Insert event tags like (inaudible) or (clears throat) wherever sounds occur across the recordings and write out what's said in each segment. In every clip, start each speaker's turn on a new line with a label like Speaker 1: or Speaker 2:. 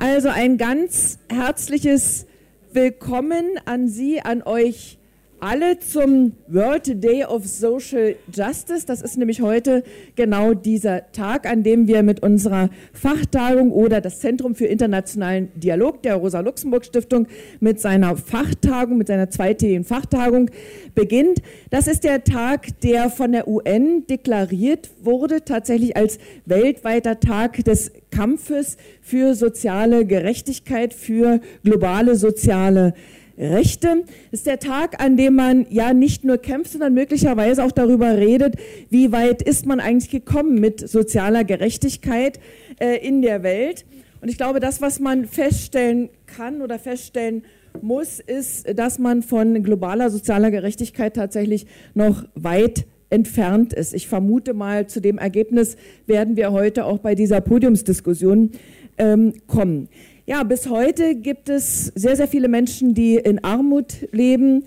Speaker 1: Also ein ganz herzliches Willkommen an Sie, an euch alle zum World Day of Social Justice. Das ist nämlich heute genau dieser Tag, an dem wir mit unserer Fachtagung oder das Zentrum für internationalen Dialog der Rosa-Luxemburg-Stiftung mit seiner Fachtagung, mit seiner zweitägigen Fachtagung beginnt. Das ist der Tag, der von der UN deklariert wurde, tatsächlich als weltweiter Tag des Kampfes für soziale Gerechtigkeit, für globale soziale Gerechtigkeit. Rechte ist der Tag, an dem man ja nicht nur kämpft, sondern möglicherweise auch darüber redet, wie weit ist man eigentlich gekommen mit sozialer Gerechtigkeit äh, in der Welt. Und ich glaube, das, was man feststellen kann oder feststellen muss, ist, dass man von globaler sozialer Gerechtigkeit tatsächlich noch weit entfernt ist. Ich vermute mal, zu dem Ergebnis werden wir heute auch bei dieser Podiumsdiskussion ähm, kommen. Ja, bis heute gibt es sehr, sehr viele Menschen, die in Armut leben,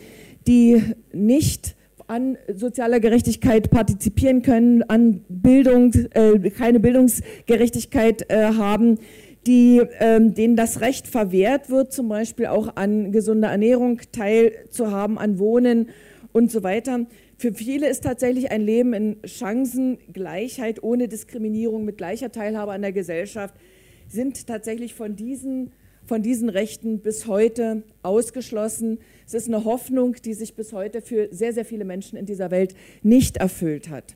Speaker 1: die nicht an sozialer Gerechtigkeit partizipieren können, an Bildung, äh, keine Bildungsgerechtigkeit äh, haben, die, äh, denen das Recht verwehrt wird, zum Beispiel auch an gesunder Ernährung teilzuhaben, an Wohnen und so weiter. Für viele ist tatsächlich ein Leben in Chancengleichheit, ohne Diskriminierung, mit gleicher Teilhabe an der Gesellschaft sind tatsächlich von diesen, von diesen Rechten bis heute ausgeschlossen. Es ist eine Hoffnung, die sich bis heute für sehr, sehr viele Menschen in dieser Welt nicht erfüllt hat.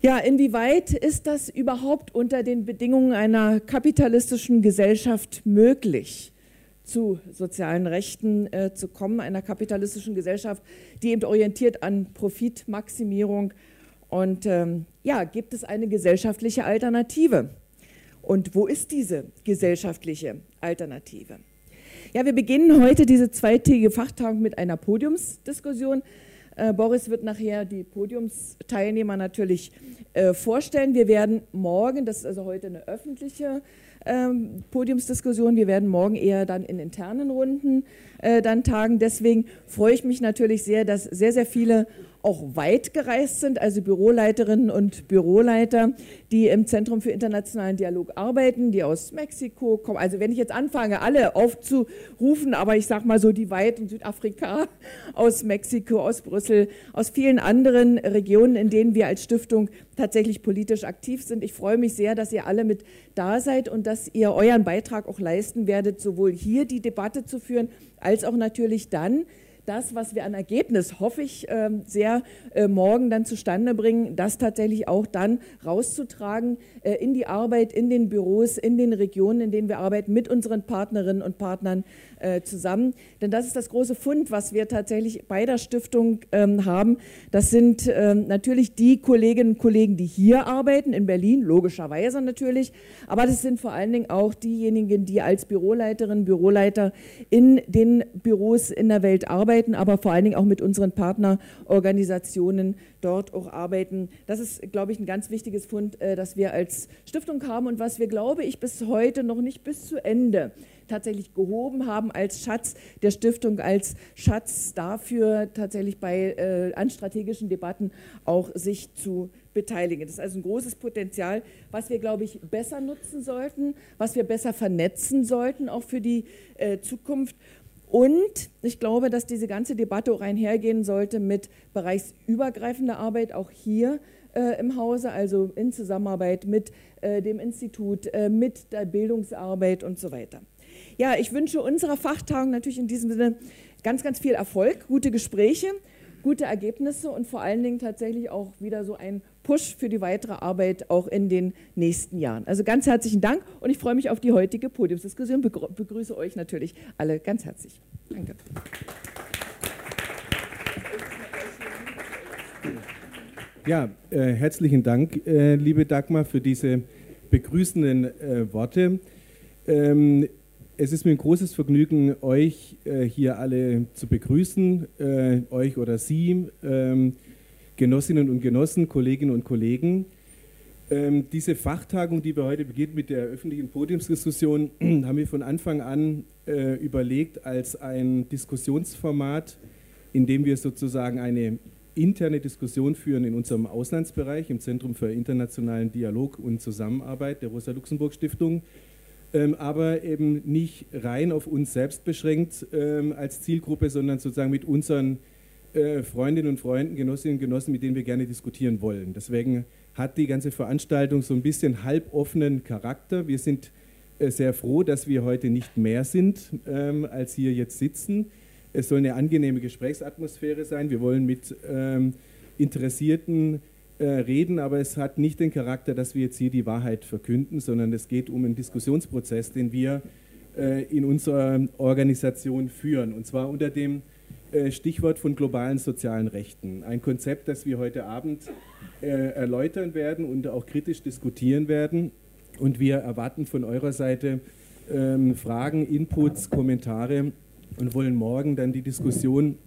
Speaker 1: Ja, inwieweit ist das überhaupt unter den Bedingungen einer kapitalistischen Gesellschaft möglich, zu sozialen Rechten äh, zu kommen, einer kapitalistischen Gesellschaft, die eben orientiert an Profitmaximierung? Und ähm, ja, gibt es eine gesellschaftliche Alternative? Und wo ist diese gesellschaftliche Alternative? Ja, wir beginnen heute diese zweitägige Fachtagung mit einer Podiumsdiskussion. Äh, Boris wird nachher die Podiumsteilnehmer natürlich äh, vorstellen. Wir werden morgen, das ist also heute eine öffentliche ähm, Podiumsdiskussion, wir werden morgen eher dann in internen Runden äh, dann tagen. Deswegen freue ich mich natürlich sehr, dass sehr, sehr viele auch weit gereist sind, also Büroleiterinnen und Büroleiter, die im Zentrum für internationalen Dialog arbeiten, die aus Mexiko kommen. Also wenn ich jetzt anfange, alle aufzurufen, aber ich sage mal so die weit in Südafrika, aus Mexiko, aus Brüssel, aus vielen anderen Regionen, in denen wir als Stiftung tatsächlich politisch aktiv sind. Ich freue mich sehr, dass ihr alle mit da seid und dass ihr euren Beitrag auch leisten werdet, sowohl hier die Debatte zu führen, als auch natürlich dann das, was wir an Ergebnis, hoffe ich, ähm, sehr äh, morgen dann zustande bringen, das tatsächlich auch dann rauszutragen äh, in die Arbeit, in den Büros, in den Regionen, in denen wir arbeiten, mit unseren Partnerinnen und Partnern äh, zusammen. Denn das ist das große Fund, was wir tatsächlich bei der Stiftung ähm, haben. Das sind ähm, natürlich die Kolleginnen und Kollegen, die hier arbeiten, in Berlin, logischerweise natürlich. Aber das sind vor allen Dingen auch diejenigen, die als Büroleiterinnen, Büroleiter in den Büros in der Welt arbeiten, aber vor allen Dingen auch mit unseren Partnerorganisationen dort auch arbeiten. Das ist, glaube ich, ein ganz wichtiges Fund, äh, das wir als Stiftung haben und was wir, glaube ich, bis heute noch nicht bis zu Ende tatsächlich gehoben haben als Schatz der Stiftung, als Schatz dafür tatsächlich bei äh, an strategischen Debatten auch sich zu beteiligen. Das ist also ein großes Potenzial, was wir, glaube ich, besser nutzen sollten, was wir besser vernetzen sollten, auch für die äh, Zukunft. Und ich glaube, dass diese ganze Debatte auch einhergehen sollte mit bereichsübergreifender Arbeit, auch hier äh, im Hause, also in Zusammenarbeit mit äh, dem Institut, äh, mit der Bildungsarbeit und so weiter. Ja, ich wünsche unserer Fachtagung natürlich in diesem Sinne ganz, ganz viel Erfolg, gute Gespräche, gute Ergebnisse und vor allen Dingen tatsächlich auch wieder so ein Push für die weitere Arbeit auch in den nächsten Jahren. Also ganz herzlichen Dank und ich freue mich auf die heutige Podiumsdiskussion. Begrüße euch natürlich alle ganz herzlich. Danke.
Speaker 2: Ja, äh, herzlichen Dank, äh, liebe Dagmar, für diese begrüßenden äh, Worte. Ähm, es ist mir ein großes Vergnügen, euch äh, hier alle zu begrüßen, äh, euch oder Sie, ähm, Genossinnen und Genossen, Kolleginnen und Kollegen. Ähm, diese Fachtagung, die wir heute beginnen mit der öffentlichen Podiumsdiskussion, (clears throat) haben wir von Anfang an äh, überlegt als ein Diskussionsformat, in dem wir sozusagen eine interne Diskussion führen in unserem Auslandsbereich im Zentrum für internationalen Dialog und Zusammenarbeit der Rosa-Luxemburg-Stiftung ähm, aber eben nicht rein auf uns selbst beschränkt ähm, als Zielgruppe, sondern sozusagen mit unseren äh, Freundinnen und Freunden, Genossinnen und Genossen, mit denen wir gerne diskutieren wollen. Deswegen hat die ganze Veranstaltung so ein bisschen halboffenen Charakter. Wir sind äh, sehr froh, dass wir heute nicht mehr sind, ähm, als hier jetzt sitzen. Es soll eine angenehme Gesprächsatmosphäre sein. Wir wollen mit ähm, Interessierten äh, reden, aber es hat nicht den Charakter, dass wir jetzt hier die Wahrheit verkünden, sondern es geht um einen Diskussionsprozess, den wir äh, in unserer Organisation führen. Und zwar unter dem äh, Stichwort von globalen sozialen Rechten. Ein Konzept, das wir heute Abend äh, erläutern werden und auch kritisch diskutieren werden. Und wir erwarten von eurer Seite ähm, Fragen, Inputs, Kommentare und wollen morgen dann die Diskussion,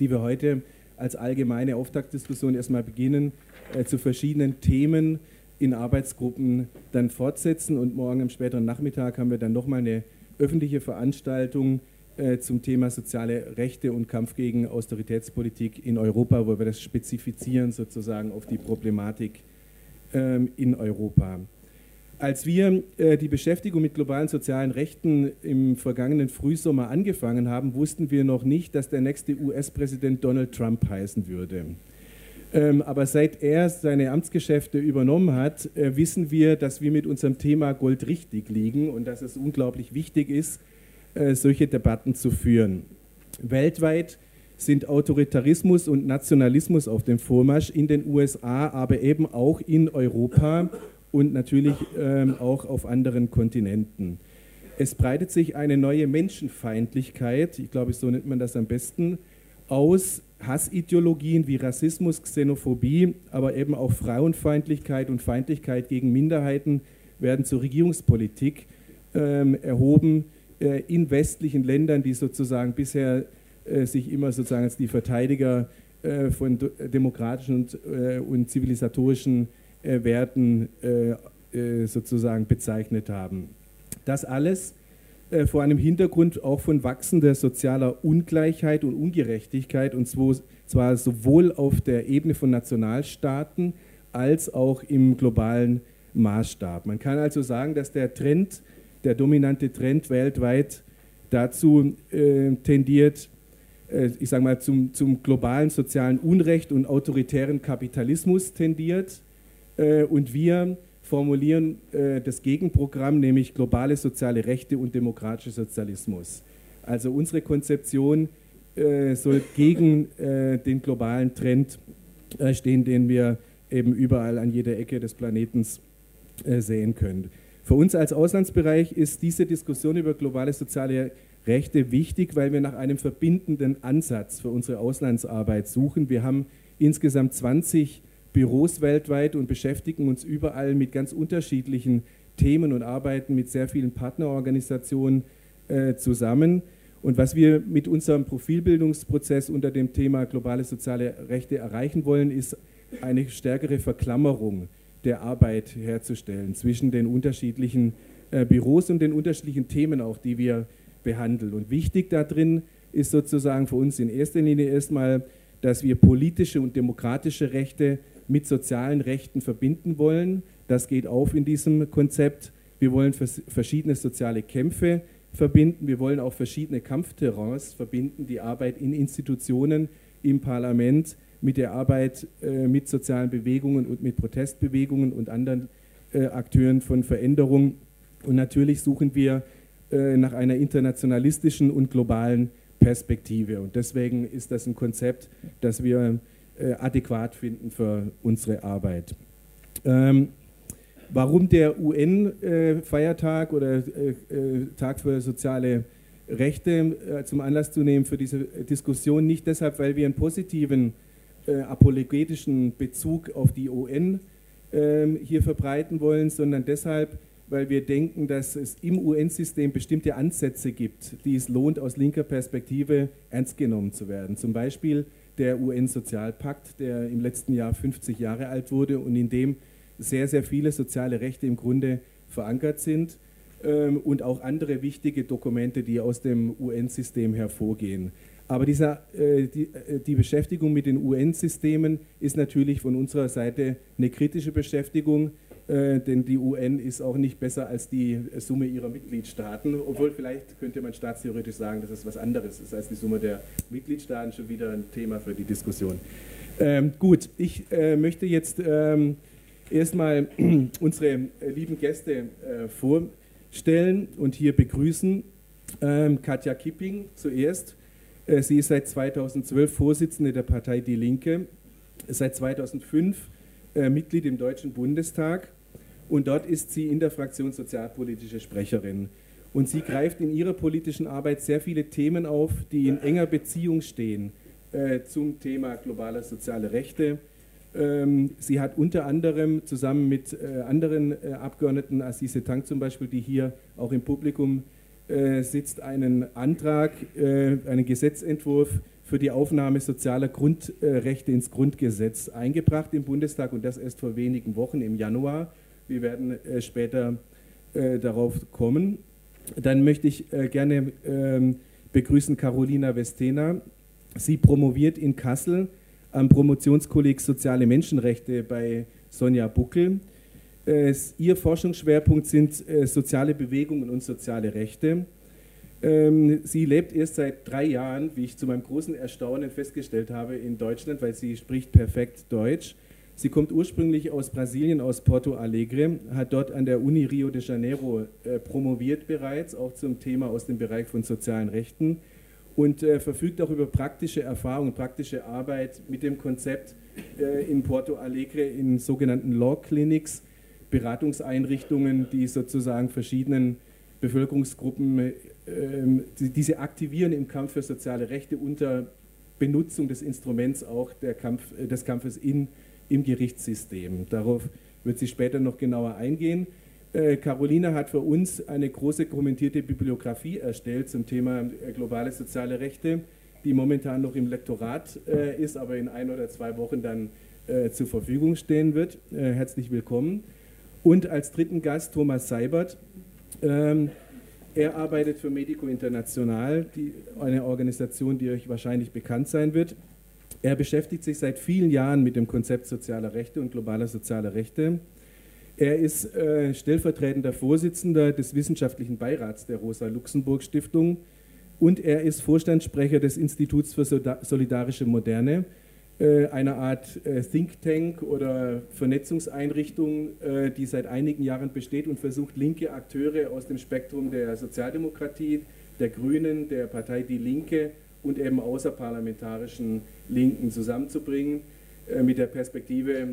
Speaker 2: die wir heute als allgemeine Auftaktdiskussion erstmal beginnen, äh, zu verschiedenen Themen in Arbeitsgruppen dann fortsetzen. Und morgen am späteren Nachmittag haben wir dann nochmal eine öffentliche Veranstaltung äh, zum Thema soziale Rechte und Kampf gegen Austeritätspolitik in Europa, wo wir das spezifizieren sozusagen auf die Problematik ähm, in Europa. Als wir äh, die Beschäftigung mit globalen sozialen Rechten im vergangenen Frühsommer angefangen haben, wussten wir noch nicht, dass der nächste US-Präsident Donald Trump heißen würde. Ähm, aber seit er seine Amtsgeschäfte übernommen hat, äh, wissen wir, dass wir mit unserem Thema goldrichtig liegen und dass es unglaublich wichtig ist, solche Debatten zu führen. Weltweit sind Autoritarismus und Nationalismus auf dem Vormarsch in den USA, aber eben auch in Europa und natürlich ähm, auch auf anderen Kontinenten. Es breitet sich eine neue Menschenfeindlichkeit, ich glaube, so nennt man das am besten, aus Hassideologien wie Rassismus, Xenophobie, aber eben auch Frauenfeindlichkeit und Feindlichkeit gegen Minderheiten werden zur Regierungspolitik ähm, erhoben äh, in westlichen Ländern, die sozusagen bisher äh, sich immer sozusagen als die Verteidiger äh, von demokratischen und, äh, und zivilisatorischen äh, Werten äh, äh, sozusagen bezeichnet haben. Das alles vor einem Hintergrund auch von wachsender sozialer Ungleichheit und Ungerechtigkeit, und zwar sowohl auf der Ebene von Nationalstaaten als auch im globalen Maßstab. Man kann also sagen, dass der Trend, der dominante Trend weltweit dazu äh, tendiert, äh, ich sage mal, zum, zum globalen sozialen Unrecht und autoritären Kapitalismus tendiert äh, und wir formulieren äh, das Gegenprogramm, nämlich globale soziale Rechte und demokratischer Sozialismus. Also unsere Konzeption äh, soll gegen den globalen Trend stehen, den wir eben überall an jeder Ecke des Planeten sehen können. Für uns als Auslandsbereich ist diese Diskussion über globale soziale Rechte wichtig, weil wir nach einem verbindenden Ansatz für unsere Auslandsarbeit suchen. Wir haben insgesamt 20 Büros weltweit und beschäftigen uns überall mit ganz unterschiedlichen Themen und arbeiten mit sehr vielen Partnerorganisationen äh, zusammen. Und was wir mit unserem Profilbildungsprozess unter dem Thema globale soziale Rechte erreichen wollen, ist eine stärkere Verklammerung der Arbeit herzustellen zwischen den unterschiedlichen äh, Büros und den unterschiedlichen Themen auch, die wir behandeln. Und wichtig darin ist sozusagen für uns in erster Linie erstmal, dass wir politische und demokratische Rechte mit sozialen Rechten verbinden wollen. Das geht auf in diesem Konzept. Wir wollen verschiedene soziale Kämpfe verbinden. Wir wollen auch verschiedene Kampfterrains verbinden, die Arbeit in Institutionen, im Parlament, mit der Arbeit äh, mit sozialen Bewegungen und mit Protestbewegungen und anderen äh, Akteuren von Veränderung. Und natürlich suchen wir äh, nach einer internationalistischen und globalen Perspektive. Und deswegen ist das ein Konzept, das wir äh, adäquat finden für unsere Arbeit. Ähm, warum der UN-Feiertag äh, oder äh, Tag für soziale Rechte zum Anlass zu nehmen für diese Diskussion? Nicht deshalb, weil wir einen positiven äh, apologetischen Bezug auf die UN ähm, hier verbreiten wollen, sondern deshalb, weil wir denken, dass es im UN-System bestimmte Ansätze gibt, die es lohnt, aus linker Perspektive ernst genommen zu werden. Zum Beispiel der UN-Sozialpakt, der im letzten Jahr 50 Jahre alt wurde und in dem sehr, sehr viele soziale Rechte im Grunde verankert sind ähm, und auch andere wichtige Dokumente, die aus dem UN-System hervorgehen. Aber dieser, äh, die, äh, die, Beschäftigung mit den UN-Systemen ist natürlich von unserer Seite eine kritische Beschäftigung, äh, denn die UN ist auch nicht besser als die Summe ihrer Mitgliedstaaten, obwohl vielleicht könnte man staatstheoretisch sagen, dass es was anderes ist als die Summe der Mitgliedstaaten, schon wieder ein Thema für die Diskussion. Ähm, gut, ich äh, möchte jetzt ähm, erstmal (clears throat) unsere äh, lieben Gäste äh, vorstellen und hier begrüßen. Ähm, Katja Kipping zuerst. Äh, sie ist seit 2012 Vorsitzende der Partei Die Linke, seit 2005 äh, Mitglied im Deutschen Bundestag und dort ist sie in der Fraktion Sozialpolitische Sprecherin. Und sie greift in ihrer politischen Arbeit sehr viele Themen auf, die in enger Beziehung stehen äh, zum Thema globale soziale Rechte. Ähm, sie hat unter anderem zusammen mit anderen Abgeordneten, Assise Tank zum Beispiel, die hier auch im Publikum sitzt, einen Antrag, äh, einen Gesetzentwurf für die Aufnahme sozialer Grundrechte ins Grundgesetz eingebracht im Bundestag und das erst vor wenigen Wochen im Januar. Wir werden äh, später darauf kommen. Dann möchte ich gerne ähm, begrüßen Carolina Vestena. Sie promoviert in Kassel am Promotionskolleg Soziale Menschenrechte bei Sonja Buckel. Ihr Forschungsschwerpunkt sind soziale Bewegungen und soziale Rechte. Ähm, sie lebt erst seit drei Jahren, wie ich zu meinem großen Erstaunen festgestellt habe, in Deutschland, weil sie spricht perfekt Deutsch. Sie kommt ursprünglich aus Brasilien, aus Porto Alegre, hat dort an der Uni Rio de Janeiro äh, promoviert bereits, auch zum Thema aus dem Bereich von sozialen Rechten und äh, verfügt auch über praktische Erfahrung, praktische Arbeit mit dem Konzept äh, in Porto Alegre in sogenannten Law Clinics, Beratungseinrichtungen, die sozusagen verschiedenen Bevölkerungsgruppen ähm, diese aktivieren im Kampf für soziale Rechte unter Benutzung des Instruments auch der Kampf, äh, des Kampfes in, im Gerichtssystem. Darauf wird sie später noch genauer eingehen. Äh, Carolina hat für uns eine große kommentierte Bibliografie erstellt zum Thema äh, globale soziale Rechte, die momentan noch im Lektorat ist, aber in ein oder zwei Wochen dann zur Verfügung stehen wird. herzlich willkommen. Und als dritten Gast Thomas Seibert. Ähm, er arbeitet für Medico International, die, eine Organisation, die euch wahrscheinlich bekannt sein wird. Er beschäftigt sich seit vielen Jahren mit dem Konzept sozialer Rechte und globaler sozialer Rechte. Er ist äh, stellvertretender Vorsitzender des wissenschaftlichen Beirats der Rosa-Luxemburg-Stiftung und er ist Vorstandssprecher des Instituts für Solidarische Moderne, einer Art äh, Think Tank oder Vernetzungseinrichtung, äh, die seit einigen Jahren besteht und versucht, linke Akteure aus dem Spektrum der Sozialdemokratie, der Grünen, der Partei Die Linke und eben außerparlamentarischen Linken zusammenzubringen, mit der Perspektive,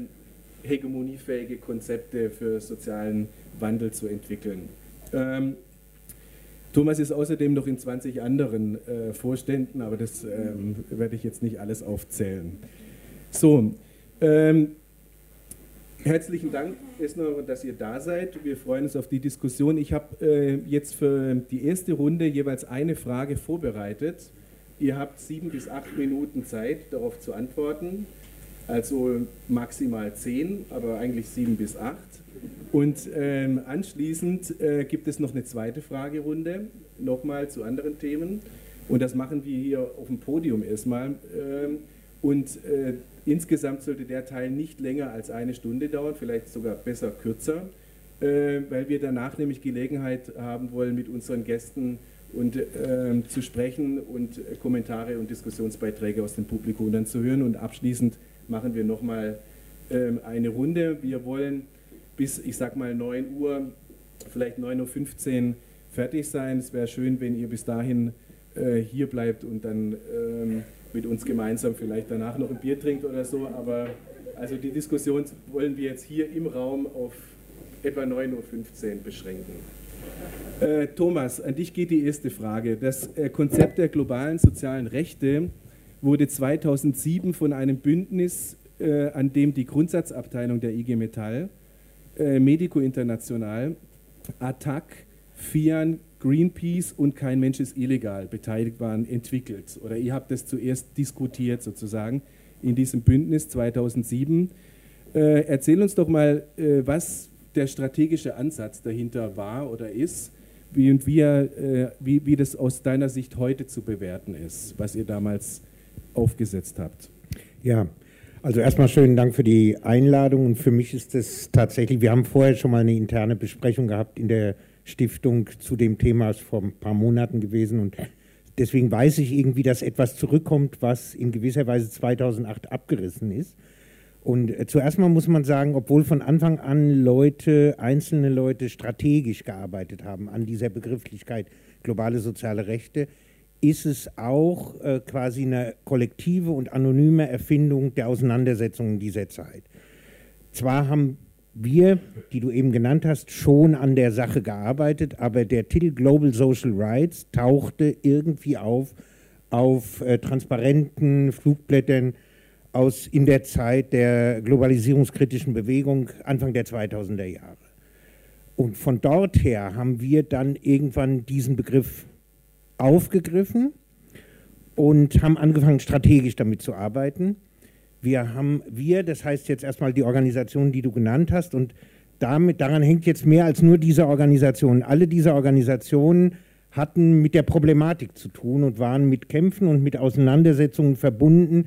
Speaker 2: hegemoniefähige Konzepte für sozialen Wandel zu entwickeln. Thomas ist außerdem noch in 20 anderen äh, Vorständen, aber das ähm, werde ich jetzt nicht alles aufzählen. So, ähm, herzlichen Dank erstmal, dass ihr da seid. Wir freuen uns auf die Diskussion. Ich habe äh, jetzt für die erste Runde jeweils eine Frage vorbereitet. Ihr habt sieben bis acht Minuten Zeit, darauf zu antworten. Also maximal zehn, aber eigentlich sieben bis acht. Und ähm, anschließend äh, gibt es noch eine zweite Fragerunde, nochmal zu anderen Themen. Und das machen wir hier auf dem Podium erstmal. Ähm, und äh, insgesamt sollte der Teil nicht länger als eine Stunde dauern, vielleicht sogar besser kürzer, äh, weil wir danach nämlich Gelegenheit haben wollen, mit unseren Gästen und, äh, zu sprechen und Kommentare und Diskussionsbeiträge aus dem Publikum dann zu hören. Und abschließend machen wir nochmal äh, eine Runde. Wir wollen bis, ich sag mal, 9 Uhr, vielleicht 9.15 Uhr fertig sein. Es wäre schön, wenn ihr bis dahin äh, hier bleibt und dann ähm, mit uns gemeinsam vielleicht danach noch ein Bier trinkt oder so. Aber also die Diskussion wollen wir jetzt hier im Raum auf etwa 9.15 Uhr beschränken. Äh, Thomas, an dich geht die erste Frage. Das äh, Konzept der globalen sozialen Rechte wurde 2007 von einem Bündnis, äh, an dem die Grundsatzabteilung der IG Metall, äh, Medico International, ATTAC, FIAN, Greenpeace und Kein Mensch ist illegal beteiligt waren, entwickelt. Oder ihr habt das zuerst diskutiert sozusagen in diesem Bündnis 2007. Äh, erzähl uns doch mal, äh, was der strategische Ansatz dahinter war oder ist wie, und wie, äh, wie, wie das aus deiner Sicht heute zu bewerten ist, was ihr damals aufgesetzt habt.
Speaker 3: Ja, Also erstmal schönen Dank für die Einladung und für mich ist es tatsächlich, wir haben vorher schon mal eine interne Besprechung gehabt in der Stiftung zu dem Thema, ist vor ein paar Monaten gewesen und deswegen weiß ich irgendwie, dass etwas zurückkommt, was in gewisser Weise 2008 abgerissen ist. Und äh, zuerst mal muss man sagen, obwohl von Anfang an Leute, einzelne Leute strategisch gearbeitet haben an dieser Begrifflichkeit globale soziale Rechte, ist es auch äh, quasi eine kollektive und anonyme Erfindung der Auseinandersetzungen dieser Zeit. Zwar haben wir, die du eben genannt hast, schon an der Sache gearbeitet, aber der Titel Global Social Rights tauchte irgendwie auf auf äh, transparenten Flugblättern aus in der Zeit der globalisierungskritischen Bewegung Anfang der 2000er Jahre. Und von dort her haben wir dann irgendwann diesen Begriff aufgegriffen und haben angefangen, strategisch damit zu arbeiten. Wir haben, wir, das heißt jetzt erstmal die Organisation, die du genannt hast, und damit, daran hängt jetzt mehr als nur diese Organisation. Alle diese Organisationen hatten mit der Problematik zu tun und waren mit Kämpfen und mit Auseinandersetzungen verbunden,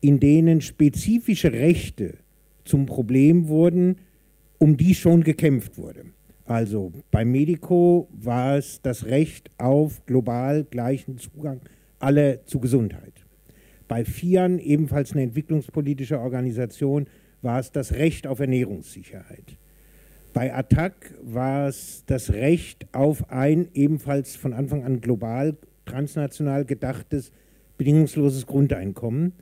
Speaker 3: in denen spezifische Rechte zum Problem wurden, um die schon gekämpft wurde. Also bei Medico war es das Recht auf global gleichen Zugang aller zu Gesundheit. Bei FIAN, ebenfalls eine entwicklungspolitische Organisation, war es das Recht auf Ernährungssicherheit. Bei ATTAC war es das Recht auf ein ebenfalls von Anfang an global, transnational gedachtes, bedingungsloses Grundeinkommen.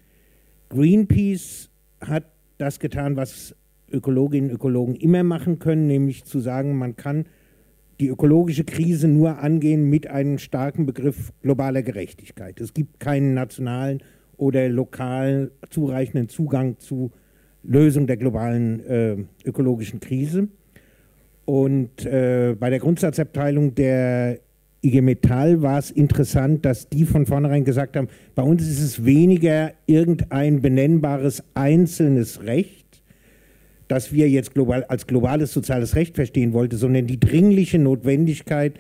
Speaker 3: Greenpeace hat das getan, was Ökologinnen und Ökologen immer machen können, nämlich zu sagen, man kann die ökologische Krise nur angehen mit einem starken Begriff globaler Gerechtigkeit. Es gibt keinen nationalen oder lokal zureichenden Zugang zu Lösung der globalen äh, ökologischen Krise. Und äh, bei der Grundsatzabteilung der IG Metall war es interessant, dass die von vornherein gesagt haben, bei uns ist es weniger irgendein benennbares einzelnes Recht, das wir jetzt global, als globales soziales Recht verstehen wollten, sondern die dringliche Notwendigkeit,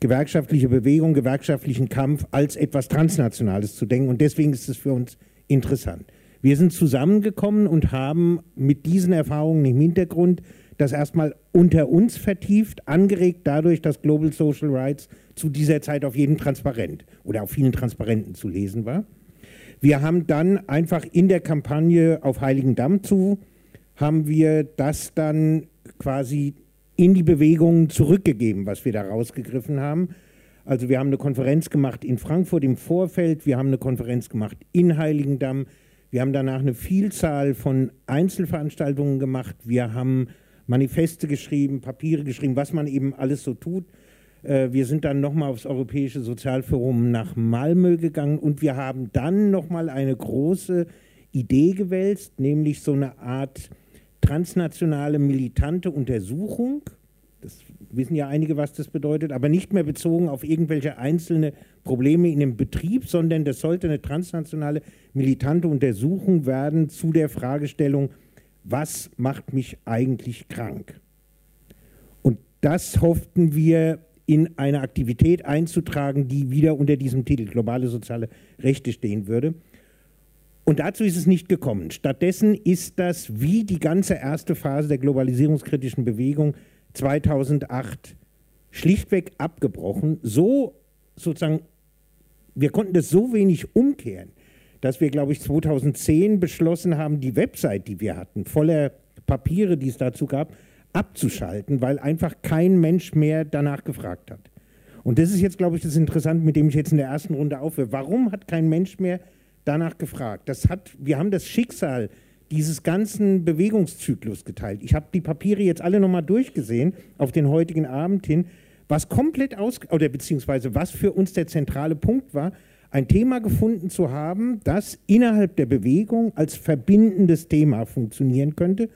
Speaker 3: gewerkschaftliche Bewegung, gewerkschaftlichen Kampf als etwas Transnationales zu denken. Und deswegen ist es für uns interessant. Wir sind zusammengekommen und haben mit diesen Erfahrungen im Hintergrund das erstmal unter uns vertieft, angeregt dadurch, dass Global Social Rights zu dieser Zeit auf jedem Transparent oder auf vielen Transparenten zu lesen war. Wir haben dann einfach in der Kampagne auf Heiligendamm zu haben wir das dann quasi in die Bewegungen zurückgegeben, was wir da rausgegriffen haben. Also wir haben eine Konferenz gemacht in Frankfurt im Vorfeld, wir haben eine Konferenz gemacht in Heiligendamm, wir haben danach eine Vielzahl von Einzelveranstaltungen gemacht, wir haben Manifeste geschrieben, Papiere geschrieben, was man eben alles so tut. Äh, wir sind dann nochmal aufs Europäische Sozialforum nach Malmö gegangen und wir haben dann nochmal eine große Idee gewälzt, nämlich so eine Art transnationale militante Untersuchung. Das wissen ja einige, was das bedeutet, aber nicht mehr bezogen auf irgendwelche einzelne Probleme in dem Betrieb, sondern das sollte eine transnationale militante Untersuchung werden zu der Fragestellung, was macht mich eigentlich krank? Und das hofften wir in eine Aktivität einzutragen, die wieder unter diesem Titel globale soziale Rechte stehen würde. Und dazu ist es nicht gekommen. Stattdessen ist das wie die ganze erste Phase der globalisierungskritischen Bewegung 2008 schlichtweg abgebrochen. So sozusagen, wir konnten das so wenig umkehren, dass wir, glaube ich, 2010 beschlossen haben, die Website, die wir hatten, voller Papiere, die es dazu gab, abzuschalten, weil einfach kein Mensch mehr danach gefragt hat. Und das ist jetzt, glaube ich, das Interessante, mit dem ich jetzt in der ersten Runde aufhöre. Warum hat kein Mensch mehr danach gefragt. Das hat, wir haben das Schicksal dieses ganzen Bewegungszyklus geteilt. Ich habe die Papiere jetzt alle nochmal durchgesehen auf den heutigen Abend hin, was komplett aus, oder beziehungsweise was für uns der zentrale Punkt war, ein Thema gefunden zu haben, das innerhalb der Bewegung als verbindendes Thema funktionieren könnte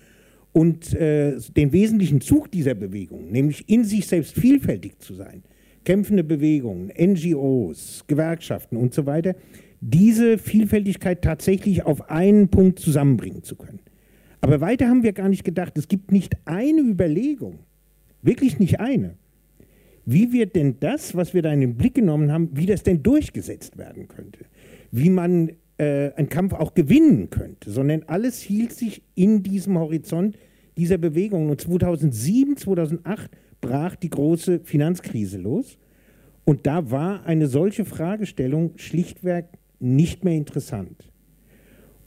Speaker 3: und äh, den wesentlichen Zug dieser Bewegung, nämlich in sich selbst vielfältig zu sein, kämpfende Bewegungen, NGOs, Gewerkschaften und so weiter, diese Vielfältigkeit tatsächlich auf einen Punkt zusammenbringen zu können. Aber weiter haben wir gar nicht gedacht. Es gibt nicht eine Überlegung, wirklich nicht eine, wie wir denn das, was wir da in den Blick genommen haben, wie das denn durchgesetzt werden könnte. Wie man äh, einen Kampf auch gewinnen könnte, sondern alles hielt sich in diesem Horizont dieser Bewegung. Und 2007, 2008 brach die große Finanzkrise los. Und da war eine solche Fragestellung schlichtweg nicht mehr interessant.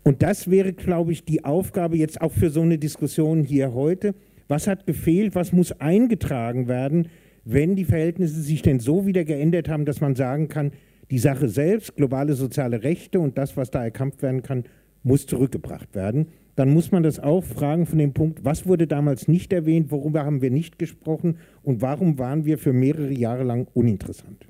Speaker 3: Und das wäre, glaube ich, die Aufgabe jetzt auch für so eine Diskussion hier heute. Was hat gefehlt? Was muss eingetragen werden, wenn die Verhältnisse sich denn so wieder geändert haben, dass man sagen kann, die Sache selbst, globale soziale Rechte und das, was da erkämpft werden kann, muss zurückgebracht werden. Dann muss man das auch fragen von dem Punkt, was wurde damals nicht erwähnt, worüber haben wir nicht gesprochen und warum waren wir für mehrere Jahre lang uninteressant.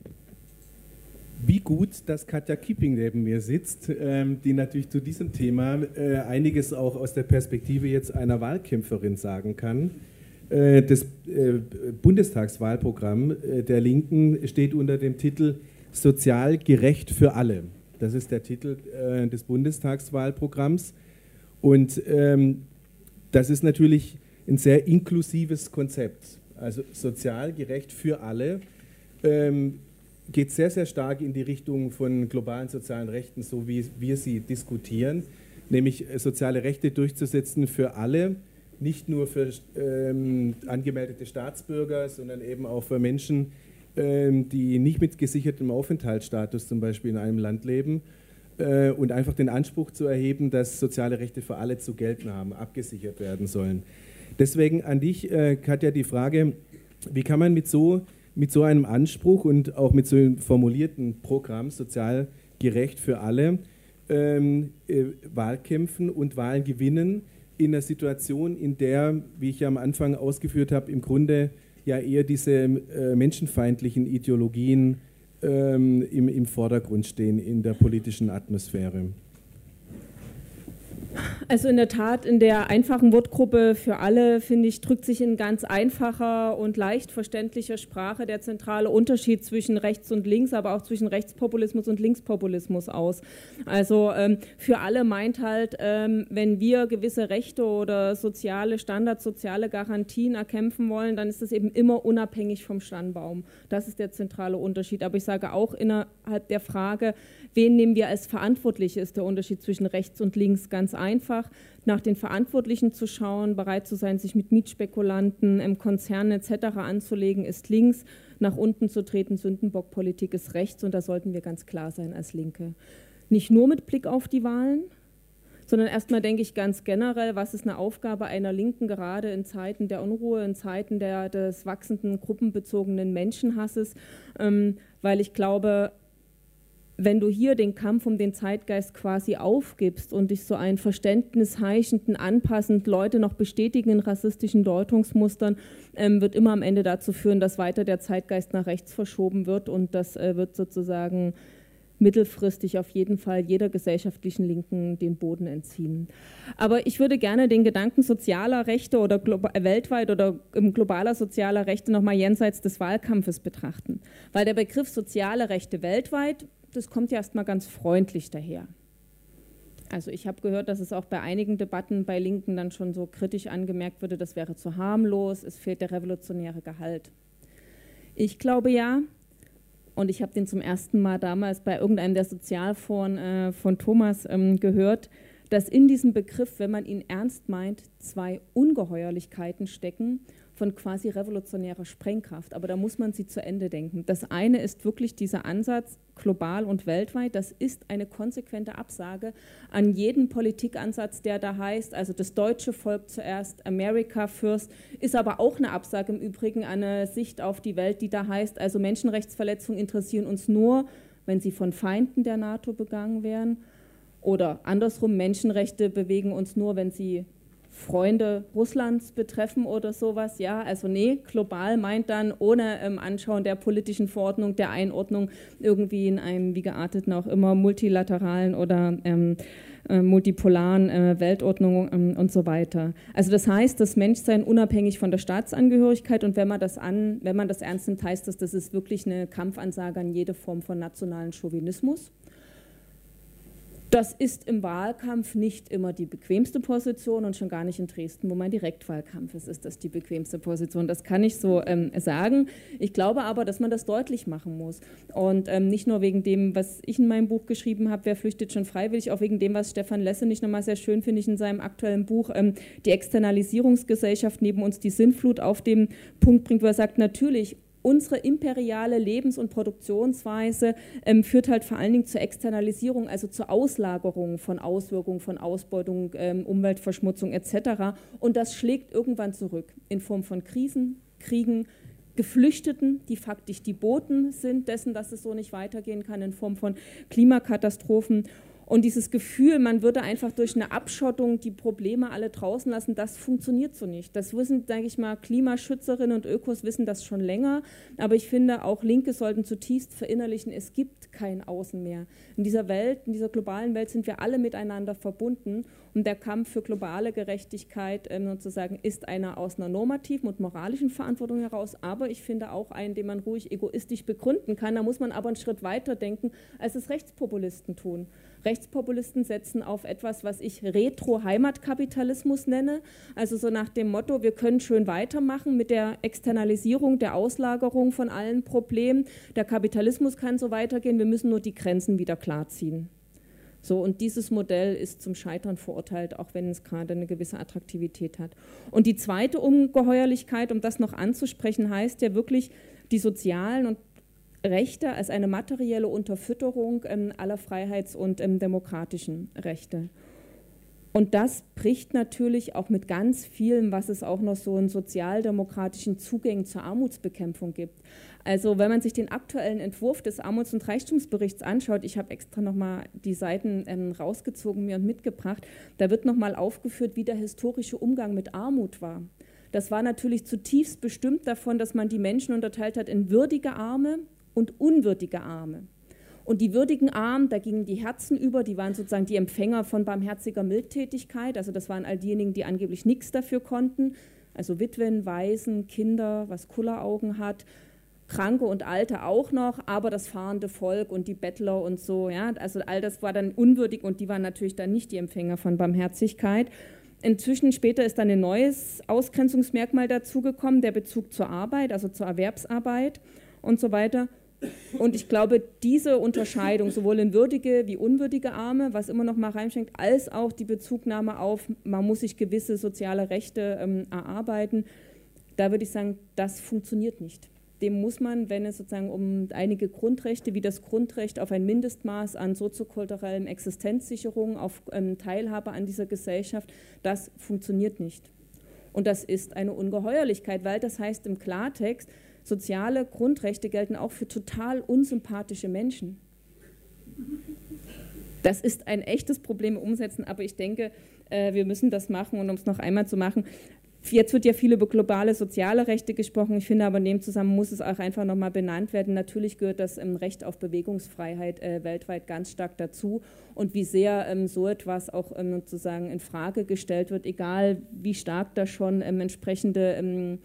Speaker 2: Wie gut, dass Katja Kipping neben mir sitzt, ähm, die natürlich zu diesem Thema äh, einiges auch aus der Perspektive jetzt einer Wahlkämpferin sagen kann. Äh, das äh, Bundestagswahlprogramm der Linken steht unter dem Titel Sozial gerecht für alle. Das ist der Titel des Bundestagswahlprogramms. Und ähm, das ist natürlich ein sehr inklusives Konzept. Also sozial gerecht für alle. Geht sehr, sehr stark in die Richtung von globalen sozialen Rechten, so wie wir sie diskutieren, nämlich äh, soziale Rechte durchzusetzen für alle, nicht nur für ähm, angemeldete Staatsbürger, sondern eben auch für Menschen, ähm, die nicht mit gesichertem Aufenthaltsstatus zum Beispiel in einem Land leben äh, und einfach den Anspruch zu erheben, dass soziale Rechte für alle zu gelten haben, abgesichert werden sollen. Deswegen an dich, äh, Katja, die Frage, wie kann man mit so mit so einem Anspruch und auch mit so einem formulierten Programm sozial gerecht für alle ähm, äh, Wahlkämpfen und Wahlen gewinnen in einer Situation, in der, wie ich ja am Anfang ausgeführt habe, im Grunde ja eher diese äh, menschenfeindlichen Ideologien ähm, im, im Vordergrund stehen in der politischen Atmosphäre.
Speaker 4: Also in der Tat, in der einfachen Wortgruppe für alle, finde ich, drückt sich in ganz einfacher und leicht verständlicher Sprache der zentrale Unterschied zwischen rechts und links, aber auch zwischen Rechtspopulismus und Linkspopulismus aus. Also ähm, für alle meint halt, ähm, wenn wir gewisse Rechte oder soziale Standards, soziale Garantien erkämpfen wollen, dann ist das eben immer unabhängig vom Stammbaum. Das ist der zentrale Unterschied. Aber ich sage auch innerhalb der Frage, wen nehmen wir als Verantwortliche, ist der Unterschied zwischen rechts und links ganz einfach. Nach den Verantwortlichen zu schauen, bereit zu sein, sich mit Mietspekulanten im Konzern etc. anzulegen, ist links. Nach unten zu treten, Sündenbockpolitik ist rechts und da sollten wir ganz klar sein als Linke. Nicht nur mit Blick auf die Wahlen, sondern erstmal denke ich ganz generell, was ist eine Aufgabe einer Linken gerade in Zeiten der Unruhe, in Zeiten der, des wachsenden gruppenbezogenen Menschenhasses, ähm, weil ich glaube, wenn du hier den Kampf um den Zeitgeist quasi aufgibst und dich so ein Verständnis heischenden, anpassend Leute noch bestätigen in rassistischen Deutungsmustern, ähm, wird immer am Ende dazu führen, dass weiter der Zeitgeist nach rechts verschoben wird und das äh, wird sozusagen mittelfristig auf jeden Fall jeder gesellschaftlichen Linken den Boden entziehen. Aber ich würde gerne den Gedanken sozialer Rechte oder weltweit oder globaler sozialer Rechte nochmal jenseits des Wahlkampfes betrachten. Weil der Begriff soziale Rechte weltweit das kommt ja erstmal ganz freundlich daher. Also ich habe gehört, dass es auch bei einigen Debatten bei Linken dann schon so kritisch angemerkt würde, das wäre zu harmlos, es fehlt der revolutionäre Gehalt. Ich glaube ja, und ich habe den zum ersten Mal damals bei irgendeinem der Sozialforen äh, von Thomas ähm, gehört, dass in diesem Begriff, wenn man ihn ernst meint, zwei Ungeheuerlichkeiten stecken von quasi revolutionärer Sprengkraft. Aber da muss man sie zu Ende denken. Das eine ist wirklich dieser Ansatz, global und weltweit. Das ist eine konsequente Absage an jeden Politikansatz, der da heißt, also das deutsche Volk zuerst, America first, ist aber auch eine Absage im Übrigen an eine Sicht auf die Welt, die da heißt, also Menschenrechtsverletzungen interessieren uns nur, wenn sie von Feinden der NATO begangen werden. Oder andersrum, Menschenrechte bewegen uns nur, wenn sie Freunde Russlands betreffen oder sowas. Ja, also nee, global meint dann ohne ähm, Anschauen der politischen Verordnung, der Einordnung irgendwie in einem, wie geartet auch immer, multilateralen oder ähm, äh, multipolaren äh, Weltordnung ähm, und so weiter. Also das heißt, das Menschsein unabhängig von der Staatsangehörigkeit und wenn man das an, wenn man das ernst nimmt, heißt das, das ist wirklich eine Kampfansage an jede Form von nationalen Chauvinismus Das ist im Wahlkampf nicht immer die bequemste Position und schon gar nicht in Dresden, wo mein Direktwahlkampf ist, ist das die bequemste Position. Das kann ich so ähm, sagen. Ich glaube aber, dass man das deutlich machen muss. Und ähm, nicht nur wegen dem, was ich in meinem Buch geschrieben habe, wer flüchtet schon freiwillig, auch wegen dem, was Stefan Lesse nicht nochmal sehr schön finde ich in seinem aktuellen Buch, ähm, die Externalisierungsgesellschaft neben uns die Sinnflut auf den Punkt bringt, wo er sagt, natürlich, unsere imperiale Lebens- und Produktionsweise ähm, führt halt vor allen Dingen zur Externalisierung, also zur Auslagerung von Auswirkungen, von Ausbeutung, ähm, Umweltverschmutzung etc. Und das schlägt irgendwann zurück in Form von Krisen, Kriegen, Geflüchteten, die faktisch die Boten sind dessen, dass es so nicht weitergehen kann, in Form von Klimakatastrophen und dieses Gefühl, man würde einfach durch eine Abschottung die Probleme alle draußen lassen, das funktioniert so nicht. Das wissen, denke ich mal, Klimaschützerinnen und Ökos wissen das schon länger. Aber ich finde, auch Linke sollten zutiefst verinnerlichen, es gibt kein Außen mehr. In dieser Welt, in dieser globalen Welt sind wir alle miteinander verbunden. Und der Kampf für globale Gerechtigkeit ähm, sozusagen ist einer aus einer normativen und moralischen Verantwortung heraus, aber ich finde auch einen, den man ruhig egoistisch begründen kann. Da muss man aber einen Schritt weiter denken, als es Rechtspopulisten tun. Rechtspopulisten setzen auf etwas, was ich Retro-Heimatkapitalismus nenne. Also so nach dem Motto, wir können schön weitermachen mit der Externalisierung, der Auslagerung von allen Problemen. Der Kapitalismus kann so weitergehen, wir müssen nur die Grenzen wieder klarziehen. So, und dieses Modell ist zum Scheitern verurteilt, auch wenn es gerade eine gewisse Attraktivität hat. Und die zweite Ungeheuerlichkeit, um das noch anzusprechen, heißt ja wirklich, die sozialen und Rechte als eine materielle Unterfütterung ähm, aller Freiheits- und ähm, demokratischen Rechte. Und das bricht natürlich auch mit ganz vielem, was es auch noch so in sozialdemokratischen Zugängen zur Armutsbekämpfung gibt. Also wenn man sich den aktuellen Entwurf des Armuts- und Reichtumsberichts anschaut, ich habe extra nochmal die Seiten ähm, rausgezogen mir und mitgebracht, da wird nochmal aufgeführt, wie der historische Umgang mit Armut war. Das war natürlich zutiefst bestimmt davon, dass man die Menschen unterteilt hat in würdige Arme, und unwürdige Arme. Und die würdigen Armen, da gingen die Herzen über, die waren sozusagen die Empfänger von barmherziger Mildtätigkeit. Also das waren all diejenigen, die angeblich nichts dafür konnten. Also Witwen, Waisen, Kinder, was Kulleraugen hat, Kranke und Alte auch noch, aber das fahrende Volk und die Bettler und so. Ja, also all das war dann unwürdig und die waren natürlich dann nicht die Empfänger von Barmherzigkeit. Inzwischen später ist dann ein neues Ausgrenzungsmerkmal dazugekommen, der Bezug zur Arbeit, also zur Erwerbsarbeit und so weiter. Und ich glaube, diese Unterscheidung, sowohl in würdige wie unwürdige Arme, was immer noch mal reinschenkt, als auch die Bezugnahme auf, man muss sich gewisse soziale Rechte ähm, erarbeiten, da würde ich sagen, das funktioniert nicht. Dem muss man, wenn es sozusagen um einige Grundrechte wie das Grundrecht auf ein Mindestmaß an soziokulturellen Existenzsicherung, auf ähm, Teilhabe an dieser Gesellschaft, das funktioniert nicht. Und das ist eine Ungeheuerlichkeit, weil das heißt im Klartext, soziale Grundrechte gelten auch für total unsympathische Menschen. Das ist ein echtes Problem umsetzen, aber ich denke, äh, wir müssen das machen. Und um es noch einmal zu machen, Jetzt wird ja viel über globale soziale Rechte gesprochen. Ich finde aber in dem Zusammenhang muss es auch einfach nochmal benannt werden. Natürlich gehört das ähm, Recht auf Bewegungsfreiheit äh, weltweit ganz stark dazu. Und wie sehr ähm, so etwas auch ähm, sozusagen in Frage gestellt wird, egal wie stark da schon ähm, entsprechende ähm,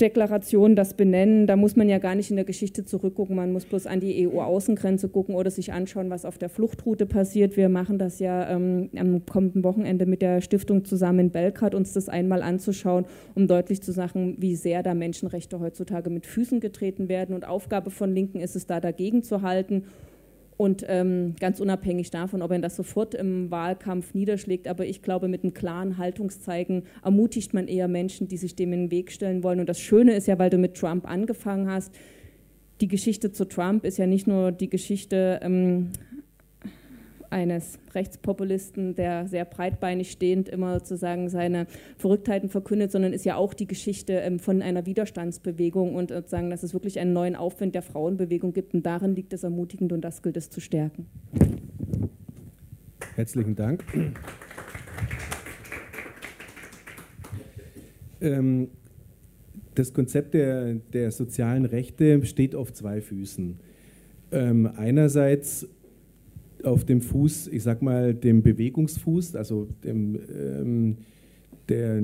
Speaker 4: Deklaration das benennen. Da muss man ja gar nicht in der Geschichte zurückgucken. Man muss bloß an die EU-Außengrenze gucken oder sich anschauen, was auf der Fluchtroute passiert. Wir machen das ja ähm, am kommenden Wochenende mit der Stiftung zusammen in Belgrad, uns das einmal anzuschauen, um deutlich zu sagen, wie sehr da Menschenrechte heutzutage mit Füßen getreten werden. Und Aufgabe von Linken ist es da, dagegen zu halten und ähm, ganz unabhängig davon, ob er das sofort im Wahlkampf niederschlägt, aber ich glaube, mit einem klaren Haltungszeigen ermutigt man eher Menschen, die sich dem in den Weg stellen wollen. Und das Schöne ist ja, weil du mit Trump angefangen hast, die Geschichte zu Trump ist ja nicht nur die Geschichte ähm, eines Rechtspopulisten, der sehr breitbeinig stehend immer sozusagen seine Verrücktheiten verkündet, sondern ist ja auch die Geschichte ähm, von einer Widerstandsbewegung und sozusagen, dass es wirklich einen neuen Aufwind der Frauenbewegung gibt und darin liegt es ermutigend und das gilt es zu stärken.
Speaker 2: Herzlichen Dank. Ähm, das Konzept der, der sozialen Rechte steht auf zwei Füßen. Ähm, einerseits auf dem Fuß, ich sag mal, dem Bewegungsfuß, also dem, ähm, der,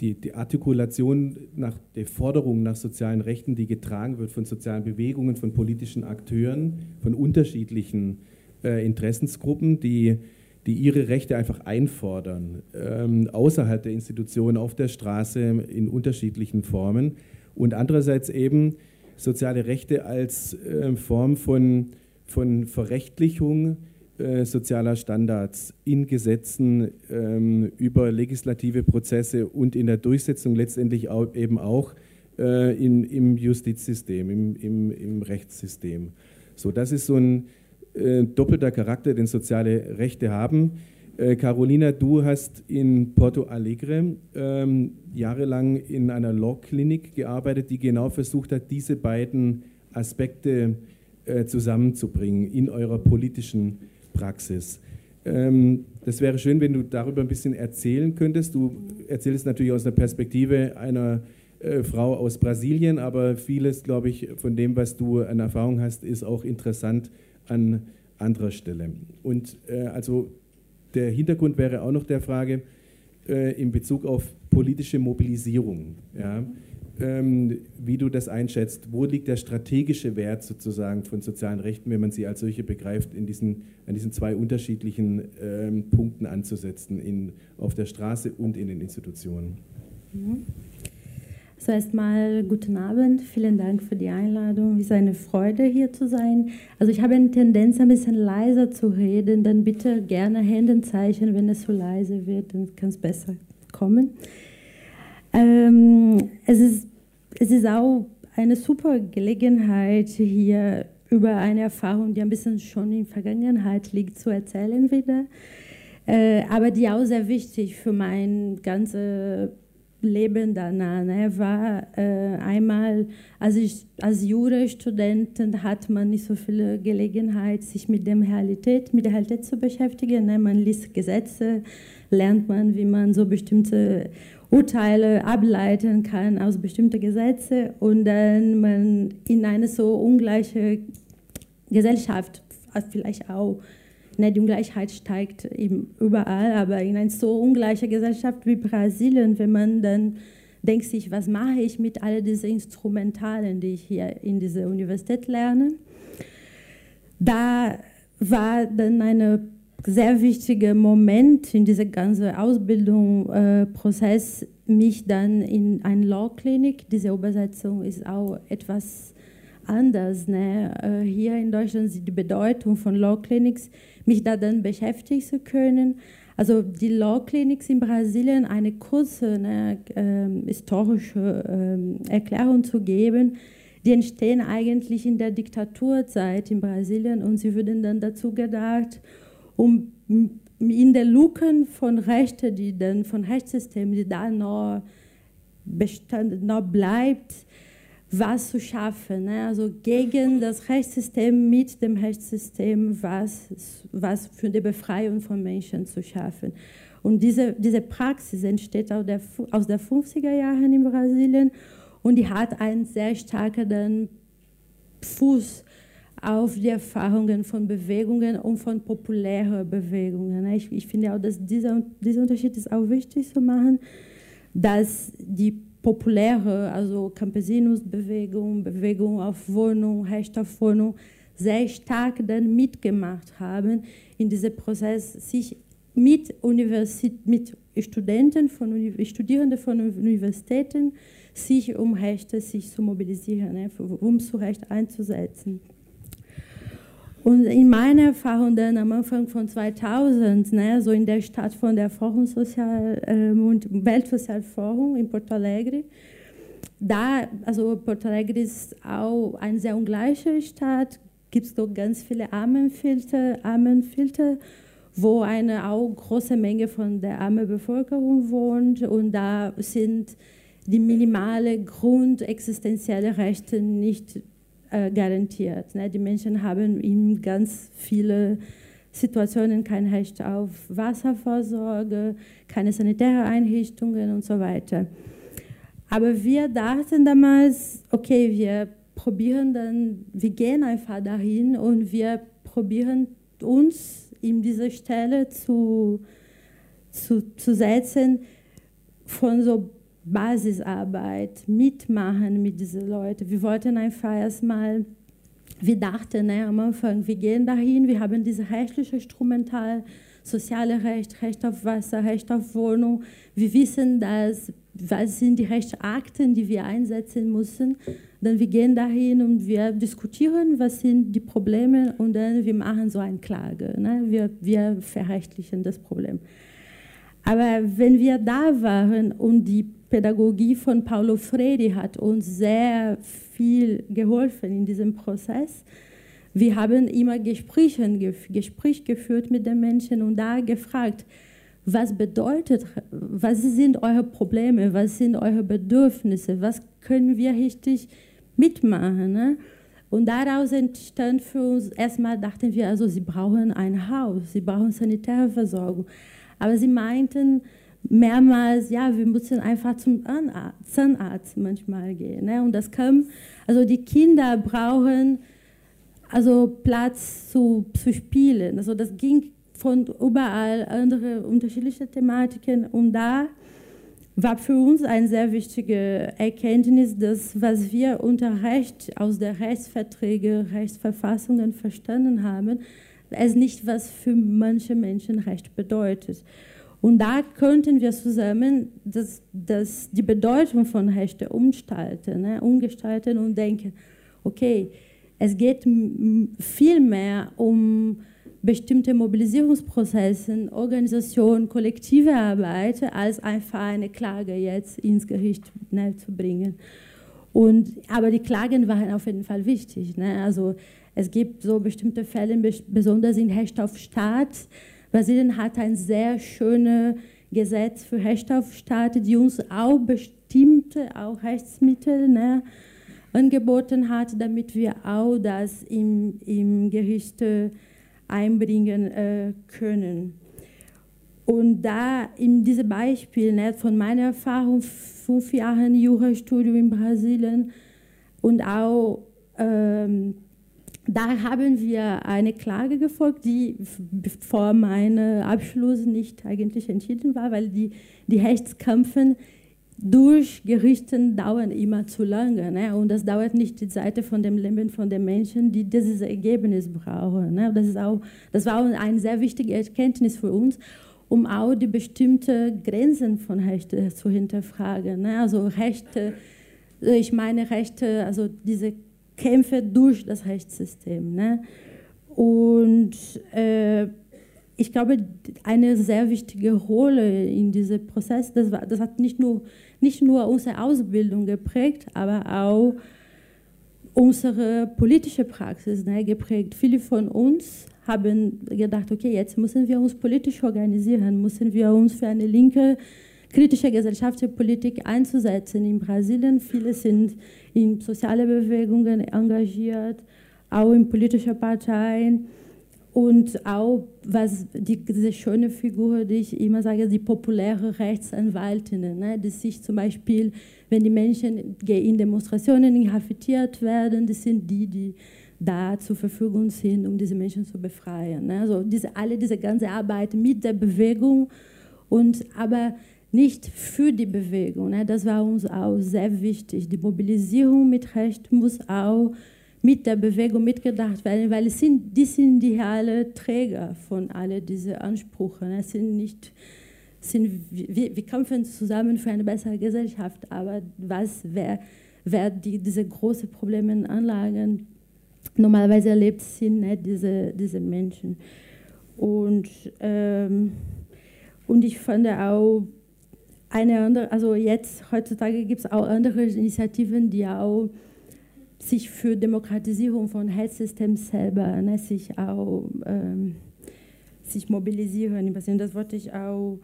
Speaker 2: die, die, Artikulation nach der Forderung nach sozialen Rechten, die getragen wird von sozialen Bewegungen, von politischen Akteuren, von unterschiedlichen äh, Interessensgruppen, die, die ihre Rechte einfach einfordern, ähm, außerhalb der Institution, auf der Straße, in unterschiedlichen Formen. Und andererseits eben soziale Rechte als äh, Form von, von Verrechtlichung äh, sozialer Standards in Gesetzen, ähm, über legislative Prozesse und in der Durchsetzung letztendlich auch, eben auch äh, in, im Justizsystem, im, im, im Rechtssystem. So, das ist so ein äh, doppelter Charakter, den soziale Rechte haben. Äh, Carolina, du hast in Porto Alegre ähm, jahrelang in einer Law-Klinik gearbeitet, die genau versucht hat, diese beiden Aspekte äh, zusammenzubringen in eurer politischen Praxis. Ähm, das wäre schön, wenn du darüber ein bisschen erzählen könntest. Du erzählst natürlich aus der Perspektive einer äh, Frau aus Brasilien, aber vieles, glaube ich, von dem, was du an Erfahrung hast, ist auch interessant an anderer Stelle. Und äh, also der Hintergrund wäre auch noch der Frage äh, in Bezug auf politische Mobilisierung. Ja? Ähm, wie du das einschätzt. Wo liegt der strategische Wert sozusagen von sozialen Rechten, wenn man sie als solche begreift, in diesen, an diesen zwei unterschiedlichen ähm, Punkten anzusetzen, in, auf der Straße und in den Institutionen?
Speaker 5: Mhm. So erstmal guten Abend, vielen Dank für die Einladung. Es ist eine Freude hier zu sein. Also ich habe eine Tendenz, ein bisschen leiser zu reden, dann bitte gerne Händenzeichen, wenn es zu leise wird, dann kann es besser kommen. Ähm, es, ist, es ist auch eine super Gelegenheit, hier über eine Erfahrung, die ein bisschen schon in der Vergangenheit liegt, zu erzählen wieder. Äh, aber die auch sehr wichtig für mein ganzes Leben danach ne, war äh, einmal, als ich als Jurastudentin hat man nicht so viele Gelegenheit, sich mit der Realität, mit der Realität zu beschäftigen. Ne? Man liest Gesetze, lernt man, wie man so bestimmte Urteile ableiten kann aus bestimmten Gesetzen und dann man in eine so ungleiche Gesellschaft, vielleicht auch Ne, die Ungleichheit steigt eben überall, aber in einer so ungleichen Gesellschaft wie Brasilien, wenn man dann denkt sich, was mache ich mit all diesen Instrumentalen, die ich hier in dieser Universität lerne, da war dann ein sehr wichtiger Moment in diesem ganzen Ausbildungsprozess, äh, mich dann in eine Law-Klinik, diese Übersetzung ist auch etwas anders. Ne? Äh, hier in Deutschland die Bedeutung von Law Clinics, mich da dann beschäftigen zu können. Also die Law Clinics in Brasilien eine kurze ne, äh, historische äh, Erklärung zu geben. Die entstehen eigentlich in der Diktaturzeit in Brasilien und sie würden dann dazu gedacht, um in den Lücken von Rechten, die dann von Rechtssystemen, die da noch, bestand, noch bleibt, was zu schaffen. Ne? Also gegen das Rechtssystem, mit dem Rechtssystem, was, was für die Befreiung von Menschen zu schaffen. Und diese, diese Praxis entsteht aus der, aus den 50er Jahren in Brasilien und die hat einen sehr starken Fuß auf die Erfahrungen von Bewegungen und von populären Bewegungen. Ich, ich finde auch, dass dieser, dieser Unterschied ist auch wichtig zu machen, dass die populäre, also Campesinus-Bewegung, Bewegung auf Wohnung, Recht auf Wohnung, sehr stark dann mitgemacht haben in diesem Prozess, sich mit, Universität, mit Studenten von Studierenden von Universitäten sich um Rechte sich zu mobilisieren, ne, um zu Recht einzusetzen. Und in meiner Erfahrung dann am Anfang von 2000, ne, so in der Stadt von der Forum Sozial ähm, und Weltsozialforum in Porto Alegre, da, also Porto Alegre ist auch eine sehr ungleiche Stadt, gibt es doch ganz viele Armenfilter, Armenfilter, wo eine auch große Menge von der armen Bevölkerung wohnt. Und da sind die minimale grundexistenzielle Rechte nicht äh, garantiert. Ne? Die Menschen haben in ganz viele Situationen kein Recht auf Wasserversorgung, keine sanitäre Einrichtungen und so weiter. Aber wir dachten damals, okay, wir probieren dann, wir gehen einfach dahin und wir probieren uns in diese Stelle zu, zu, zu setzen von so Basisarbeit, mitmachen mit diesen Leuten. Wir wollten einfach erstmal wir dachten ne, am Anfang, wir gehen dahin, wir haben diese rechtliche Instrumental, soziale Recht, Recht auf Wasser, Recht auf Wohnung. Wir wissen, dass, was sind die Rechtsakten, die wir einsetzen müssen. Dann wir gehen dahin und wir diskutieren, was sind die Probleme und dann wir machen so eine Klage. Ne? Wir, wir verrechtlichen das Problem. Aber wenn wir da waren und die Pädagogie von Paulo Freire hat uns sehr viel geholfen in diesem Prozess. Wir haben immer Gespräche, Gespräch geführt mit den Menschen und da gefragt, was bedeutet, was sind eure Probleme, was sind eure Bedürfnisse, was können wir richtig mitmachen. Ne? Und daraus entstand für uns, erstmal dachten wir, also sie brauchen ein Haus, sie brauchen sanitäre Versorgung. Aber sie meinten mehrmals, ja, wir müssen einfach zum Zahnarzt manchmal gehen. Ne? Und das kam, also die Kinder brauchen also Platz zu, zu spielen. Also das ging von überall andere unterschiedliche Thematiken und da war für uns eine sehr wichtige Erkenntnis, dass was wir unter Recht aus der Rechtsverträge, Rechtsverfassungen verstanden haben, es nicht was für manche Menschen Recht bedeutet. Und da könnten wir zusammen das, das, die Bedeutung von Rechte umgestalten, ne, umgestalten und denken, okay, es geht viel mehr um bestimmte Mobilisierungsprozesse, Organisation, kollektive Arbeit, als einfach eine Klage jetzt ins Gericht ne, zu bringen. Und, aber die Klagen waren auf jeden Fall wichtig. Ne? Also es gibt so bestimmte Fälle, besonders in Recht auf Staat. Brasilien hat ein sehr schönes Gesetz für Recht auf Staat, die uns auch bestimmte auch Rechtsmittel ne, angeboten hat, damit wir auch das im, im Gericht einbringen äh, können. Und da in diesem Beispiel ne, von meiner Erfahrung, fünf Jahre Jurastudium in Brasilien und auch ähm, da haben wir eine Klage gefolgt, die vor meinem Abschluss nicht eigentlich entschieden war, weil die, die Rechtskämpfe durch Gerichten dauern immer zu lange. Ne? Und das dauert nicht die Seite von dem Leben von den Menschen, die dieses Ergebnis brauchen. Ne? Das, ist auch, das war auch eine sehr wichtige Erkenntnis für uns, um auch die bestimmten Grenzen von Rechten zu hinterfragen. Ne? Also Rechte, ich meine Rechte, also diese Kämpfe durch das Rechtssystem. Ne? Und äh, ich glaube, eine sehr wichtige Rolle in diesem Prozess, das, war, das hat nicht nur, nicht nur unsere Ausbildung geprägt, aber auch unsere politische Praxis ne, geprägt. Viele von uns haben gedacht, okay, jetzt müssen wir uns politisch organisieren, müssen wir uns für eine linke kritische gesellschaftliche Politik einzusetzen in Brasilien. Viele sind in soziale Bewegungen engagiert, auch in politischen Parteien und auch, was die, diese schöne Figur, die ich immer sage, die populäre Rechtsanwältinnen, ne, die sich zum Beispiel, wenn die Menschen in Demonstrationen inhaftiert werden, das sind die, die da zur Verfügung sind, um diese Menschen zu befreien. Ne? Also diese, alle diese ganze Arbeit mit der Bewegung und aber nicht für die Bewegung. Ne? Das war uns auch sehr wichtig. Die Mobilisierung mit Recht muss auch mit der Bewegung mitgedacht werden, weil es sind, die sind die realen Träger von all diesen Ansprüchen. Ne? Es sind nicht, sind, wir, wir kämpfen zusammen für eine bessere Gesellschaft, aber was, wer, wer die, diese großen Probleme in Anlagen normalerweise erlebt, sind nicht diese, diese Menschen. Und, ähm, und ich fand auch, eine andere, also jetzt heutzutage gibt es auch andere Initiativen, die auch sich für Demokratisierung von Health-Systems selber ne, sich auch ähm, sich mobilisieren. Das wollte ich auch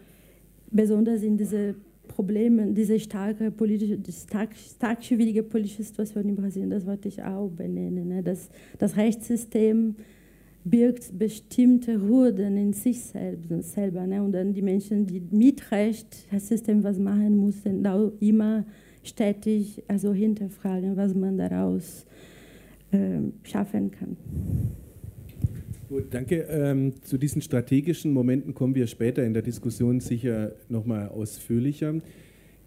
Speaker 5: besonders in diese Probleme, diese starke politische, stark, stark schwierige politische Situation in Brasilien, das wollte ich auch benennen. Ne, dass das Rechtssystem birgt bestimmte Hürden in sich selbst, selber. Ne? Und dann die Menschen, die mit Recht das System was machen mussten, auch immer stetig also hinterfragen, was man daraus äh, schaffen kann.
Speaker 2: Gut, danke. Ähm, zu diesen strategischen Momenten kommen wir später in der Diskussion sicher nochmal ausführlicher.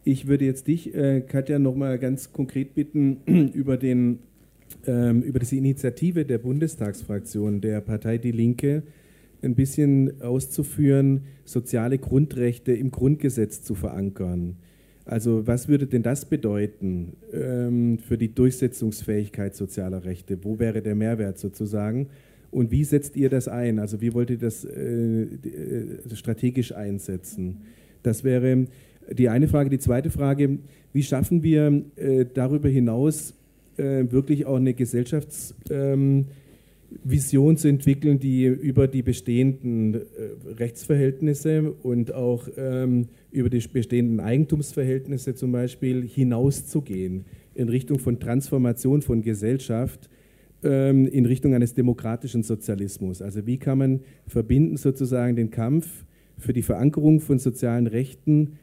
Speaker 2: Ich würde jetzt dich, äh, Katja, nochmal ganz konkret bitten, (clears throat) über den über diese Initiative der Bundestagsfraktion der Partei Die Linke ein bisschen auszuführen, soziale Grundrechte im Grundgesetz zu verankern. Also was würde denn das bedeuten ähm, für die Durchsetzungsfähigkeit sozialer Rechte? Wo wäre der Mehrwert sozusagen? Und wie setzt ihr das ein? Also wie wollt ihr das äh, äh strategisch einsetzen? Das wäre die eine Frage. Die zweite Frage, wie schaffen wir äh, darüber hinaus äh, wirklich auch eine Gesellschaftsvision ähm, zu entwickeln, die über die bestehenden äh, Rechtsverhältnisse und auch ähm, über die bestehenden Eigentumsverhältnisse zum Beispiel hinauszugehen in Richtung von Transformation von Gesellschaft, ähm, in Richtung eines demokratischen Sozialismus. Also wie kann man verbinden sozusagen den Kampf für die Verankerung von sozialen Rechten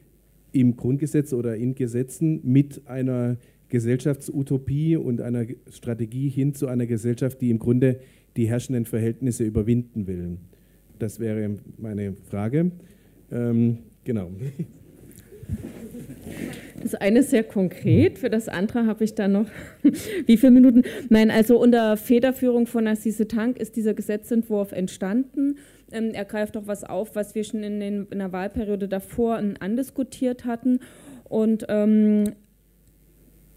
Speaker 2: im Grundgesetz oder in Gesetzen mit einer Gesellschaftsutopie und einer Strategie hin zu einer Gesellschaft, die im Grunde die herrschenden Verhältnisse überwinden will. Das wäre meine Frage. Ähm, genau.
Speaker 4: Das eine ist sehr konkret, für das andere habe ich dann noch (laughs) wie viele Minuten? Nein, also unter Federführung von Assise Tank ist dieser Gesetzentwurf entstanden. Ähm, er greift auch was auf, was wir schon in, den, in der Wahlperiode davor andiskutiert hatten. Und ähm,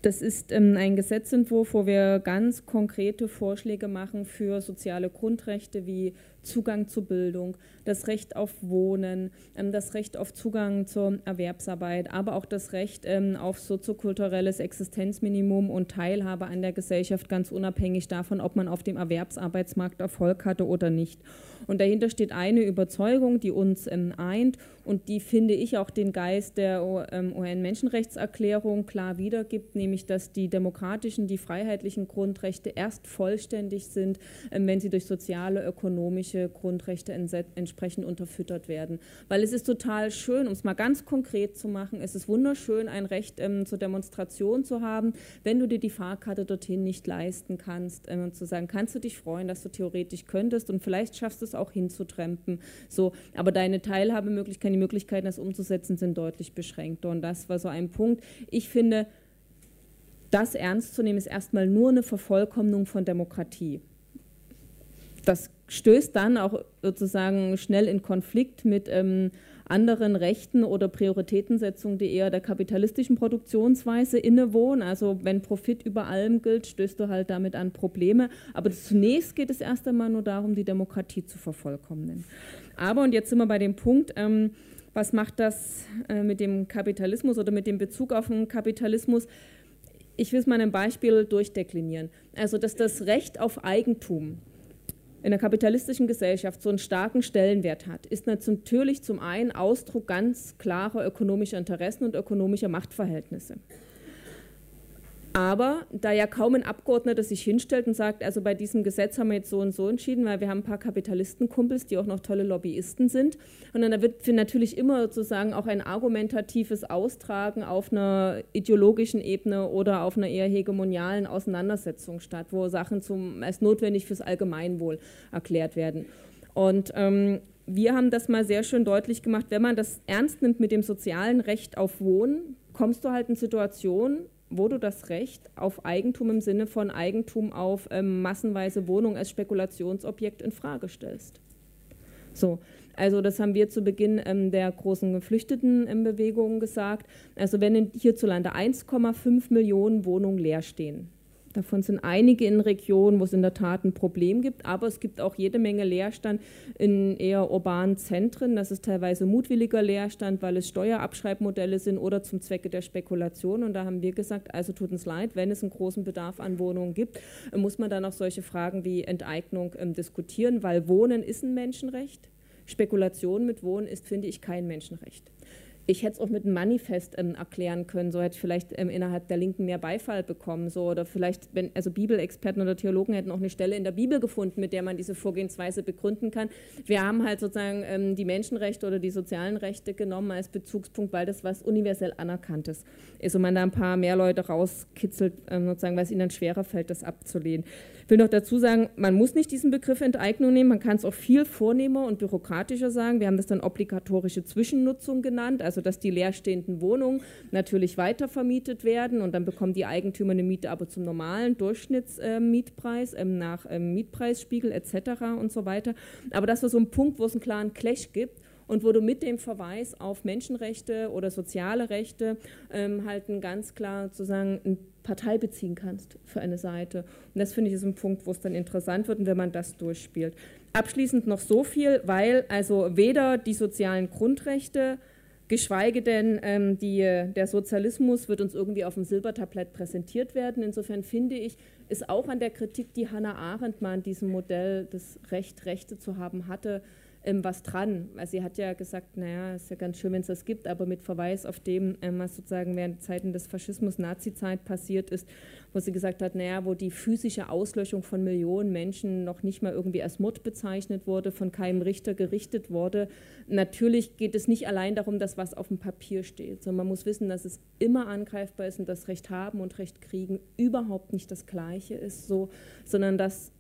Speaker 4: das ist ähm, ein Gesetzentwurf, wo wir ganz konkrete Vorschläge machen für soziale Grundrechte wie Zugang zu Bildung, das Recht auf Wohnen, ähm, das Recht auf Zugang zur Erwerbsarbeit, aber auch das Recht ähm, auf soziokulturelles Existenzminimum und Teilhabe an der Gesellschaft, ganz unabhängig davon, ob man auf dem Erwerbsarbeitsmarkt Erfolg hatte oder nicht. Und dahinter steht eine Überzeugung, die uns ähm, eint und die, finde ich, auch den Geist der UN-Menschenrechtserklärung klar wiedergibt, nämlich dass die demokratischen, die freiheitlichen Grundrechte erst vollständig sind, wenn sie durch soziale, ökonomische Grundrechte entsprechend unterfüttert werden. Weil es ist total schön, um es mal ganz konkret zu machen, es ist wunderschön, ein Recht ähm, zur Demonstration zu haben, wenn du dir die Fahrkarte dorthin nicht leisten kannst, ähm, zu sagen, kannst du dich freuen, dass du theoretisch könntest und vielleicht schaffst du es auch hinzutrempen. So, aber deine Teilhabemöglichkeiten, die Möglichkeiten, das umzusetzen, sind deutlich beschränkter. Und das war so ein Punkt. Ich finde, das ernst zu nehmen, ist erstmal nur eine Vervollkommnung von Demokratie. Das stößt dann auch sozusagen schnell in Konflikt mit ähm, anderen Rechten oder Prioritätensetzungen, die eher der kapitalistischen Produktionsweise innewohnen. Also wenn Profit über allem gilt, stößt du halt damit an Probleme. Aber zunächst geht es erst einmal nur darum, die Demokratie zu vervollkommnen. Aber, und jetzt sind wir bei dem Punkt, ähm, was macht das äh, mit dem Kapitalismus oder mit dem Bezug auf den Kapitalismus? Ich will es mal ein Beispiel durchdeklinieren. Also, dass das Recht auf Eigentum in der kapitalistischen Gesellschaft so einen starken Stellenwert hat, ist natürlich zum einen Ausdruck ganz klarer ökonomischer Interessen und ökonomischer Machtverhältnisse. Aber da ja kaum ein Abgeordneter sich hinstellt und sagt, also bei diesem Gesetz haben wir jetzt so und so entschieden, weil wir haben ein paar Kapitalistenkumpels, die auch noch tolle Lobbyisten sind. Und dann wird natürlich immer sozusagen auch ein argumentatives Austragen auf einer ideologischen Ebene oder auf einer eher hegemonialen Auseinandersetzung statt, wo Sachen zum, als notwendig fürs Allgemeinwohl erklärt werden. Und ähm, wir haben das mal sehr schön deutlich gemacht, wenn man das ernst nimmt mit dem sozialen Recht auf Wohnen, kommst du halt in Situationen, wo du das Recht auf Eigentum im Sinne von Eigentum auf ähm, massenweise Wohnung als Spekulationsobjekt in Frage stellst. So, also das haben wir zu Beginn ähm, der großen Geflüchtetenbewegung gesagt. Also wenn hierzulande 1,5 Millionen Wohnungen leer stehen, Davon sind einige in Regionen, wo es in der Tat ein Problem gibt, aber es gibt auch jede Menge Leerstand in eher urbanen Zentren. Das ist teilweise mutwilliger Leerstand, weil es Steuerabschreibmodelle sind oder zum Zwecke der Spekulation. Und da haben wir gesagt, also tut uns leid, wenn es einen großen Bedarf an Wohnungen gibt, muss man dann auch solche Fragen wie Enteignung ähm, diskutieren, weil Wohnen ist ein Menschenrecht. Spekulation mit Wohnen ist, finde ich, kein Menschenrecht ich hätte es auch mit einem Manifest ähm, erklären können, so hätte ich vielleicht ähm, innerhalb der Linken mehr Beifall bekommen, so oder vielleicht, wenn, also Bibelexperten oder Theologen hätten auch eine Stelle in der Bibel gefunden, mit der man diese Vorgehensweise begründen kann. Wir haben halt sozusagen ähm, die Menschenrechte oder die sozialen Rechte genommen als Bezugspunkt, weil das was universell anerkanntes ist und man da ein paar mehr Leute rauskitzelt, ähm, sozusagen, weil es ihnen dann schwerer fällt, das abzulehnen. Ich will noch dazu sagen, man muss nicht diesen Begriff Enteignung nehmen, man kann es auch viel vornehmer und bürokratischer sagen. Wir haben das dann obligatorische Zwischennutzung genannt, also dass die leerstehenden Wohnungen natürlich weitervermietet werden und dann bekommen die Eigentümer eine Miete aber zum normalen Durchschnittsmietpreis äh, nach äh, Mietpreisspiegel etc. und so weiter. Aber das war so ein Punkt, wo es einen klaren Clash gibt und wo du mit dem Verweis auf Menschenrechte oder soziale Rechte ähm, halt ein ganz klar sozusagen eine Partei beziehen kannst für eine Seite. Und das finde ich ist ein Punkt, wo es dann interessant wird, wenn man das durchspielt. Abschließend noch so viel, weil also weder die sozialen Grundrechte geschweige denn ähm, die, der Sozialismus wird uns irgendwie auf dem Silbertablett präsentiert werden. Insofern finde ich, ist auch an der Kritik, die Hannah Arendt mal an diesem Modell des Recht, Rechte zu haben hatte, ähm, was dran. Also sie hat ja gesagt, naja, ist ja ganz schön, wenn es das gibt, aber mit Verweis auf dem, ähm, was sozusagen während Zeiten des Faschismus, Nazi-Zeit passiert ist, wo sie gesagt hat, naja, wo die physische Auslöschung von Millionen Menschen noch nicht mal irgendwie als Mord bezeichnet wurde, von keinem Richter gerichtet wurde. Natürlich geht es nicht allein darum, dass was auf dem Papier steht, sondern man muss wissen, dass es immer angreifbar ist und das Recht haben und Recht kriegen überhaupt nicht das Gleiche ist, so, sondern dass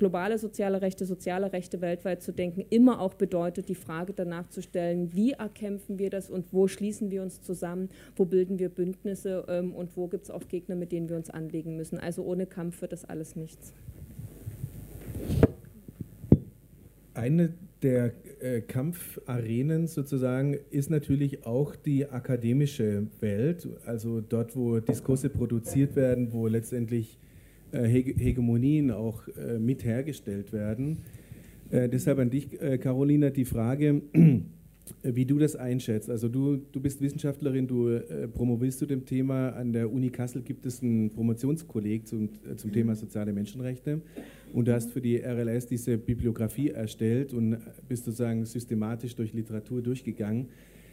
Speaker 4: globale soziale Rechte, soziale Rechte weltweit zu denken, immer auch bedeutet, die Frage danach zu stellen, wie erkämpfen wir das und wo schließen wir uns zusammen, wo bilden wir Bündnisse ähm, und wo gibt es auch Gegner, mit denen wir uns anlegen müssen. Also ohne Kampf wird das alles nichts.
Speaker 2: Eine der äh, Kampfarenen sozusagen ist natürlich auch die akademische Welt, also dort, wo Diskurse produziert werden, wo letztendlich äh, Hegemonien auch äh, mit hergestellt werden. Äh, deshalb an dich, Carolina, die Frage, (clears throat) wie du das einschätzt. Also du, du bist Wissenschaftlerin, du promovierst zu dem Thema. An der Uni Kassel gibt es ein Promotionskolleg zum, zum Thema soziale Menschenrechte. Und du hast für die RLS diese Bibliografie erstellt und bist sozusagen systematisch durch Literatur durchgegangen.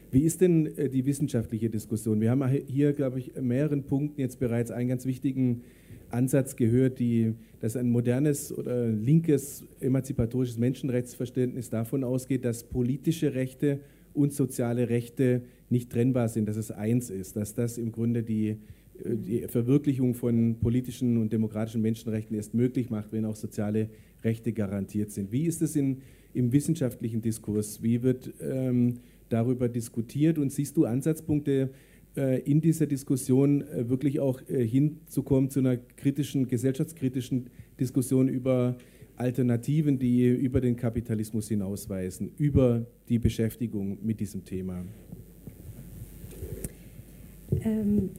Speaker 2: Wie ist denn äh, die wissenschaftliche Diskussion? Wir haben hier, glaube ich, mehreren Punkten jetzt bereits einen ganz wichtigen Ansatz gehört, die, dass ein modernes oder linkes emanzipatorisches Menschenrechtsverständnis davon ausgeht, dass politische Rechte und soziale Rechte nicht trennbar sind, dass es eins ist, dass das im Grunde die, die Verwirklichung von politischen und demokratischen Menschenrechten erst möglich macht, wenn auch soziale Rechte garantiert sind. Wie ist es im wissenschaftlichen Diskurs? Wie wird ähm, darüber diskutiert und siehst du Ansatzpunkte, äh, in dieser Diskussion äh, wirklich auch äh, hinzukommen zu einer kritischen, gesellschaftskritischen Diskussion über Alternativen, die über den Kapitalismus hinausweisen, über die Beschäftigung mit diesem Thema?
Speaker 5: Ähm,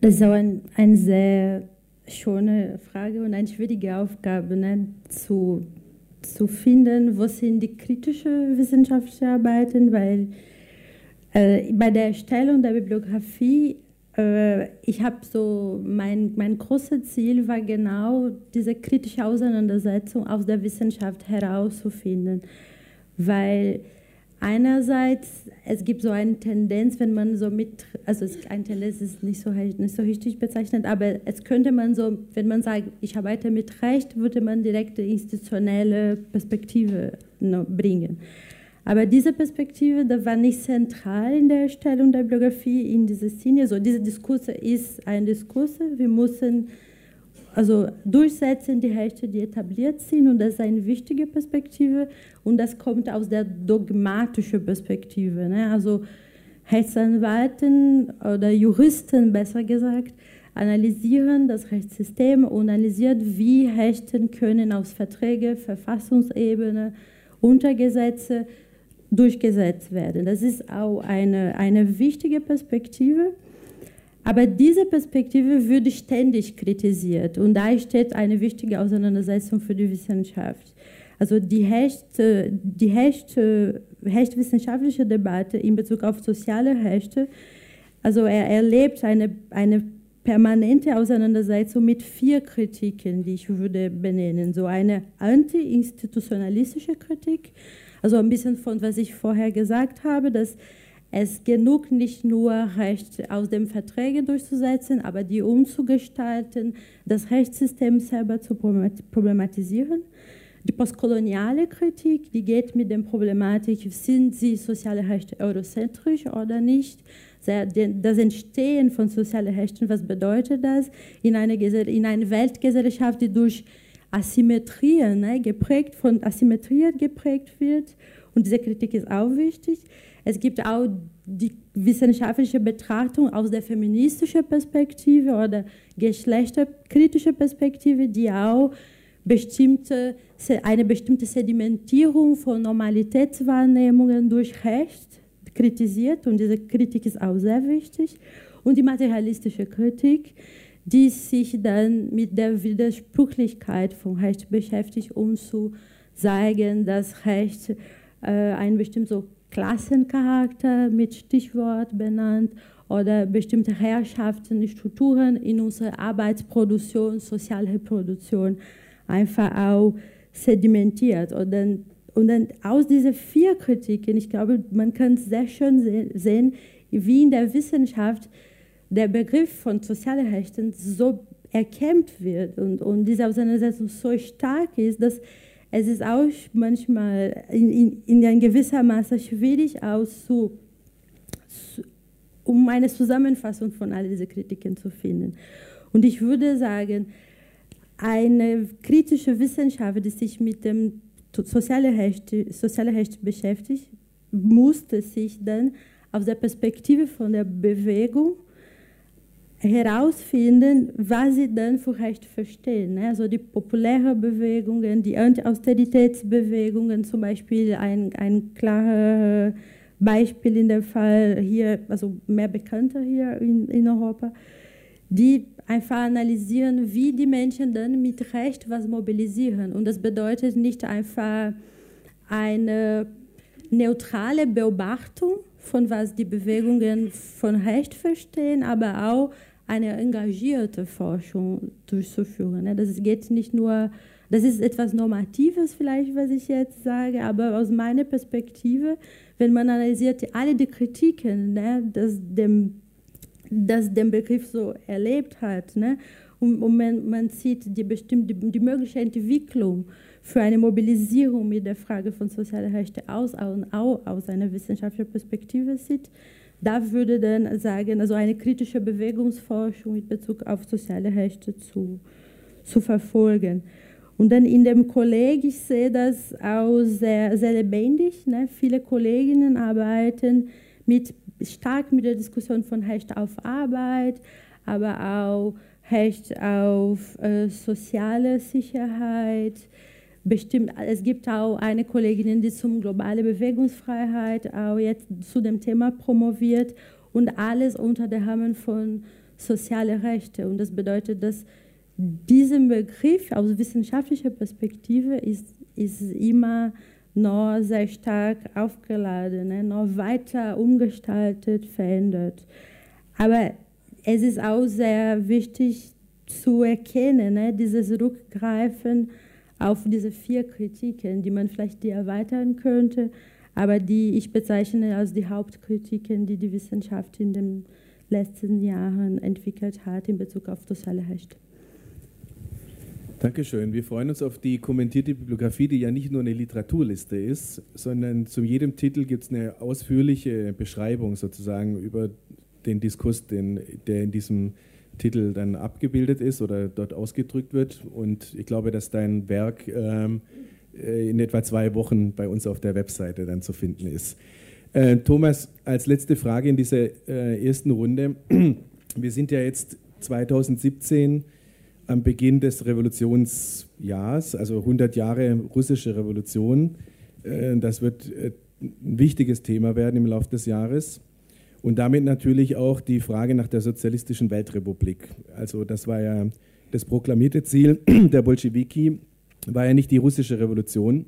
Speaker 5: das ist auch ein, eine sehr schöne Frage und eine schwierige Aufgabe, ne? zu, zu finden, wo sind die kritischen wissenschaftlichen Arbeiten, weil äh, bei der Erstellung der Bibliografie, äh, ich habe so, mein, mein großes Ziel war genau, diese kritische Auseinandersetzung aus der Wissenschaft herauszufinden. Weil einerseits, es gibt so eine Tendenz, wenn man so mit, also es, eine Tendenz ist nicht so, nicht so richtig bezeichnet, aber es könnte man so, wenn man sagt, ich arbeite mit Recht, würde man direkt eine institutionelle Perspektive bringen. Aber diese Perspektive, das war nicht zentral in der Erstellung der Biografie in dieser Szene. Also dieser Diskurs ist ein Diskurs. Wir müssen also durchsetzen die Rechte, die etabliert sind. Und das ist eine wichtige Perspektive. Und das kommt aus der dogmatischen Perspektive. Ne? Also Rechtsanwalten oder Juristen, besser gesagt, analysieren das Rechtssystem und analysieren, wie Rechte können aus Verträgen, Verfassungsebene, Untergesetze durchgesetzt werden. Das ist auch eine, eine wichtige Perspektive. Aber diese Perspektive wird ständig kritisiert und da steht eine wichtige Auseinandersetzung für die Wissenschaft. Also die, Recht, die Recht, rechtwissenschaftliche Debatte in Bezug auf soziale Rechte, also er erlebt eine, eine permanente Auseinandersetzung mit vier Kritiken, die ich würde benennen. So eine anti-institutionalistische Kritik, also ein bisschen von, was ich vorher gesagt habe, dass es genug nicht nur Recht aus den Verträgen durchzusetzen, aber die umzugestalten, das Rechtssystem selber zu problematisieren. Die postkoloniale Kritik, die geht mit der Problematik, sind sie soziale Rechte eurozentrisch oder nicht? Das Entstehen von sozialen Rechten, was bedeutet das in einer, in einer Weltgesellschaft, die durch Asymmetrien, ne, geprägt von Asymmetrien geprägt wird. Und diese Kritik ist auch wichtig. Es gibt auch die wissenschaftliche Betrachtung aus der feministischen Perspektive oder geschlechterkritische Perspektive, die auch bestimmte, eine bestimmte Sedimentierung von Normalitätswahrnehmungen durch Recht kritisiert und diese Kritik ist auch sehr wichtig. Und die materialistische Kritik, die sich dann mit der Widersprüchlichkeit von Recht beschäftigt, um zu zeigen, dass Recht äh, einen bestimmten so Klassencharakter mit Stichwort benannt oder bestimmte Herrschaften, Strukturen in unserer Arbeitsproduktion, Sozialreproduktion einfach auch sedimentiert. Und dann, und dann aus diesen vier Kritiken, ich glaube, man kann sehr schön sehen, wie in der Wissenschaft der Begriff von sozialen Rechten so erkämpft wird und, und diese Auseinandersetzung so stark ist, dass es ist auch manchmal in, in, in ein gewisser Maße schwierig aus zu, um eine Zusammenfassung von all diesen Kritiken zu finden. Und ich würde sagen, eine kritische Wissenschaft, die sich mit dem sozialen Recht, soziale Recht beschäftigt, musste sich dann aus der Perspektive von der Bewegung herausfinden, was sie dann für Recht verstehen. Ne? Also die populären Bewegungen, die Anti-Austeritätsbewegungen, zum Beispiel ein, ein klares Beispiel in dem Fall hier, also mehr bekannter hier in, in Europa, die einfach analysieren, wie die Menschen dann mit Recht was mobilisieren. Und das bedeutet nicht einfach eine neutrale Beobachtung von was die Bewegungen von Recht verstehen, aber auch eine engagierte Forschung durchzuführen. Ne? Das geht nicht nur, das ist etwas Normatives vielleicht, was ich jetzt sage, aber aus meiner Perspektive, wenn man analysiert alle die Kritiken, ne, dass dem, dass den Begriff so erlebt hat, ne, und, man, sieht die, bestimmte, die, mögliche Entwicklung für eine Mobilisierung mit der Frage von sozialen Rechten aus, auch aus einer wissenschaftlichen Perspektive sieht, da würde dann sagen, also eine kritische Bewegungsforschung mit Bezug auf soziale Rechte zu, zu verfolgen. Und dann in dem Kolleg, ich sehe das auch sehr, sehr lebendig. Ne? Viele Kolleginnen arbeiten mit, stark mit der Diskussion von Recht auf Arbeit, aber auch Recht auf äh, soziale Sicherheit, bestimmt, es gibt auch eine Kollegin, die zum globale Bewegungsfreiheit auch jetzt zu dem Thema promoviert und alles unter der Rahmen von soziale Rechte. Und das bedeutet, dass dieser Begriff aus wissenschaftlicher Perspektive ist, ist immer noch sehr stark aufgeladen, ne? noch weiter umgestaltet, verändert. Aber es ist auch sehr wichtig zu erkennen, ne? dieses Rückgreifen auf diese vier Kritiken, die man vielleicht die erweitern könnte, aber die ich bezeichne als die Hauptkritiken, die die Wissenschaft in den letzten Jahren entwickelt hat in Bezug auf soziale Rechte.
Speaker 2: Dankeschön. Wir freuen uns auf die kommentierte Bibliografie, die ja nicht nur eine Literaturliste ist, sondern zu jedem Titel gibt es eine ausführliche Beschreibung sozusagen über den Diskurs, den, der in diesem Titel dann abgebildet ist oder dort ausgedrückt wird. Und ich glaube, dass dein Werk ähm, äh, in etwa zwei Wochen bei uns auf der Webseite dann zu finden ist. Äh, Thomas, als letzte Frage in dieser äh, ersten Runde. (clears throat) Wir sind ja jetzt 2017 am Beginn des Revolutionsjahrs, also 100 Jahre russische Revolution. Äh, das wird äh, ein wichtiges Thema werden im Laufe des Jahres. Und damit natürlich auch die Frage nach der sozialistischen Weltrepublik. Also das war ja das proklamierte Ziel (clears throat) der Bolschewiki, war ja nicht die russische Revolution,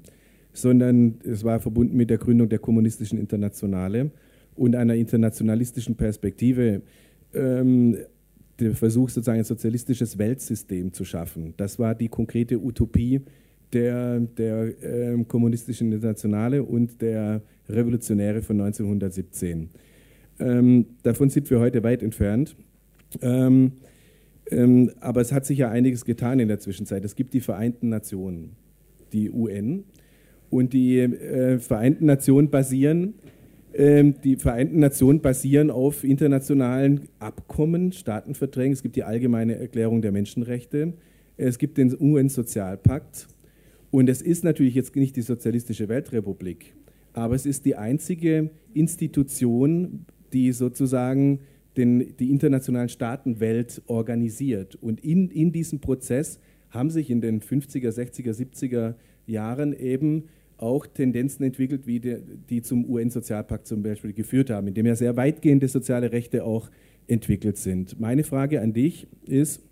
Speaker 2: sondern es war verbunden mit der Gründung der kommunistischen Internationale und einer internationalistischen Perspektive. Ähm, der Versuch, sozusagen ein sozialistisches Weltsystem zu schaffen. Das war die konkrete Utopie der, der äh, kommunistischen Internationale und der Revolutionäre von 1917. Ähm, davon sind wir heute weit entfernt. Ähm, ähm, aber es hat sich ja einiges getan in der Zwischenzeit. Es gibt die Vereinten Nationen, die UN. Und die äh, Vereinten Nationen basieren ähm, die Vereinten Nationen basieren auf internationalen Abkommen, Staatenverträgen. Es gibt die Allgemeine Erklärung der Menschenrechte. Es gibt den UN-Sozialpakt. Und es ist natürlich jetzt nicht die Sozialistische Weltrepublik, aber es ist die einzige Institution, die sozusagen den, die internationalen Staatenwelt organisiert. Und in, in diesem Prozess haben sich in den 50er, 60er, 70er Jahren eben auch Tendenzen entwickelt, wie die, die zum UN-Sozialpakt zum Beispiel geführt haben, in dem ja sehr weitgehende soziale Rechte auch entwickelt sind. Meine Frage an dich ist,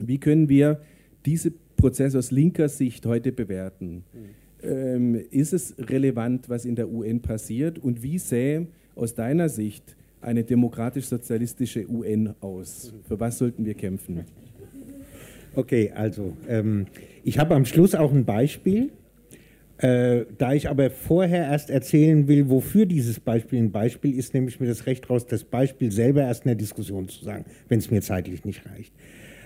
Speaker 2: wie können wir diese Prozesse aus linker Sicht heute bewerten? Mhm. Ähm, ist es relevant, was in der UN passiert? Und wie sähe aus deiner Sicht eine demokratisch-sozialistische UN aus? Für was sollten wir kämpfen?
Speaker 3: Okay, also ähm, ich habe am Schluss auch ein Beispiel. Äh, da ich aber vorher erst erzählen will, wofür dieses Beispiel ein Beispiel ist, nehme ich mir das Recht raus, das Beispiel selber erst in der Diskussion zu sagen, wenn es mir zeitlich nicht reicht.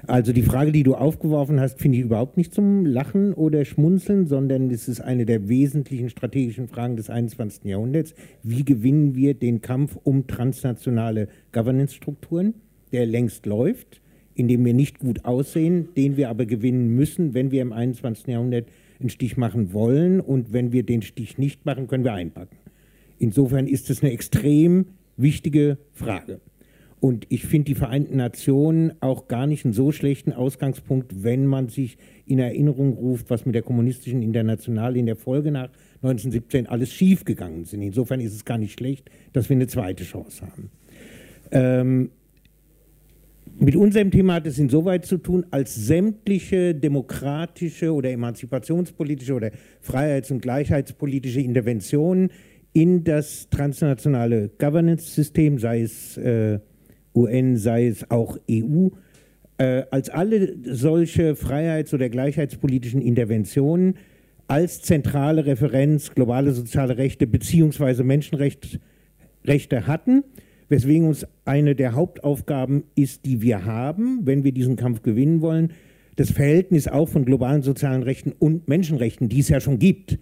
Speaker 3: Also die Frage, die du aufgeworfen hast, finde ich überhaupt nicht zum Lachen oder Schmunzeln, sondern es ist eine der wesentlichen strategischen Fragen des 21. Jahrhunderts. Wie gewinnen wir den Kampf um transnationale Governance-Strukturen, der längst läuft, in dem wir nicht gut aussehen, den wir aber gewinnen müssen, wenn wir im 21. Jahrhundert einen Stich machen wollen und wenn wir den Stich nicht machen, können wir einpacken. Insofern ist es eine extrem wichtige Frage. Und ich finde die Vereinten Nationen auch gar nicht einen so schlechten Ausgangspunkt, wenn man sich in Erinnerung ruft, was mit der kommunistischen Internationale in der Folge nach 1917 alles schiefgegangen sind. Insofern ist es gar nicht schlecht, dass wir eine zweite Chance haben. Ähm, mit unserem Thema hat es insoweit zu tun, als sämtliche demokratische oder emanzipationspolitische oder freiheits- und gleichheitspolitische Interventionen in das transnationale Governance-System, sei es äh, UN, sei es auch EU, äh, als alle solche freiheits- oder gleichheitspolitischen Interventionen als zentrale Referenz globale soziale Rechte bzw. Menschenrechte hatten weswegen uns eine der Hauptaufgaben ist, die wir haben, wenn wir diesen Kampf gewinnen wollen, das Verhältnis auch von globalen sozialen Rechten und Menschenrechten, die es ja schon gibt,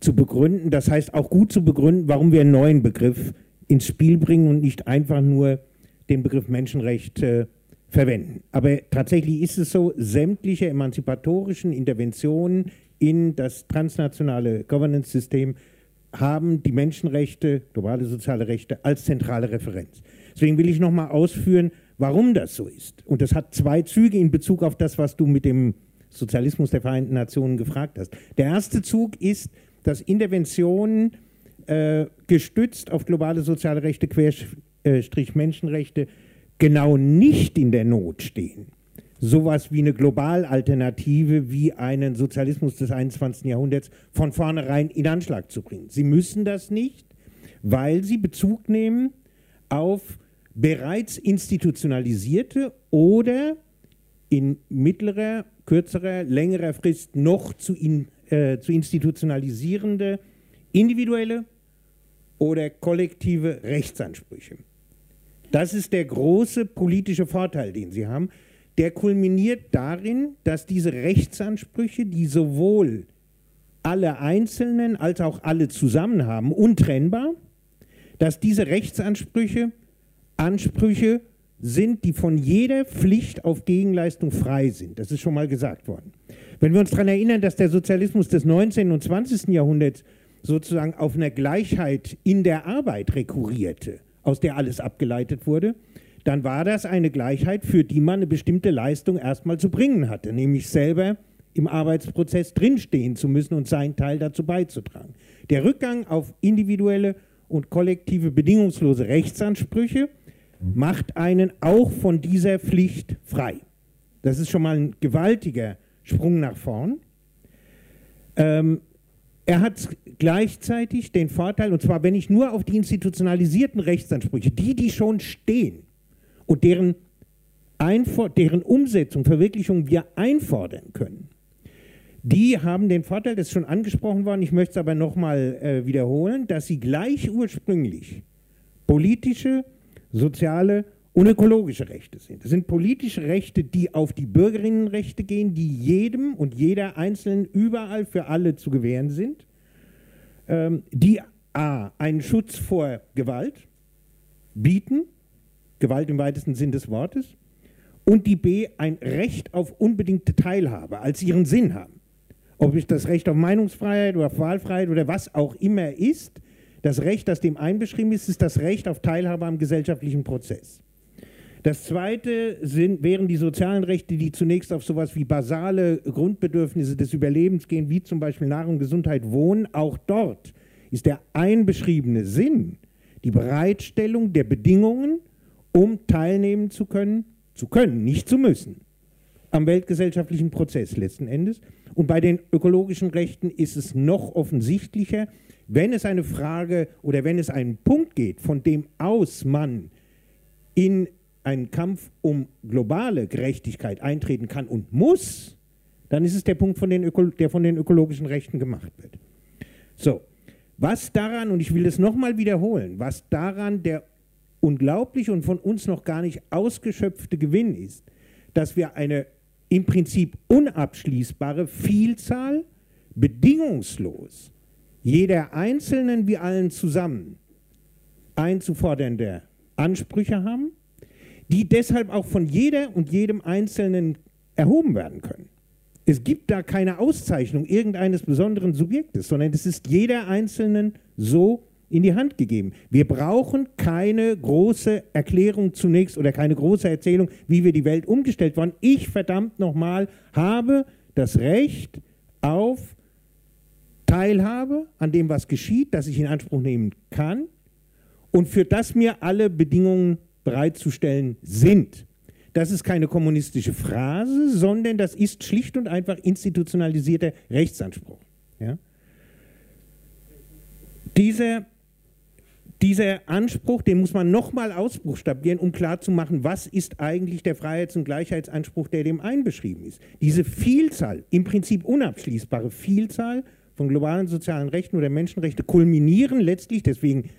Speaker 3: zu begründen. Das heißt auch gut zu begründen, warum wir einen neuen Begriff ins Spiel bringen und nicht einfach nur den Begriff Menschenrecht äh, verwenden. Aber tatsächlich ist es so, sämtliche emanzipatorischen Interventionen in das transnationale Governance-System haben die Menschenrechte, globale soziale Rechte als zentrale Referenz. Deswegen will ich nochmal ausführen, warum das so ist. Und das hat zwei Züge in Bezug auf das, was du mit dem Sozialismus der Vereinten Nationen gefragt hast. Der erste Zug ist, dass Interventionen äh, gestützt auf globale soziale Rechte, Querstrich Menschenrechte, genau nicht in der Not stehen, sowas wie eine Globalalternative, wie einen Sozialismus des 21. Jahrhunderts von vornherein in Anschlag zu bringen. Sie müssen das nicht, weil sie Bezug nehmen auf bereits institutionalisierte oder in mittlerer, kürzerer, längerer Frist noch zu, in, äh, zu institutionalisierende individuelle oder kollektive Rechtsansprüche. Das ist der große politische Vorteil, den Sie haben der kulminiert darin, dass diese Rechtsansprüche, die sowohl alle Einzelnen als auch alle zusammen haben, untrennbar, dass diese Rechtsansprüche Ansprüche sind, die von jeder Pflicht auf Gegenleistung frei sind. Das ist schon mal gesagt worden. Wenn wir uns daran erinnern, dass der Sozialismus des 19. und 20. Jahrhunderts sozusagen auf eine Gleichheit in der Arbeit rekurrierte, aus der alles abgeleitet wurde, dann war das eine Gleichheit, für die man eine bestimmte Leistung erstmal zu bringen hatte, nämlich selber im Arbeitsprozess drinstehen zu müssen und seinen Teil dazu beizutragen. Der Rückgang auf individuelle und kollektive bedingungslose Rechtsansprüche macht einen auch von dieser Pflicht frei. Das ist schon mal ein gewaltiger Sprung nach vorn. Ähm, er hat gleichzeitig den Vorteil, und zwar wenn ich nur auf die institutionalisierten Rechtsansprüche, die, die schon stehen, und deren, deren Umsetzung, Verwirklichung wir einfordern können, die haben den Vorteil, das ist schon angesprochen worden, ich möchte es aber nochmal äh, wiederholen, dass sie gleich ursprünglich politische, soziale und ökologische Rechte sind. Das sind politische Rechte, die auf die Bürgerinnenrechte gehen, die jedem und jeder Einzelnen überall für alle zu gewähren sind, ähm, die a. einen Schutz vor Gewalt bieten, Gewalt im weitesten Sinn des Wortes, und die B ein Recht auf unbedingte Teilhabe als ihren Sinn haben. Ob es das Recht auf Meinungsfreiheit oder auf Wahlfreiheit oder was auch immer ist, Das Recht, das dem einbeschrieben ist, ist das Recht auf Teilhabe am gesellschaftlichen Prozess. Das zweite sind, wären die sozialen Rechte, die zunächst auf sowas wie basale Grundbedürfnisse des Überlebens gehen, wie zum Beispiel Nahrung, Gesundheit, Wohnen. Auch dort ist der einbeschriebene Sinn die Bereitstellung der Bedingungen, um teilnehmen zu können, zu können, nicht zu müssen, am weltgesellschaftlichen Prozess letzten Endes. Und bei den ökologischen Rechten ist es noch offensichtlicher, wenn es eine Frage oder wenn es einen Punkt geht, von dem aus man in einen Kampf um globale Gerechtigkeit eintreten kann und muss, dann ist es der Punkt, von der von den ökologischen Rechten gemacht wird. So, was daran, und ich will es nochmal wiederholen, was daran der unglaubliche und von uns noch gar nicht ausgeschöpfte Gewinn ist, dass wir eine im Prinzip unabschließbare Vielzahl bedingungslos jeder Einzelnen wie allen zusammen einzufordernde Ansprüche haben, die deshalb auch von jeder und jedem Einzelnen erhoben werden können. Es gibt da keine Auszeichnung irgendeines besonderen Subjektes, sondern es ist jeder Einzelnen so in die Hand gegeben. Wir brauchen keine große Erklärung zunächst oder keine große Erzählung, wie wir die Welt umgestellt waren. Ich verdammt nochmal habe das Recht auf Teilhabe an dem, was geschieht, das ich in Anspruch nehmen kann und für das mir alle Bedingungen bereitzustellen sind. Das ist keine kommunistische Phrase, sondern das ist schlicht und einfach institutionalisierter Rechtsanspruch. Ja? Dieser, dieser Anspruch, den muss man nochmal ausbuchstabieren, um klarzumachen, was ist eigentlich der Freiheits- und Gleichheitsanspruch, der dem einbeschrieben ist. Diese Vielzahl, im Prinzip unabschließbare Vielzahl von globalen sozialen Rechten oder Menschenrechte kulminieren letztlich, deswegen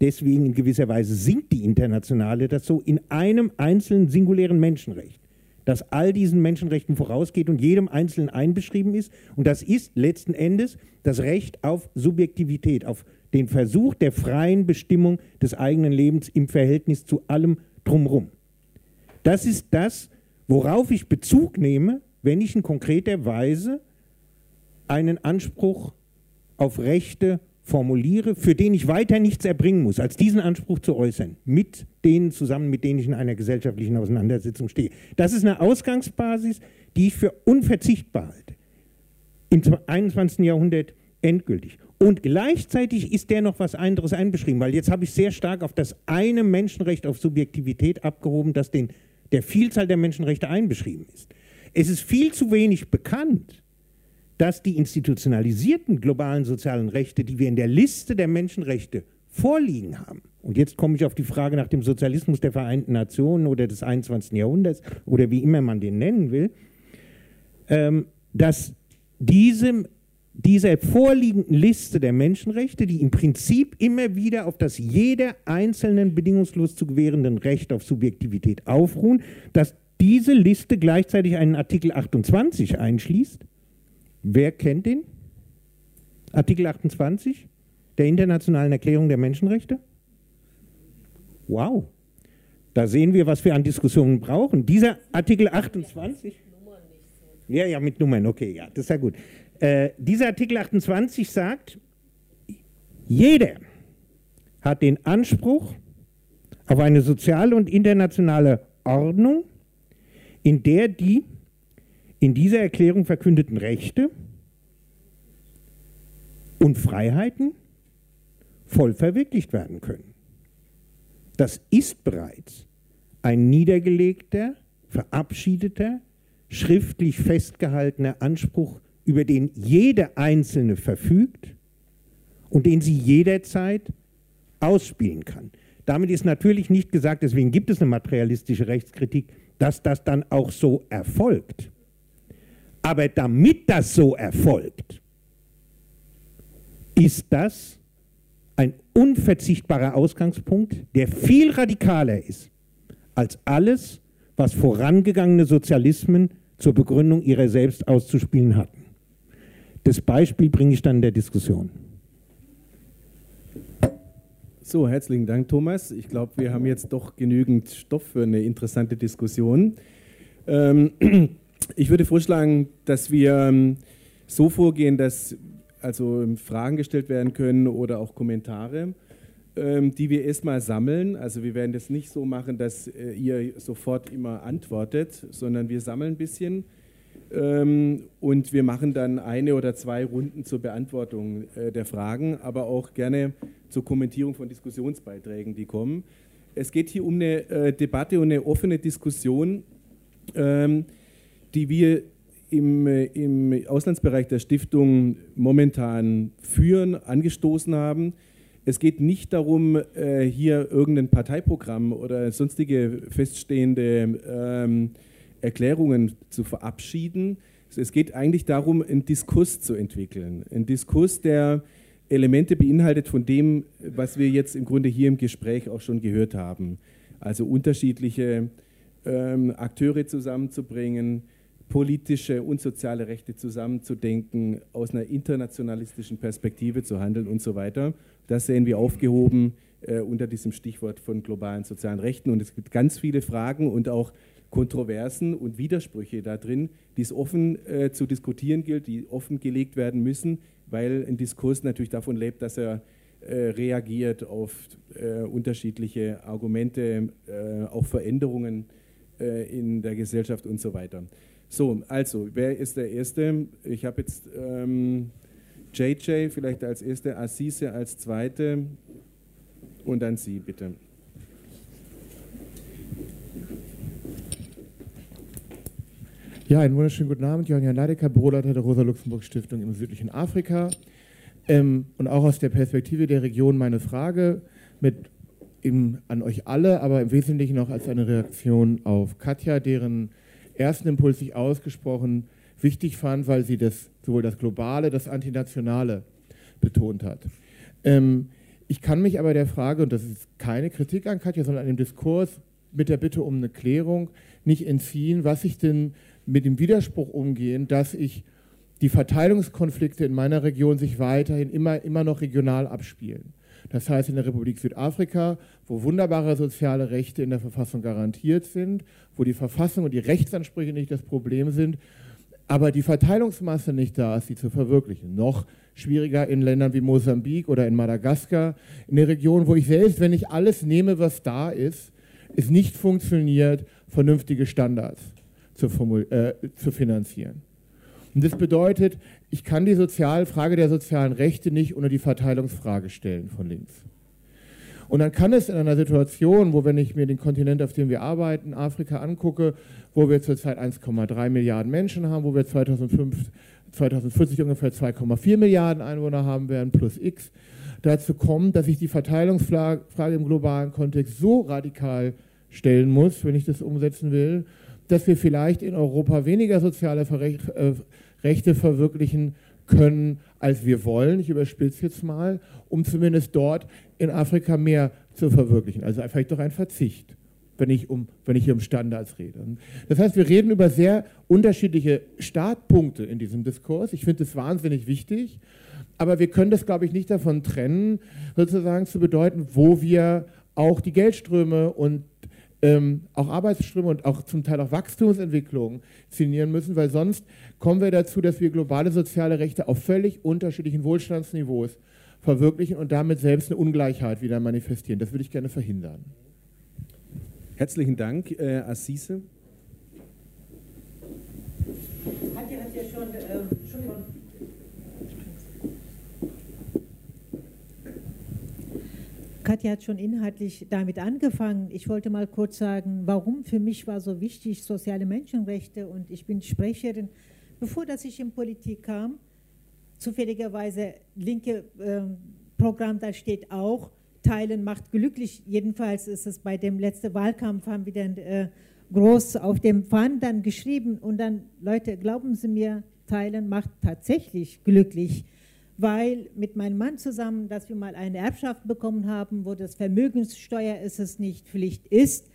Speaker 3: Deswegen in gewisser Weise sinkt die internationale das so in einem einzelnen singulären Menschenrecht, das all diesen Menschenrechten vorausgeht und jedem Einzelnen einbeschrieben ist. Und das ist letzten Endes das Recht auf Subjektivität, auf den Versuch der freien Bestimmung des eigenen Lebens im Verhältnis zu allem drumherum. Das ist das, worauf ich Bezug nehme, wenn ich in konkreter Weise einen Anspruch auf Rechte formuliere, für den ich weiter nichts erbringen muss, als diesen Anspruch zu äußern, mit denen zusammen, mit denen ich in einer gesellschaftlichen Auseinandersetzung stehe. Das ist eine Ausgangsbasis, die ich für unverzichtbar halte. Im 21. Jahrhundert endgültig. Und gleichzeitig ist der noch was anderes einbeschrieben, weil jetzt habe ich sehr stark auf das eine Menschenrecht auf Subjektivität abgehoben, das den, der Vielzahl der Menschenrechte einbeschrieben ist. Es ist viel zu wenig bekannt, dass die institutionalisierten globalen sozialen Rechte, die wir in der Liste der Menschenrechte vorliegen haben, und jetzt komme ich auf die Frage nach dem Sozialismus der Vereinten Nationen oder des 21. Jahrhunderts oder wie immer man den nennen will, ähm, dass diese, dieser vorliegenden Liste der Menschenrechte, die im Prinzip immer wieder auf das jeder einzelnen bedingungslos zu gewährenden Recht auf Subjektivität aufruhen, dass diese Liste gleichzeitig einen Artikel 28 einschließt, Wer kennt ihn? Artikel 28 der Internationalen Erklärung der Menschenrechte? Wow. Da sehen wir, was wir an Diskussionen brauchen. Dieser Artikel 28. Ja, ja, mit Nummern, okay, ja, das ist ja gut. Äh, dieser Artikel 28 sagt, jeder hat den Anspruch auf eine soziale und internationale Ordnung, in der die in dieser Erklärung verkündeten Rechte und Freiheiten voll verwirklicht werden können. Das ist bereits ein niedergelegter, verabschiedeter, schriftlich festgehaltener Anspruch, über den jeder Einzelne verfügt und den sie jederzeit ausspielen kann. Damit ist natürlich nicht gesagt, deswegen gibt es eine materialistische Rechtskritik, dass das dann auch so erfolgt. Aber damit das so erfolgt, ist das ein unverzichtbarer Ausgangspunkt, der viel radikaler ist als alles, was vorangegangene Sozialismen zur Begründung ihrer selbst auszuspielen hatten. Das Beispiel bringe ich dann in der Diskussion.
Speaker 2: So, herzlichen Dank, Thomas. Ich glaube, wir haben jetzt doch genügend Stoff für eine interessante Diskussion. Ähm, ich würde vorschlagen, dass wir ähm, so vorgehen, dass also Fragen gestellt werden können oder auch Kommentare, ähm, die wir erstmal sammeln. Also wir werden das nicht so machen, dass äh, ihr sofort immer antwortet, sondern wir sammeln ein bisschen ähm, und wir machen dann eine oder zwei Runden zur Beantwortung äh, der Fragen, aber auch gerne zur Kommentierung von Diskussionsbeiträgen, die kommen. Es geht hier um eine äh, Debatte und eine offene Diskussion, ähm, die wir im, äh, im Auslandsbereich der Stiftung momentan führen, angestoßen haben. Es geht nicht darum, äh, hier irgendein Parteiprogramm oder sonstige feststehende ähm, Erklärungen zu verabschieden. Es geht eigentlich darum, einen Diskurs zu entwickeln. Ein Diskurs, der Elemente beinhaltet von dem, was wir jetzt im Grunde hier im Gespräch auch schon gehört haben. Also unterschiedliche ähm, Akteure zusammenzubringen, politische und soziale Rechte zusammenzudenken, aus einer internationalistischen Perspektive zu handeln und so weiter. Das sehen wir aufgehoben äh, unter diesem Stichwort von globalen sozialen Rechten. Und es gibt ganz viele Fragen und auch Kontroversen und Widersprüche da drin, die es offen äh, zu diskutieren gilt, die offengelegt werden müssen, weil ein Diskurs natürlich davon lebt, dass er äh, reagiert auf äh, unterschiedliche Argumente, äh, auf Veränderungen äh, in der Gesellschaft und so weiter. So, also, wer ist der Erste? Ich habe jetzt ähm, JJ vielleicht als Erste, Assise als Zweite und dann Sie, bitte.
Speaker 6: Ja, einen wunderschönen guten Abend. Johann Leidecker, Büroleiter der Rosa-Luxemburg-Stiftung im südlichen Afrika. Ähm, und auch aus der Perspektive der Region meine Frage mit im, an euch alle, aber im Wesentlichen auch als eine Reaktion auf Katja, deren ersten Impuls ich ausgesprochen wichtig fand, weil sie das, sowohl das Globale, das Antinationale betont hat. Ähm, ich kann mich aber der Frage, und das ist keine Kritik an Katja, sondern an dem Diskurs mit der Bitte um eine Klärung, nicht entziehen, was ich denn mit dem Widerspruch umgehen, dass ich die Verteilungskonflikte in meiner Region sich weiterhin immer, immer noch regional abspielen. Das heißt, in der Republik Südafrika, wo wunderbare soziale Rechte in der Verfassung garantiert sind, wo die Verfassung und die Rechtsansprüche nicht das Problem sind, aber die Verteilungsmasse nicht da ist, sie zu verwirklichen. Noch schwieriger in Ländern wie Mosambik oder in Madagaskar, in der Region, wo ich selbst, wenn ich alles nehme, was da ist, es nicht funktioniert, vernünftige Standards zu, äh, zu finanzieren. Und das bedeutet, ich kann die Sozial Frage der sozialen Rechte nicht unter die Verteilungsfrage stellen von links. Und dann kann es in einer Situation, wo, wenn ich mir den Kontinent, auf dem wir arbeiten, Afrika angucke, wo wir zurzeit 1,3 Milliarden Menschen haben, wo wir 2005, 2040 ungefähr 2,4 Milliarden Einwohner haben werden, plus X, dazu kommen, dass ich die Verteilungsfrage im globalen Kontext so radikal stellen muss, wenn ich das umsetzen will, dass wir vielleicht in Europa weniger soziale äh, Rechte verwirklichen können, als wir wollen. Ich überspitze jetzt mal, um zumindest dort in Afrika mehr zu verwirklichen. Also vielleicht doch ein Verzicht, wenn ich, um, wenn ich hier um Standards rede. Das heißt, wir reden über sehr unterschiedliche Startpunkte in diesem Diskurs. Ich finde das wahnsinnig wichtig. Aber wir können das, glaube ich, nicht davon trennen, sozusagen zu bedeuten, wo wir auch die Geldströme und ähm, auch Arbeitsströme und auch zum Teil auch Wachstumsentwicklungen zinieren müssen, weil sonst kommen wir dazu, dass wir globale soziale Rechte auf völlig unterschiedlichen Wohlstandsniveaus verwirklichen und damit selbst eine Ungleichheit wieder manifestieren. Das würde ich gerne verhindern.
Speaker 2: Herzlichen Dank, äh, Assise.
Speaker 7: Katja hat ja schon, äh. Katja hat schon inhaltlich damit angefangen. Ich wollte mal kurz sagen, warum für mich war so wichtig soziale Menschenrechte und ich bin Sprecherin. Bevor dass ich in Politik kam, zufälligerweise linke äh, Programm, da steht auch, Teilen macht glücklich. Jedenfalls ist es bei dem letzten Wahlkampf, haben wir dann äh, groß auf dem Pfann dann geschrieben und dann, Leute, glauben Sie mir, Teilen macht tatsächlich glücklich weil mit meinem Mann zusammen, dass wir mal eine Erbschaft bekommen haben, wo das Vermögenssteuer ist es nicht Pflicht ist.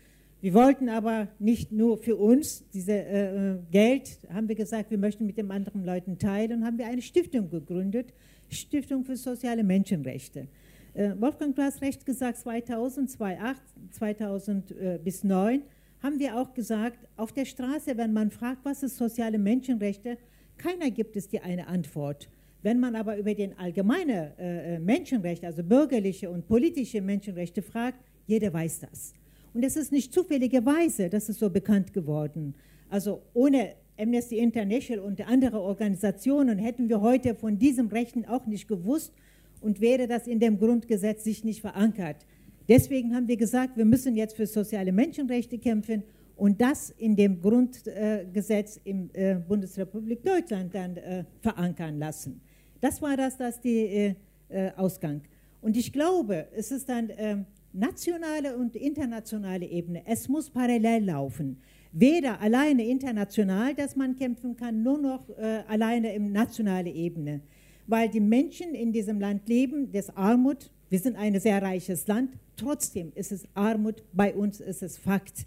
Speaker 7: Wir wollten aber nicht nur für uns diese äh, äh, Geld, haben wir gesagt, wir möchten mit den anderen Leuten teilen und haben wir eine Stiftung gegründet, Stiftung für soziale Menschenrechte. Äh, Wolfgang, du hast recht gesagt, 2000, 2008, 2000 äh, bis 2009 haben wir auch gesagt, auf der Straße, wenn man fragt, was ist soziale Menschenrechte, keiner gibt es dir eine Antwort. Wenn man aber über den allgemeinen äh, Menschenrechte, also bürgerliche und politische Menschenrechte fragt, jeder weiß das. Und es ist nicht zufälligerweise, das ist so bekannt geworden. Also ohne Amnesty International und andere Organisationen hätten wir heute von diesem Rechten auch nicht gewusst und wäre das in dem Grundgesetz sich nicht verankert. Deswegen haben wir gesagt, wir müssen jetzt für soziale Menschenrechte kämpfen und das in dem Grundgesetz im äh, Bundesrepublik Deutschland dann äh, verankern lassen. Das war das, das die äh, Ausgang. Und ich glaube, es ist dann ähm, nationale und internationale Ebene. Es muss parallel laufen. Weder alleine international, dass man kämpfen kann, nur noch äh, alleine im nationalen Ebene. Weil die Menschen in diesem Land leben, das Armut, wir sind ein sehr reiches Land, trotzdem ist es Armut, bei uns ist es Fakt.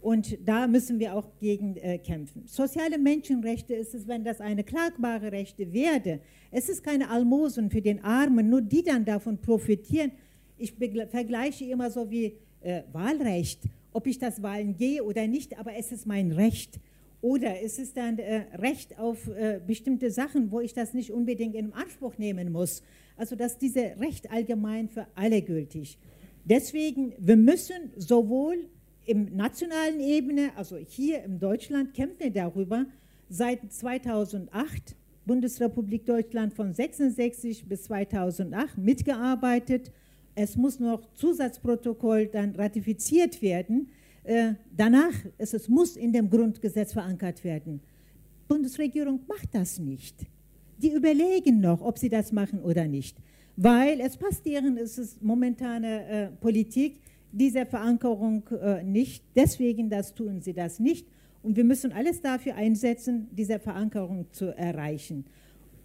Speaker 7: Und da müssen wir auch gegen äh, kämpfen. Soziale Menschenrechte ist es, wenn das eine klagbare Rechte werde. Es ist keine Almosen für den Armen, nur die dann davon profitieren. Ich vergleiche immer so wie äh, Wahlrecht, ob ich das Wahlen gehe oder nicht, aber es ist mein Recht. Oder es ist dann äh, Recht auf äh, bestimmte Sachen, wo ich das nicht unbedingt in Anspruch nehmen muss. Also dass diese Recht allgemein für alle gültig. Deswegen, wir müssen sowohl im nationalen Ebene, also hier in Deutschland, kämpfen wir darüber. Seit 2008, Bundesrepublik Deutschland von 66 bis 2008 mitgearbeitet. Es muss noch Zusatzprotokoll dann ratifiziert werden. Äh, danach, es, es muss in dem Grundgesetz verankert werden. Bundesregierung macht das nicht. Die überlegen noch, ob sie das machen oder nicht, weil es passt deren, es ist momentane äh, Politik, dieser Verankerung äh, nicht. Deswegen das tun sie das nicht. Und wir müssen alles dafür einsetzen, diese Verankerung zu erreichen.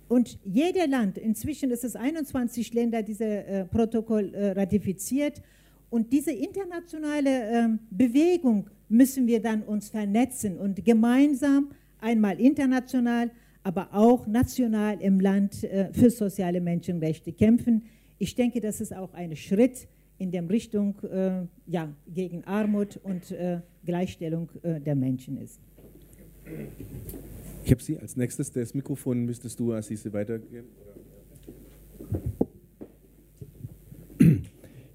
Speaker 7: Und jeder Land, inzwischen ist es 21 Länder, dieses äh, Protokoll äh, ratifiziert. Und diese internationale äh, Bewegung müssen wir dann uns vernetzen und gemeinsam, einmal international, aber auch national im Land äh, für soziale Menschenrechte kämpfen. Ich denke, das ist auch ein Schritt in der Richtung äh, ja, gegen Armut und äh, Gleichstellung der Menschen ist.
Speaker 2: Ich habe Sie als nächstes, das Mikrofon müsstest du, Assise, weitergeben.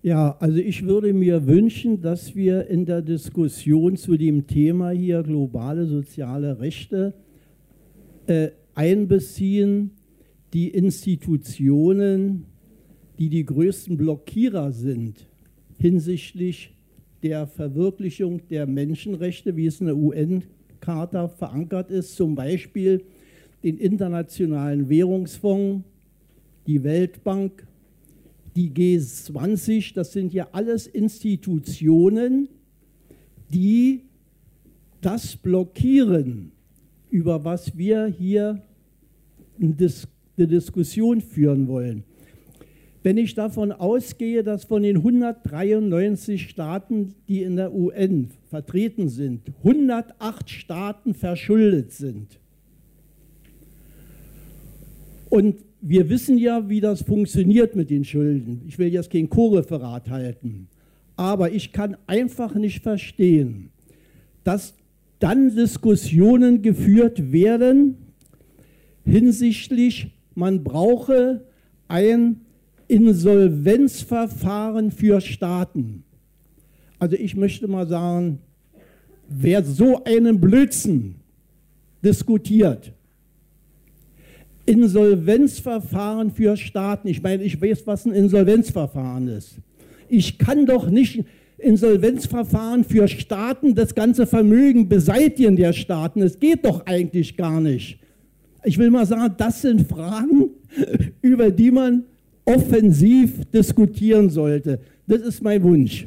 Speaker 8: Ja, also ich würde mir wünschen, dass wir in der Diskussion zu dem Thema hier globale soziale Rechte äh, einbeziehen die Institutionen, die die größten Blockierer sind hinsichtlich der Verwirklichung der Menschenrechte, wie es in der UN-Charta verankert ist, zum Beispiel den Internationalen Währungsfonds, die Weltbank, die G20, das sind ja alles Institutionen, die das blockieren, über was wir hier eine Diskussion führen wollen. Wenn ich davon ausgehe, dass von den 193 Staaten, die in der UN vertreten sind, 108 Staaten verschuldet sind. Und wir wissen ja, wie das funktioniert mit den Schulden. Ich will jetzt kein Co-Referat halten. Aber ich kann einfach nicht verstehen, dass dann Diskussionen geführt werden hinsichtlich, man brauche ein Insolvenzverfahren für Staaten. Also ich möchte mal sagen, wer so einen Blödsinn diskutiert, Insolvenzverfahren für Staaten, ich meine, ich weiß, was ein Insolvenzverfahren ist. Ich kann doch nicht Insolvenzverfahren für Staaten das ganze Vermögen beseitigen der Staaten. Es geht doch eigentlich gar nicht. Ich will mal sagen, das sind Fragen, (laughs) über die man offensiv diskutieren sollte. Das ist mein Wunsch.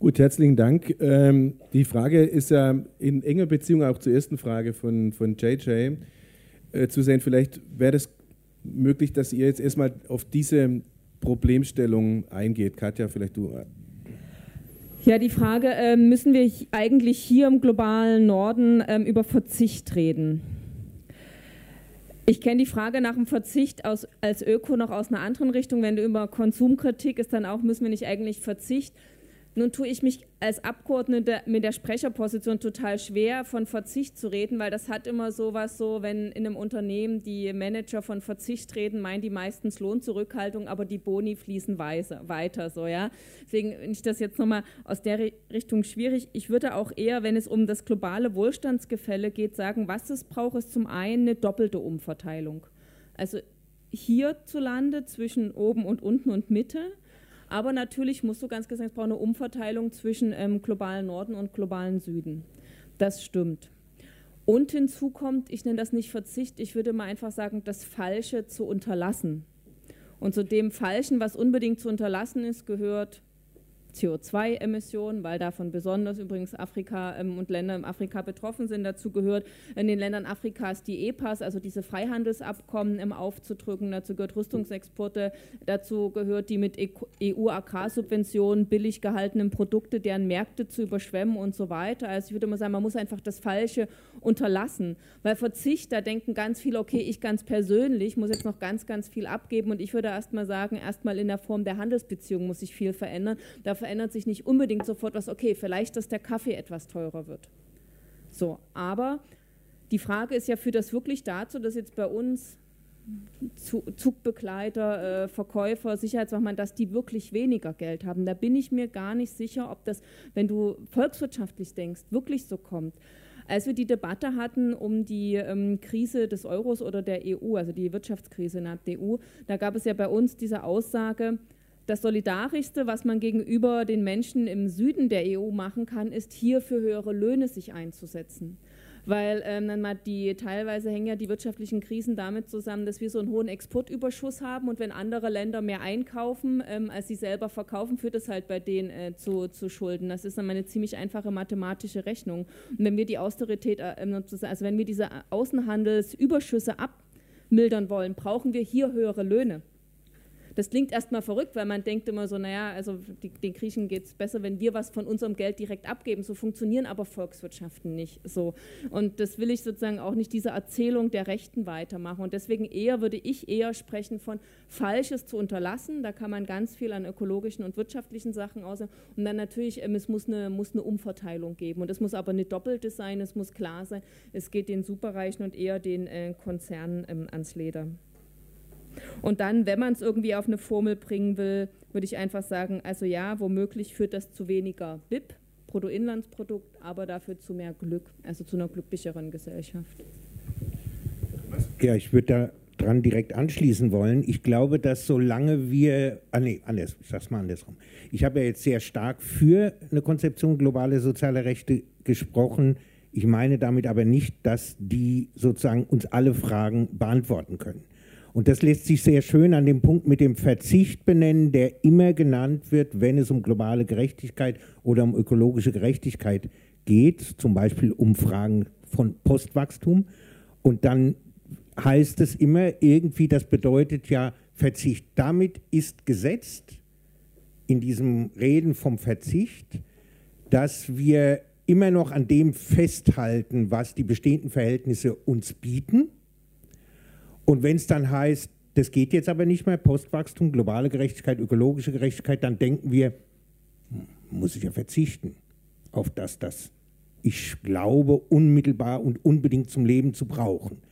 Speaker 2: Gut, herzlichen Dank. Ähm, die Frage ist ja in enger Beziehung auch zur ersten Frage von, von JJ äh, zu sehen. Vielleicht wäre es möglich, dass ihr jetzt erstmal auf diese Problemstellung eingeht. Katja, vielleicht du.
Speaker 4: Ja, die Frage, äh, müssen wir eigentlich hier im globalen Norden äh, über Verzicht reden? Ich kenne die Frage nach dem Verzicht aus, als Öko noch aus einer anderen Richtung. Wenn du über Konsumkritik ist, dann auch müssen wir nicht eigentlich Verzicht Nun tue ich mich als Abgeordnete mit der Sprecherposition total schwer, von Verzicht zu reden, weil das hat immer so was so, wenn in einem Unternehmen die Manager von Verzicht reden, meinen die meistens Lohnzurückhaltung, aber die Boni fließen weiter, so, ja. Deswegen finde ich das jetzt nochmal aus der Richtung schwierig. Ich würde auch eher, wenn es um das globale Wohlstandsgefälle geht, sagen, was es braucht, ist zum einen eine doppelte Umverteilung. Also hierzulande zwischen oben und unten und Mitte, aber natürlich musst du ganz gesagt, es braucht eine Umverteilung zwischen ähm, globalen Norden und globalen Süden. Das stimmt. Und hinzu kommt, ich nenne das nicht Verzicht, ich würde mal einfach sagen, das Falsche zu unterlassen. Und zu dem Falschen, was unbedingt zu unterlassen ist, gehört CO2-Emissionen, weil davon besonders übrigens Afrika ähm, und Länder in Afrika betroffen sind. Dazu gehört in den Ländern Afrikas die EPAs, also diese Freihandelsabkommen ähm, aufzudrücken. Dazu gehört Rüstungsexporte. Dazu gehört die mit EU-Agrarsubventionen billig gehaltenen Produkte, deren Märkte zu überschwemmen und so weiter. Also ich würde mal sagen, man muss einfach das Falsche unterlassen. Weil Verzicht, da denken ganz viele, okay, ich ganz persönlich muss jetzt noch ganz, ganz viel abgeben. Und ich würde erst mal sagen, erstmal in der Form der Handelsbeziehung muss sich viel verändern. Da verändert sich nicht unbedingt sofort was, okay, vielleicht, dass der Kaffee etwas teurer wird. So, aber die Frage ist ja, führt das wirklich dazu, dass jetzt bei uns Zugbegleiter, äh, Verkäufer, Sicherheitswachmann, dass die wirklich weniger Geld haben. Da bin ich mir gar nicht sicher, ob das, wenn du volkswirtschaftlich denkst, wirklich so kommt. Als wir die Debatte hatten um die ähm, Krise des Euros oder der EU, also die Wirtschaftskrise innerhalb der EU, da gab es ja bei uns diese Aussage, das Solidarischste, was man gegenüber den Menschen im Süden der EU machen kann, ist hier für höhere Löhne sich einzusetzen. Weil ähm, die teilweise hängen ja die wirtschaftlichen Krisen damit zusammen, dass wir so einen hohen Exportüberschuss haben und wenn andere Länder mehr einkaufen, ähm, als sie selber verkaufen, führt das halt bei denen äh, zu, zu Schulden. Das ist dann mal eine ziemlich einfache mathematische Rechnung. Und wenn wir die Austerität, äh, also wenn wir diese Außenhandelsüberschüsse abmildern wollen, brauchen wir hier höhere Löhne. Das klingt erstmal verrückt, weil man denkt immer so, naja, also die, den Griechen geht es besser, wenn wir was von unserem Geld direkt abgeben. So funktionieren aber Volkswirtschaften nicht so. Und das will ich sozusagen auch nicht diese Erzählung der Rechten weitermachen. Und deswegen eher würde ich eher sprechen von Falsches zu unterlassen. Da kann man ganz viel an ökologischen und wirtschaftlichen Sachen aus. Und dann natürlich, ähm, es muss eine, muss eine Umverteilung geben. Und es muss aber eine doppelte sein, es muss klar sein, es geht den Superreichen und eher den äh, Konzernen ähm, ans Leder. Und dann, wenn man es irgendwie auf eine Formel bringen will, würde ich einfach sagen, also ja, womöglich führt das zu weniger BIP, Bruttoinlandsprodukt, aber dafür zu mehr Glück, also zu einer glücklicheren Gesellschaft.
Speaker 3: Ja, ich würde da dran direkt anschließen wollen. Ich glaube, dass solange wir, ah nee, anders, ich sag's mal andersrum. Ich habe ja jetzt sehr stark für eine Konzeption globale soziale Rechte gesprochen. Ich meine damit aber nicht, dass die sozusagen uns alle Fragen beantworten können. Und das lässt sich sehr schön an dem Punkt mit dem Verzicht benennen, der immer genannt wird, wenn es um globale Gerechtigkeit oder um ökologische Gerechtigkeit geht, zum Beispiel um Fragen von Postwachstum. Und dann heißt es immer irgendwie, das bedeutet ja Verzicht. Damit ist gesetzt in diesem Reden vom Verzicht, dass wir immer noch an dem festhalten, was die bestehenden Verhältnisse uns bieten und wenn es dann heißt, das geht jetzt aber nicht mehr, Postwachstum, globale Gerechtigkeit, ökologische Gerechtigkeit, dann denken wir, muss ich ja verzichten auf das, das ich glaube, unmittelbar und unbedingt zum Leben zu brauchen.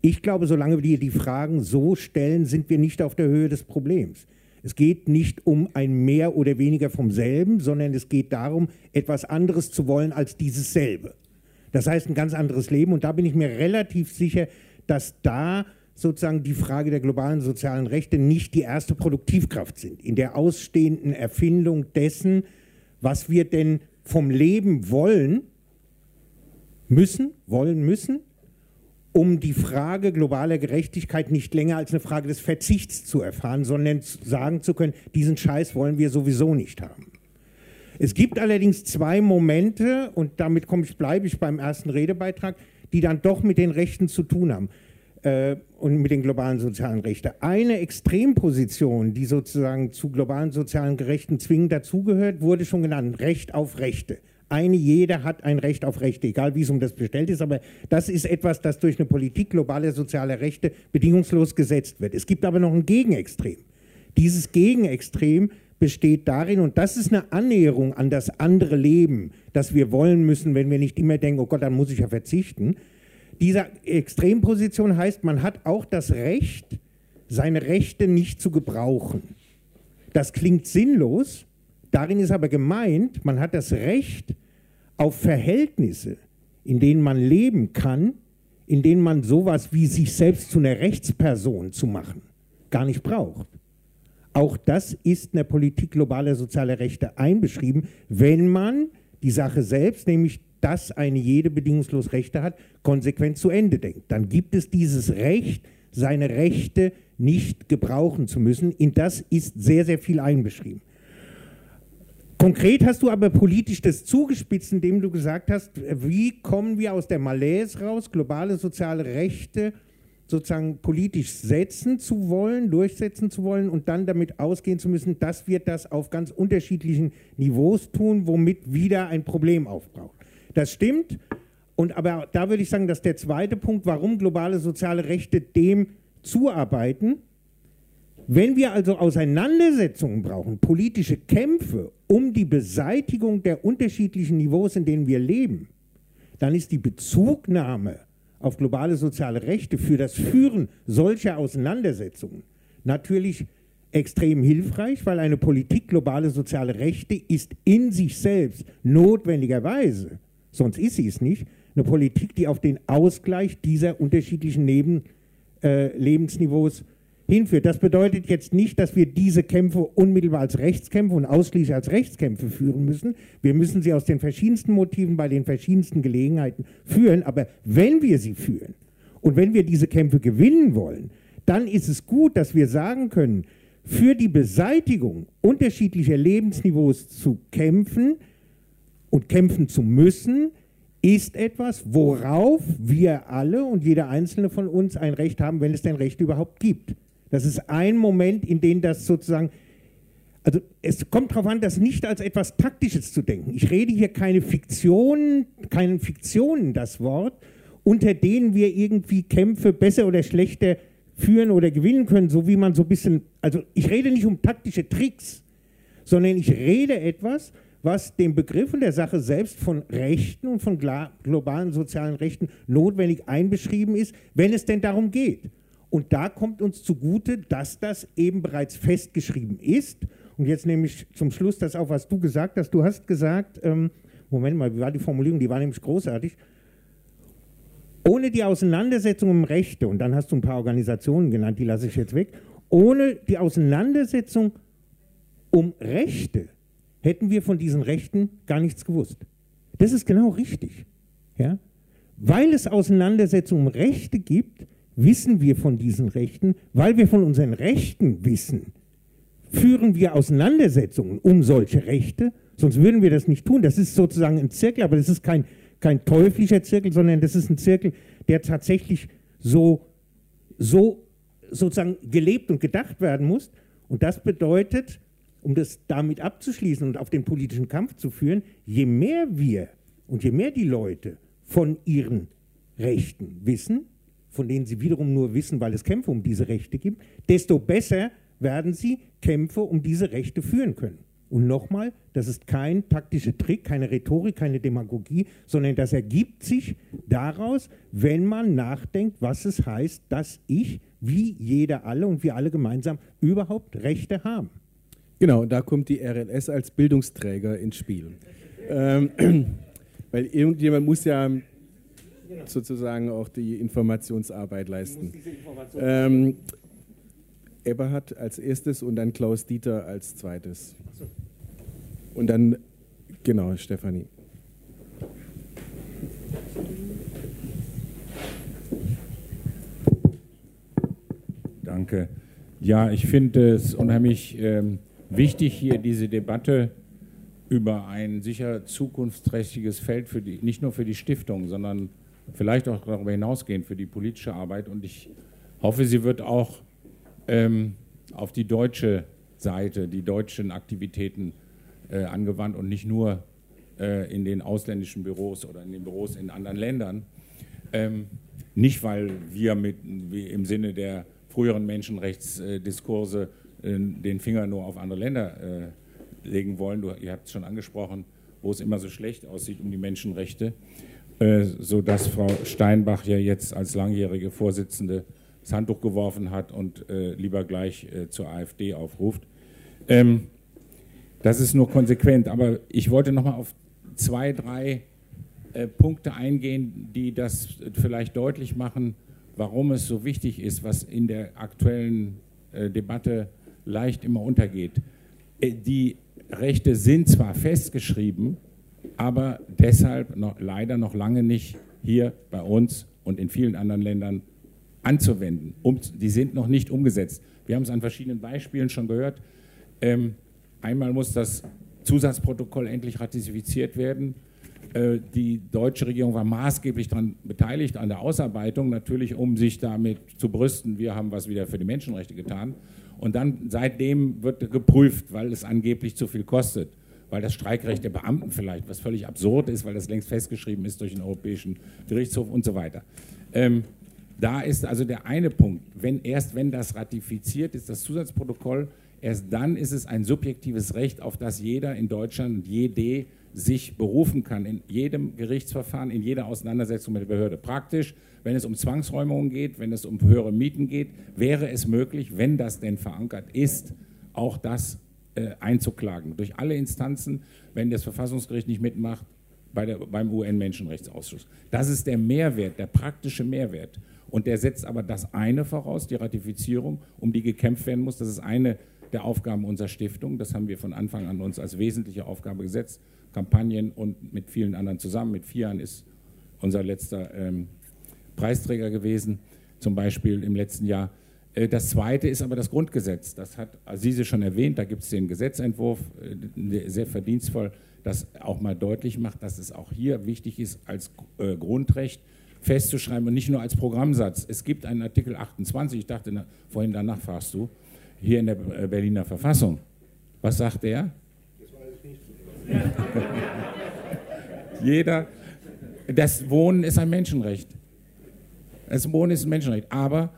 Speaker 3: Ich glaube, solange wir die Fragen so stellen, sind wir nicht auf der Höhe des Problems. Es geht nicht um ein mehr oder weniger vom selben, sondern es geht darum, etwas anderes zu wollen als dieses selbe. Das heißt, ein ganz anderes Leben. Und da bin ich mir relativ sicher, dass da sozusagen die Frage der globalen sozialen Rechte nicht die erste Produktivkraft sind. In der ausstehenden Erfindung dessen, was wir denn vom Leben wollen, müssen, wollen müssen, um die Frage globaler Gerechtigkeit nicht länger als eine Frage des Verzichts zu erfahren, sondern sagen zu können, diesen Scheiß wollen wir sowieso nicht haben. Es gibt allerdings zwei Momente, und damit ich, bleibe ich beim ersten Redebeitrag, die dann doch mit den Rechten zu tun haben äh, und mit den globalen sozialen Rechten. Eine Extremposition, die sozusagen zu globalen sozialen Gerechten zwingend dazugehört, wurde schon genannt, Recht auf Rechte. Eine jeder hat ein Recht auf Rechte, egal wie es um das bestellt ist, aber das ist etwas, das durch eine Politik globaler sozialer Rechte bedingungslos gesetzt wird. Es gibt aber noch ein Gegenextrem. Dieses Gegenextrem besteht darin, und das ist eine Annäherung an das andere Leben, das wir wollen müssen, wenn wir nicht immer denken, oh Gott, dann muss ich ja verzichten. Diese Extremposition heißt, man hat auch das Recht, seine Rechte nicht zu gebrauchen. Das klingt sinnlos, darin ist aber gemeint, man hat das Recht auf Verhältnisse, in denen man leben kann, in denen man sowas wie sich selbst zu einer Rechtsperson zu machen, gar nicht braucht. Auch das ist in der Politik globaler sozialer Rechte einbeschrieben, wenn man die Sache selbst, nämlich dass eine jede bedingungslos Rechte hat, konsequent zu Ende denkt. Dann gibt es dieses Recht, seine Rechte nicht gebrauchen zu müssen. In das ist sehr, sehr viel einbeschrieben. Konkret hast du aber politisch das zugespitzt, indem du gesagt hast, wie kommen wir aus der Malaise raus, globale soziale Rechte sozusagen politisch setzen zu wollen, durchsetzen zu wollen und dann damit ausgehen zu müssen, dass wir das auf ganz unterschiedlichen Niveaus tun, womit wieder ein Problem aufbraucht. Das stimmt. Und aber da würde ich sagen, dass der zweite Punkt, warum globale soziale Rechte dem zuarbeiten, wenn wir also Auseinandersetzungen brauchen, politische Kämpfe um die Beseitigung der unterschiedlichen Niveaus, in denen wir leben, dann ist die Bezugnahme auf globale soziale Rechte für das Führen solcher Auseinandersetzungen natürlich extrem hilfreich, weil eine Politik globale soziale Rechte ist in sich selbst notwendigerweise, sonst ist sie es nicht, eine Politik, die auf den Ausgleich dieser unterschiedlichen Neben, äh, Lebensniveaus hinführt. Das bedeutet jetzt nicht, dass wir diese Kämpfe unmittelbar als Rechtskämpfe und ausschließlich als Rechtskämpfe führen müssen. Wir müssen sie aus den verschiedensten Motiven bei den verschiedensten Gelegenheiten führen. Aber wenn wir sie führen und wenn wir diese Kämpfe gewinnen wollen, dann ist es gut, dass wir sagen können, für die Beseitigung unterschiedlicher Lebensniveaus zu kämpfen und kämpfen zu müssen, ist etwas, worauf wir alle und jeder einzelne von uns ein Recht haben, wenn es denn Recht überhaupt gibt. Das ist ein Moment, in dem das sozusagen, also es kommt darauf an, das nicht als etwas Taktisches zu denken. Ich rede hier keine Fiktionen, keinen Fiktionen das Wort, unter denen wir irgendwie Kämpfe besser oder schlechter führen oder gewinnen können, so wie man so ein bisschen, also ich rede nicht um taktische Tricks, sondern ich rede etwas, was dem Begriff und der Sache selbst von Rechten und von globalen sozialen Rechten notwendig einbeschrieben ist, wenn es denn darum geht. Und da kommt uns zugute, dass das eben bereits festgeschrieben ist. Und jetzt nehme ich zum Schluss das auf, was du gesagt hast. Du hast gesagt, ähm, Moment mal, wie war die Formulierung? Die war nämlich großartig. Ohne die Auseinandersetzung um Rechte, und dann hast du ein paar Organisationen genannt, die lasse ich jetzt weg, ohne die Auseinandersetzung um Rechte hätten wir von diesen Rechten gar nichts gewusst. Das ist genau richtig. Ja? Weil es Auseinandersetzungen um Rechte gibt, wissen wir von diesen Rechten, weil wir von unseren Rechten wissen, führen wir Auseinandersetzungen um solche Rechte, sonst würden wir das nicht tun. Das ist sozusagen ein Zirkel, aber das ist kein, kein teuflischer Zirkel, sondern das ist ein Zirkel, der tatsächlich so, so sozusagen gelebt und gedacht werden muss. Und das bedeutet, um das damit abzuschließen und auf den politischen Kampf zu führen, je mehr wir und je mehr die Leute von ihren Rechten wissen, von denen sie wiederum nur wissen, weil es Kämpfe um diese Rechte gibt, desto besser werden sie Kämpfe um diese Rechte führen können. Und nochmal, das ist kein taktischer Trick, keine Rhetorik, keine Demagogie, sondern das ergibt sich daraus, wenn man nachdenkt, was es heißt, dass ich, wie jeder alle und wir alle gemeinsam überhaupt Rechte haben.
Speaker 2: Genau, und da kommt die RLS als Bildungsträger ins Spiel. Ähm, (clears throat) weil irgendjemand muss ja sozusagen auch die Informationsarbeit leisten. Ähm, Eberhard als erstes und dann Klaus Dieter als zweites. Und dann, genau, Stefanie.
Speaker 9: Danke. Ja, ich finde es unheimlich ähm, wichtig, hier diese Debatte über ein sicher zukunftsträchtiges Feld für die, nicht nur für die Stiftung, sondern vielleicht auch darüber hinausgehend für die politische Arbeit. Und ich hoffe, sie wird auch ähm, auf die deutsche Seite, die deutschen Aktivitäten äh, angewandt und nicht nur äh, in den ausländischen Büros oder in den Büros in anderen Ländern. Ähm, nicht, weil wir mit, im Sinne der früheren Menschenrechtsdiskurse äh, den Finger nur auf andere Länder äh, legen wollen. Du, ihr habt es schon angesprochen, wo es immer so schlecht aussieht um die Menschenrechte, äh, sodass Frau Steinbach ja jetzt als langjährige Vorsitzende das Handtuch geworfen hat und äh, lieber gleich äh, zur AfD aufruft. Ähm, das ist nur konsequent, aber ich wollte noch mal auf zwei, drei äh, Punkte eingehen, die das vielleicht deutlich machen, warum es so wichtig ist, was in der aktuellen äh, Debatte leicht immer untergeht. Äh, die Rechte sind zwar festgeschrieben, aber deshalb noch, leider noch lange nicht hier bei uns und in vielen anderen Ländern anzuwenden. Um, die sind noch nicht umgesetzt. Wir haben es an verschiedenen Beispielen schon gehört. Ähm, einmal muss das Zusatzprotokoll endlich ratifiziert werden. Äh, die deutsche Regierung war maßgeblich daran beteiligt, an der Ausarbeitung, natürlich um sich damit zu brüsten, wir haben was wieder für die Menschenrechte getan. Und dann seitdem wird geprüft, weil es angeblich zu viel kostet, weil das Streikrecht der Beamten vielleicht, was völlig absurd ist, weil das längst festgeschrieben ist durch den Europäischen Gerichtshof und so weiter. Ähm, da ist also der eine Punkt, wenn, erst wenn das ratifiziert ist, das Zusatzprotokoll, erst dann ist es ein subjektives Recht, auf das jeder in Deutschland, jede sich berufen kann, in jedem Gerichtsverfahren, in jeder Auseinandersetzung mit der Behörde. Praktisch, wenn es um Zwangsräumungen geht, wenn es um höhere Mieten geht, wäre es möglich, wenn das denn verankert ist, auch das äh, einzuklagen. Durch alle Instanzen, wenn das Verfassungsgericht nicht mitmacht, bei der, beim UN-Menschenrechtsausschuss. Das ist der Mehrwert, der praktische Mehrwert. Und der setzt aber das eine voraus, die Ratifizierung, um die gekämpft werden muss. Das ist eine der Aufgaben unserer Stiftung. Das haben wir von Anfang an uns als wesentliche Aufgabe gesetzt. Kampagnen und mit vielen anderen zusammen. Mit FIAN ist unser letzter ähm, Preisträger gewesen, zum Beispiel im letzten Jahr. Äh, das zweite ist aber das Grundgesetz. Das hat Asise schon erwähnt. Da gibt es den Gesetzentwurf, äh, sehr verdienstvoll, das auch mal deutlich macht, dass es auch hier wichtig ist, als äh, Grundrecht festzuschreiben und nicht nur als Programmsatz. Es gibt einen Artikel 28, ich dachte vorhin danach fragst du, hier in der Berliner Verfassung. Was sagt der? Das weiß ich nicht. (laughs) Jeder, das Wohnen ist ein Menschenrecht. Das Wohnen ist ein Menschenrecht. Aber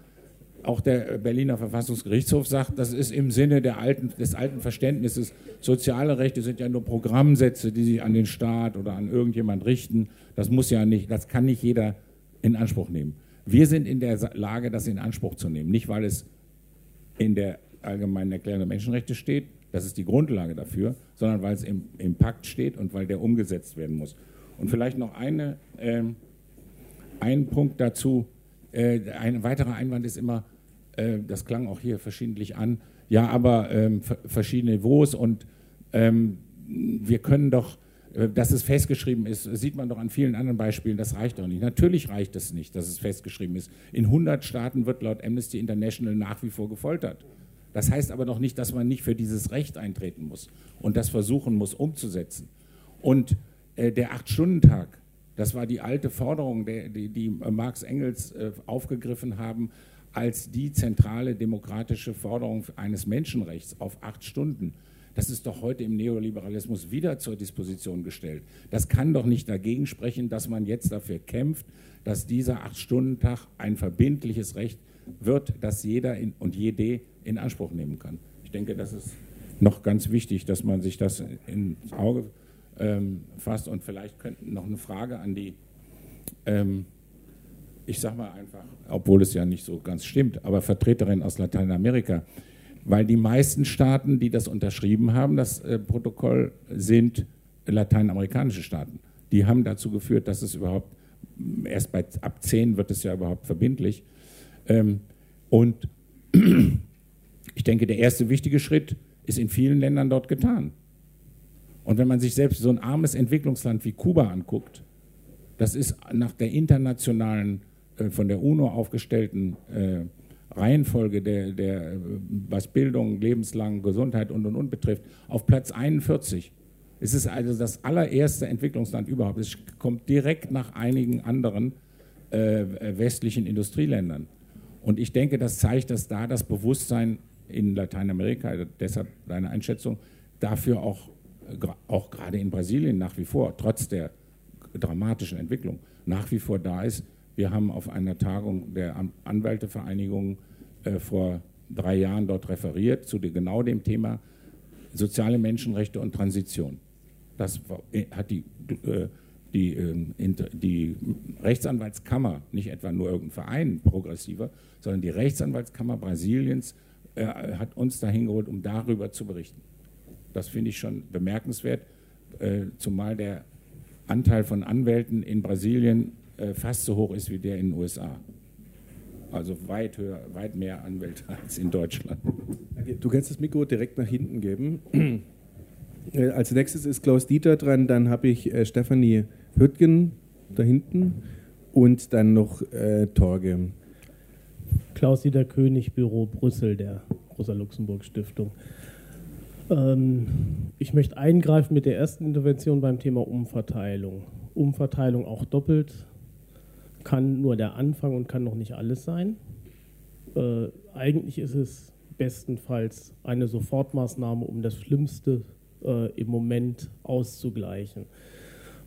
Speaker 9: auch der Berliner Verfassungsgerichtshof sagt, das ist im Sinne alten, des alten Verständnisses, soziale Rechte sind ja nur Programmsätze, die sich an den Staat oder an irgendjemand richten. Das muss ja nicht, das kann nicht jeder in Anspruch nehmen. Wir sind in der Lage, das in Anspruch zu nehmen. Nicht, weil es in der allgemeinen Erklärung der Menschenrechte steht, das ist die Grundlage dafür, sondern weil es im, im Pakt steht und weil der umgesetzt werden muss. Und vielleicht noch eine, äh, ein Punkt dazu. Äh, ein weiterer Einwand ist immer, äh, das klang auch hier verschiedentlich an, ja, aber ähm, verschiedene Niveaus und ähm, wir können doch äh, dass es festgeschrieben ist, sieht man doch an vielen anderen Beispielen, das reicht doch nicht. Natürlich reicht es nicht, dass es festgeschrieben ist. In 100 Staaten wird laut Amnesty International nach wie vor gefoltert. Das heißt aber noch nicht, dass man nicht für dieses Recht eintreten muss und das versuchen muss umzusetzen. Und äh, der Acht-Stunden-Tag, das war die alte Forderung, der, die, die Marx Engels äh, aufgegriffen haben als die zentrale demokratische Forderung eines Menschenrechts auf acht Stunden. Das ist doch heute im Neoliberalismus wieder zur Disposition gestellt. Das kann doch nicht dagegen sprechen, dass man jetzt dafür kämpft, dass dieser Acht-Stunden-Tag ein verbindliches Recht wird, das jeder in, und jede in Anspruch nehmen kann. Ich denke, das ist noch ganz wichtig, dass man sich das ins Auge ähm, fasst. Und vielleicht könnten noch eine Frage an die, ähm, ich sage mal einfach, obwohl es ja nicht so ganz stimmt, aber Vertreterin aus Lateinamerika weil die meisten Staaten, die das unterschrieben haben, das äh, Protokoll, sind lateinamerikanische Staaten. Die haben dazu geführt, dass es überhaupt, erst bei, ab 10 wird es ja überhaupt verbindlich. Ähm, und (clears throat) ich denke, der erste wichtige Schritt ist in vielen Ländern dort getan. Und wenn man sich selbst so ein armes Entwicklungsland wie Kuba anguckt, das ist nach der internationalen, äh, von der UNO aufgestellten äh, Reihenfolge, der, der, was Bildung, lebenslang Gesundheit und und und betrifft, auf Platz 41. Es ist also das allererste Entwicklungsland überhaupt. Es kommt direkt nach einigen anderen äh, westlichen Industrieländern. Und ich denke, das zeigt, dass da das Bewusstsein in Lateinamerika, deshalb deine Einschätzung, dafür auch, auch gerade in Brasilien nach wie vor, trotz der dramatischen Entwicklung, nach wie vor da ist. Wir haben auf einer Tagung der Anwältevereinigung äh, vor drei Jahren dort referiert zu genau dem Thema soziale Menschenrechte und Transition. Das äh, hat die, äh, die, ähm, die Rechtsanwaltskammer, nicht etwa nur irgendein Verein progressiver, sondern die Rechtsanwaltskammer Brasiliens äh, hat uns dahin geholt, um darüber zu berichten. Das finde ich schon bemerkenswert, zumal der Anteil von Anwälten in Brasilien fast so hoch ist wie der in den USA. Also weit höher, weit mehr Anwälte (laughs) als in Deutschland.
Speaker 2: Du kannst das Mikro direkt nach hinten geben. (clears throat) Äh, als nächstes ist Klaus Dieter dran, dann habe ich äh, Stefanie Hürtgen da hinten und dann noch äh, Torge.
Speaker 10: Klaus Dieter König, Büro Brüssel der Rosa-Luxemburg-Stiftung. Ähm, ich möchte eingreifen mit der ersten Intervention beim Thema Umverteilung. Umverteilung auch doppelt kann nur der Anfang und kann noch nicht alles sein. Äh, eigentlich ist es bestenfalls eine Sofortmaßnahme, um das Schlimmste äh, im Moment auszugleichen.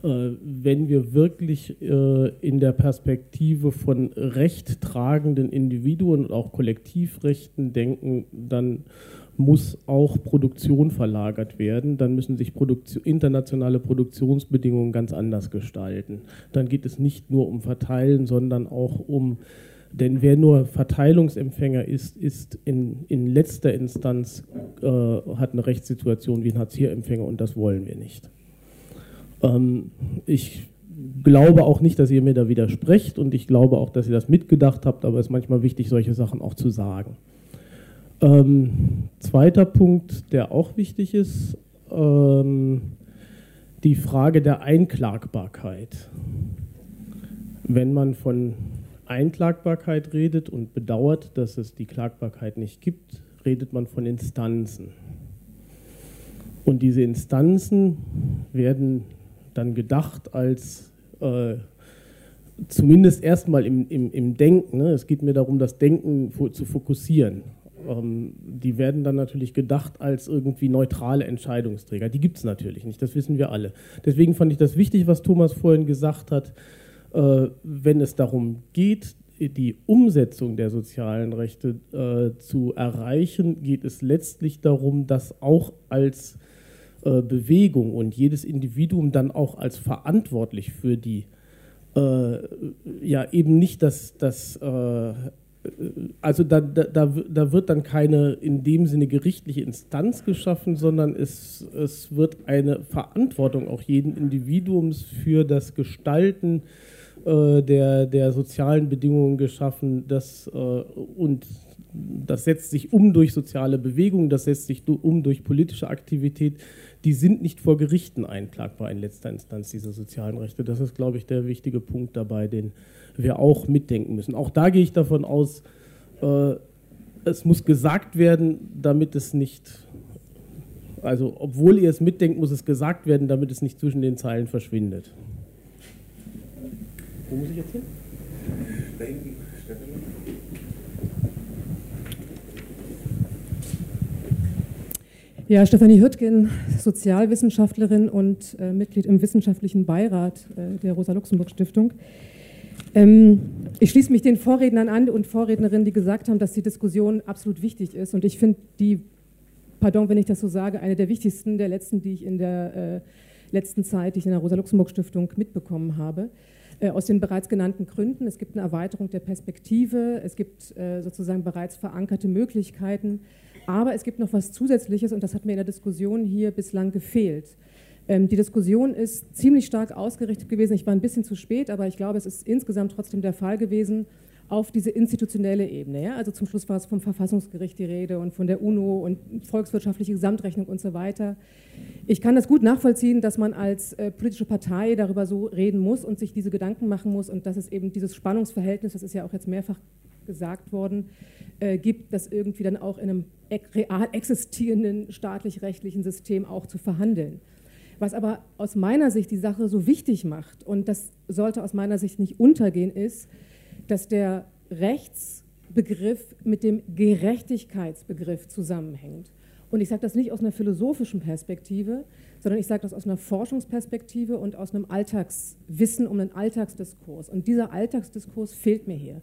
Speaker 10: Äh, wenn wir wirklich äh, in der Perspektive von rechttragenden Individuen und auch Kollektivrechten denken, dann muss auch Produktion verlagert werden, dann müssen sich Produktion, internationale Produktionsbedingungen ganz anders gestalten. Dann geht es nicht nur um Verteilen, sondern auch um, denn wer nur Verteilungsempfänger ist, ist in, in letzter Instanz, äh, hat eine Rechtssituation wie ein Hartz-IV-Empfänger und das wollen wir nicht. Ähm, ich glaube auch nicht, dass ihr mir da widersprecht und ich glaube auch, dass ihr das mitgedacht habt, aber es ist manchmal wichtig, solche Sachen auch zu sagen. Ähm, zweiter Punkt, der auch wichtig ist, ähm, die Frage der Einklagbarkeit. Wenn man von Einklagbarkeit redet und bedauert, dass es die Klagbarkeit nicht gibt, redet man von Instanzen. Und diese Instanzen werden dann gedacht als äh, zumindest erstmal im, im, im Denken. Ne? Es geht mir darum, das Denken zu fokussieren. Ähm, die werden dann natürlich gedacht als irgendwie neutrale Entscheidungsträger. Die gibt es natürlich nicht, das wissen wir alle. Deswegen fand ich das wichtig, was Thomas vorhin gesagt hat, äh, wenn es darum geht, die Umsetzung der sozialen Rechte äh, zu erreichen, geht es letztlich darum, das auch als äh, Bewegung und jedes Individuum dann auch als verantwortlich für die äh, ja eben nicht das, das äh, also da, da, da wird dann keine in dem Sinne gerichtliche Instanz geschaffen, sondern es, es wird eine Verantwortung auch jeden Individuums für das Gestalten äh, der, der sozialen Bedingungen geschaffen. Das, äh, und das setzt sich um durch soziale Bewegungen, das setzt sich um durch politische Aktivität. Die sind nicht vor Gerichten einklagbar in letzter Instanz, diese sozialen Rechte. Das ist, glaube ich, der wichtige Punkt dabei, den wir auch mitdenken müssen. Auch da gehe ich davon aus, äh, es muss gesagt werden, damit es nicht, also obwohl ihr es mitdenkt, muss es gesagt werden, damit es nicht zwischen den Zeilen verschwindet. Wo muss ich jetzt hin? Da hinten.
Speaker 11: Ja, Stefanie Hürtgen, Sozialwissenschaftlerin und äh, Mitglied im wissenschaftlichen Beirat äh, der Rosa-Luxemburg-Stiftung. Ähm, ich schließe mich den Vorrednern an und Vorrednerinnen, die gesagt haben, dass die Diskussion absolut wichtig ist. Und ich finde die, pardon, wenn ich das so sage, eine der wichtigsten der letzten, die ich in der äh, letzten Zeit, die ich in der Rosa-Luxemburg-Stiftung mitbekommen habe. Äh, aus den bereits genannten Gründen. Es gibt eine Erweiterung der Perspektive, es gibt äh, sozusagen bereits verankerte Möglichkeiten. Aber es gibt noch was Zusätzliches und das hat mir in der Diskussion hier bislang gefehlt. Ähm, die Diskussion ist ziemlich stark ausgerichtet gewesen. Ich war ein bisschen zu spät, aber ich glaube, es ist insgesamt trotzdem der Fall gewesen auf diese institutionelle Ebene. Ja? Also zum Schluss war es vom Verfassungsgericht die Rede und von der UNO und volkswirtschaftliche Gesamtrechnung und so weiter. Ich kann das gut nachvollziehen, dass man als äh, politische Partei darüber so reden muss und sich diese Gedanken machen muss und dass es eben dieses Spannungsverhältnis, das ist ja auch jetzt mehrfach gesagt worden, äh, gibt, das irgendwie dann auch in einem real existierenden staatlich-rechtlichen System auch zu verhandeln. Was aber aus meiner Sicht die Sache so wichtig macht, und das sollte aus meiner Sicht nicht untergehen, ist, dass der Rechtsbegriff mit dem Gerechtigkeitsbegriff zusammenhängt. Und ich sage das nicht aus einer philosophischen Perspektive, sondern ich sage das aus einer Forschungsperspektive und aus einem Alltagswissen um einen Alltagsdiskurs. Und dieser Alltagsdiskurs fehlt mir hier.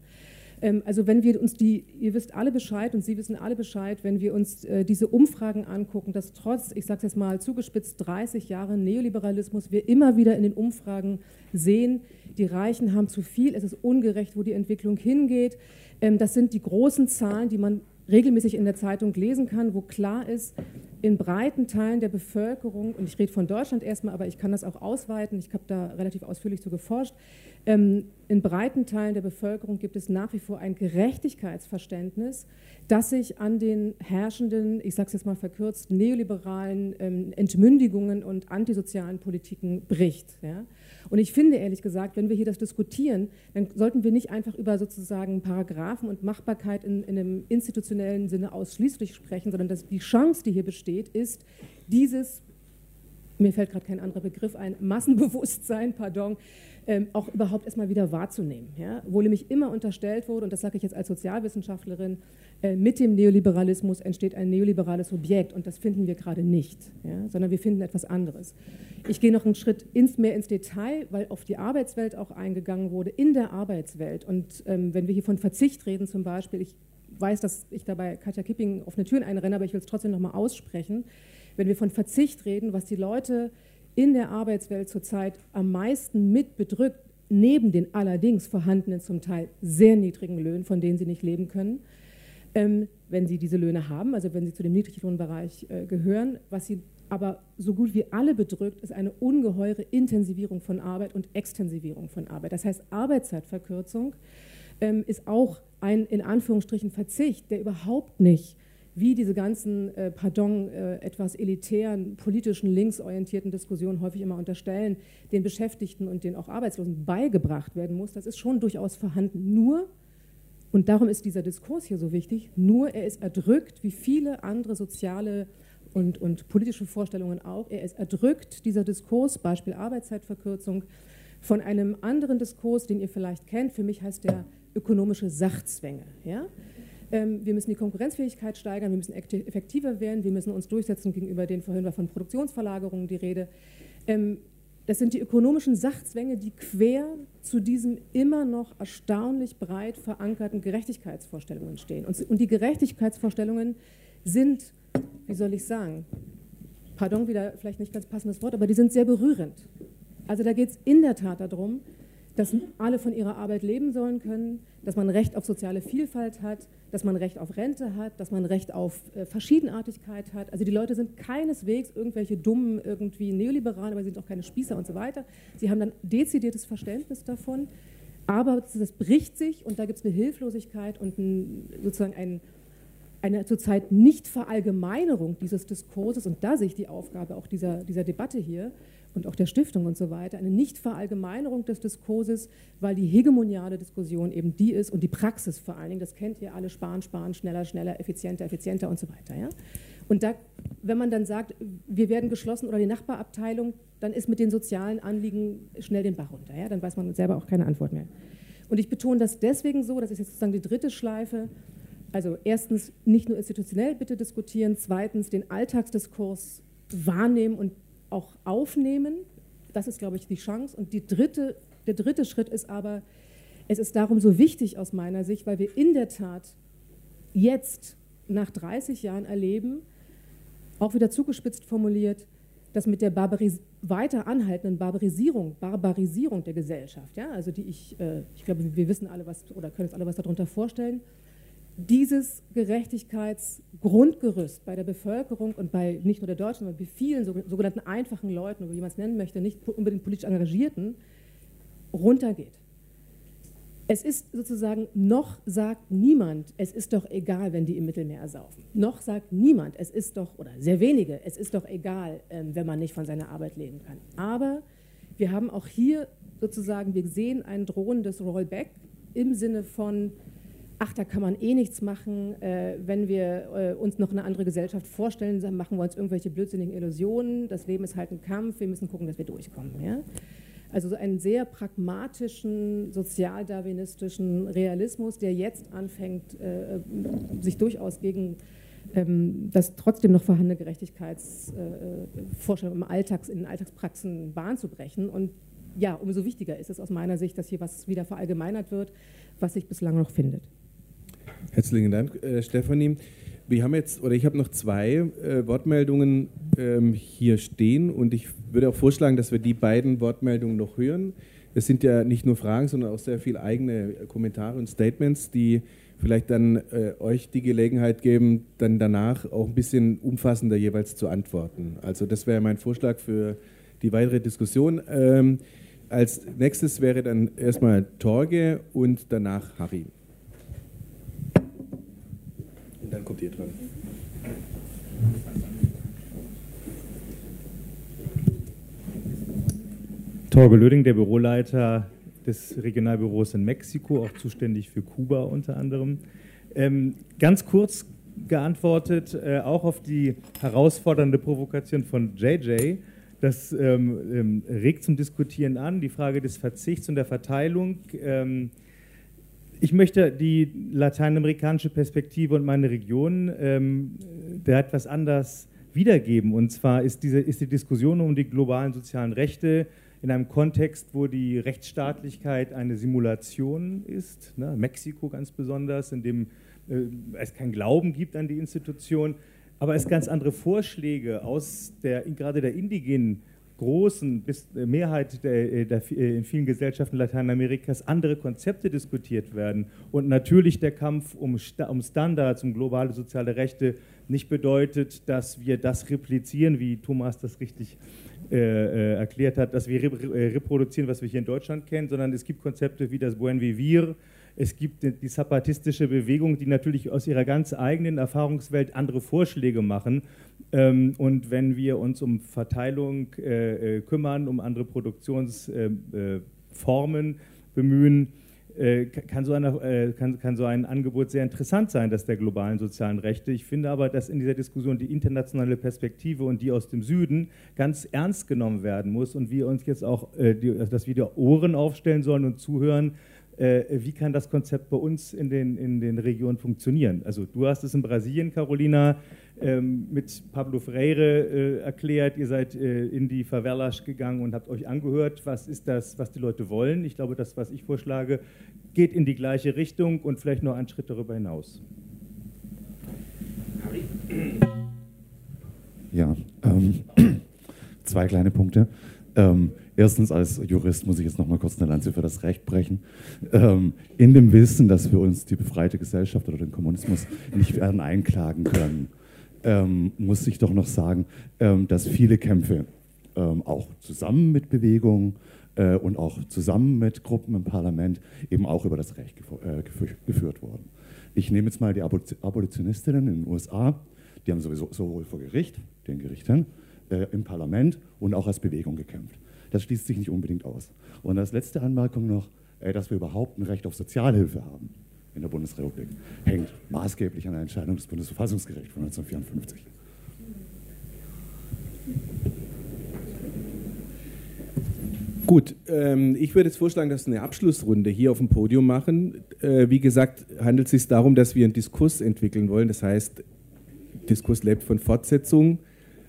Speaker 11: Ähm, also wenn wir uns die, ihr wisst alle Bescheid und Sie wissen alle Bescheid, wenn wir uns äh, diese Umfragen angucken, dass trotz, ich sage es jetzt mal zugespitzt, 30 Jahre Neoliberalismus, wir immer wieder in den Umfragen sehen, die Reichen haben zu viel, es ist ungerecht, wo die Entwicklung hingeht. Ähm, das sind die großen Zahlen, die man regelmäßig in der Zeitung lesen kann, wo klar ist, in breiten Teilen der Bevölkerung, und ich rede von Deutschland erstmal, aber ich kann das auch ausweiten, ich habe da relativ ausführlich zu geforscht, ähm, in breiten Teilen der Bevölkerung gibt es nach wie vor ein Gerechtigkeitsverständnis, das sich an den herrschenden, ich sage es jetzt mal verkürzt, neoliberalen ähm, Entmündigungen und antisozialen Politiken bricht. Ja? Und ich finde ehrlich gesagt, wenn wir hier das diskutieren, dann sollten wir nicht einfach über sozusagen Paragraphen und Machbarkeit in, in einem institutionellen Sinne ausschließlich sprechen, sondern dass die Chance, die hier besteht, ist, dieses, mir fällt gerade kein anderer Begriff ein, Massenbewusstsein, pardon, ähm, auch überhaupt erstmal wieder wahrzunehmen. Ja? Wo nämlich immer unterstellt wurde, und das sage ich jetzt als Sozialwissenschaftlerin, äh, mit dem Neoliberalismus entsteht ein neoliberales Objekt und das finden wir gerade nicht, ja? sondern wir finden etwas anderes. Ich gehe noch einen Schritt ins, mehr ins Detail, weil auf die Arbeitswelt auch eingegangen wurde, in der Arbeitswelt. Und ähm, wenn wir hier von Verzicht reden zum Beispiel, ich weiß, dass ich dabei Katja Kipping offene Türen einrenne, aber ich will es trotzdem nochmal aussprechen. Wenn wir von Verzicht reden, was die Leute in der Arbeitswelt zurzeit am meisten mit bedrückt, neben den allerdings vorhandenen zum Teil sehr niedrigen Löhnen, von denen sie nicht leben können, ähm, wenn sie diese Löhne haben, also wenn sie zu dem Niedriglohnbereich äh, gehören. Was sie aber so gut wie alle bedrückt, ist eine ungeheure Intensivierung von Arbeit und Extensivierung von Arbeit. Das heißt, Arbeitszeitverkürzung ähm, ist auch ein in Anführungsstrichen Verzicht, der überhaupt nicht wie diese ganzen, äh, pardon, äh, etwas elitären, politischen, linksorientierten Diskussionen häufig immer unterstellen, den Beschäftigten und den auch Arbeitslosen beigebracht werden muss, das ist schon durchaus vorhanden. Nur, und darum ist dieser Diskurs hier so wichtig, nur er ist erdrückt, wie viele andere soziale und, und politische Vorstellungen auch, er ist erdrückt, dieser Diskurs, Beispiel Arbeitszeitverkürzung, von einem anderen Diskurs, den ihr vielleicht kennt, für mich heißt der ökonomische Sachzwänge. Ja? Ähm, wir müssen die Konkurrenzfähigkeit steigern, wir müssen effektiver werden, wir müssen uns durchsetzen gegenüber den, vorhin war von Produktionsverlagerungen die Rede. Ähm, das sind die ökonomischen Sachzwänge, die quer zu diesen immer noch erstaunlich breit verankerten Gerechtigkeitsvorstellungen stehen. Und, die Gerechtigkeitsvorstellungen sind, wie soll ich sagen, pardon, wieder vielleicht nicht ganz passendes Wort, aber die sind sehr berührend. Also da geht es in der Tat darum, dass alle von ihrer Arbeit leben sollen können, dass man Recht auf soziale Vielfalt hat, dass man Recht auf Rente hat, dass man Recht auf äh, Verschiedenartigkeit hat. Also die Leute sind keineswegs irgendwelche dummen, irgendwie Neoliberalen, aber sie sind auch keine Spießer und so weiter. Sie haben dann dezidiertes Verständnis davon, aber das bricht sich und da gibt es eine Hilflosigkeit und ein, sozusagen ein, eine zurzeit Nicht-Verallgemeinerung dieses Diskurses und da sehe ich die Aufgabe auch dieser, dieser Debatte hier, und auch der Stiftung und so weiter, eine Nichtverallgemeinerung des Diskurses, weil die hegemoniale Diskussion eben die ist und die Praxis vor allen Dingen, das kennt ihr alle, sparen, sparen, schneller, schneller, effizienter, effizienter und so weiter. Ja? Und da, wenn man dann sagt, wir werden geschlossen oder die Nachbarabteilung, dann ist mit den sozialen Anliegen schnell den Bach runter. Ja? Dann weiß man selber auch keine Antwort mehr. Und ich betone das deswegen so, das ist jetzt sozusagen die dritte Schleife, also erstens nicht nur institutionell bitte diskutieren, zweitens den Alltagsdiskurs wahrnehmen und auch aufnehmen. Das ist, glaube ich, die Chance. Und die dritte, der dritte Schritt ist aber, es ist darum so wichtig aus meiner Sicht, weil wir in der Tat jetzt nach 30 Jahren erleben, auch wieder zugespitzt formuliert, dass mit der Barbaris weiter anhaltenden Barbarisierung, Barbarisierung der Gesellschaft, ja, also die ich, äh, ich glaube, wir wissen alle was oder können uns alle was darunter vorstellen, dieses Gerechtigkeitsgrundgerüst bei der Bevölkerung und bei nicht nur der Deutschen, sondern bei vielen sogenannten einfachen Leuten, wie man es nennen möchte, nicht unbedingt politisch Engagierten, runtergeht. Es ist sozusagen, noch sagt niemand, es ist doch egal, wenn die im Mittelmeer saufen. Noch sagt niemand, es ist doch, oder sehr wenige, es ist doch egal, ähm, wenn man nicht von seiner Arbeit leben kann. Aber wir haben auch hier sozusagen, wir sehen ein drohendes Rollback im Sinne von, ach, da kann man eh nichts machen, äh, wenn wir äh, uns noch eine andere Gesellschaft vorstellen, dann machen wir uns irgendwelche blödsinnigen Illusionen, das Leben ist halt ein Kampf, wir müssen gucken, dass wir durchkommen. Ja? Also so einen sehr pragmatischen, sozialdarwinistischen Realismus, der jetzt anfängt, äh, sich durchaus gegen ähm, das trotzdem noch vorhandene Gerechtigkeitsvorstellung äh, im Alltags, in den Alltagspraxen Bahn zu brechen. Und ja, umso wichtiger ist es aus meiner Sicht, dass hier was wieder verallgemeinert wird, was sich bislang noch findet.
Speaker 2: Herzlichen Dank, äh, Stefanie. Wir haben jetzt, oder ich habe noch zwei äh, Wortmeldungen ähm, hier stehen und ich würde auch vorschlagen, dass wir die beiden Wortmeldungen noch hören. Es sind ja nicht nur Fragen, sondern auch sehr viele eigene Kommentare und Statements, die vielleicht dann äh, euch die Gelegenheit geben, dann danach auch ein bisschen umfassender jeweils zu antworten. Also das wäre mein Vorschlag für die weitere Diskussion. Ähm, als nächstes wäre dann erstmal Torge und danach Harry. Und dann kommt ihr dran.
Speaker 12: Torge Löding, der Büroleiter des Regionalbüros in Mexiko, auch zuständig für Kuba unter anderem. Ähm, ganz kurz geantwortet, äh, auch auf die herausfordernde Provokation von JJ. Das ähm, ähm, regt zum Diskutieren an, die Frage des Verzichts und der Verteilung. Ich möchte die lateinamerikanische Perspektive und meine Region ähm, da etwas anders wiedergeben. Und zwar ist, diese, ist die Diskussion um die globalen sozialen Rechte in einem Kontext, wo die Rechtsstaatlichkeit eine Simulation ist, ne, Mexiko ganz besonders, in dem äh, es kein Glauben gibt an die Institution, aber es ganz andere Vorschläge aus der, gerade der indigenen großen bis, äh, Mehrheit der, äh, der, äh, in vielen Gesellschaften Lateinamerikas andere Konzepte diskutiert werden. Und natürlich der Kampf um, um Standards, um globale soziale Rechte nicht bedeutet, dass wir das replizieren, wie Thomas das richtig äh, erklärt hat, dass wir reproduzieren, was wir hier in Deutschland kennen, sondern es gibt Konzepte wie das Buen Vivir, es gibt die zapatistische Bewegung, die natürlich aus ihrer ganz eigenen Erfahrungswelt andere Vorschläge machen. Ähm, und wenn wir uns um Verteilung kümmern, um andere Produktionsformen bemühen, äh, kann, so eine, äh, kann, kann so ein Angebot sehr interessant sein, das der globalen sozialen Rechte. Ich finde aber, dass in dieser Diskussion die internationale Perspektive und die aus dem Süden ganz ernst genommen werden muss und wir uns jetzt auch, äh, dass wir die Ohren aufstellen sollen und zuhören, äh, wie kann das Konzept bei uns in den, in den Regionen funktionieren? Also du hast es in Brasilien, Carolina, ähm, mit Pablo Freire äh, erklärt, ihr seid äh, in die Favelas gegangen und habt euch angehört, was ist das, was die Leute wollen. Ich glaube, das, was ich vorschlage, geht in die gleiche Richtung und vielleicht noch einen Schritt darüber hinaus.
Speaker 13: Ja, ähm, (clears throat) zwei kleine Punkte. Ähm, erstens, als Jurist muss ich jetzt noch mal kurz eine Lanze für das Recht brechen. Ähm, in dem Wissen, dass wir uns die befreite Gesellschaft oder den Kommunismus nicht werden einklagen können, ähm, muss ich doch noch sagen, ähm, dass viele Kämpfe ähm, auch zusammen mit Bewegungen äh, und auch zusammen mit Gruppen im Parlament eben auch über das Recht äh, geführt wurden. Ich nehme jetzt mal die Abolitionistinnen in den USA, die haben sowieso sowohl vor Gericht, den Gerichten, äh, im Parlament und auch als Bewegung gekämpft. Das schließt sich nicht unbedingt aus. Und als letzte Anmerkung noch, dass wir überhaupt ein Recht auf Sozialhilfe haben in der Bundesrepublik, hängt maßgeblich an der Entscheidung des Bundesverfassungsgerichts von 1954.
Speaker 2: Gut, ähm, ich würde jetzt vorschlagen, dass wir eine Abschlussrunde hier auf dem Podium machen. Äh, wie gesagt, handelt es sich darum, dass wir einen Diskurs entwickeln wollen. Das heißt, Diskurs lebt von Fortsetzung.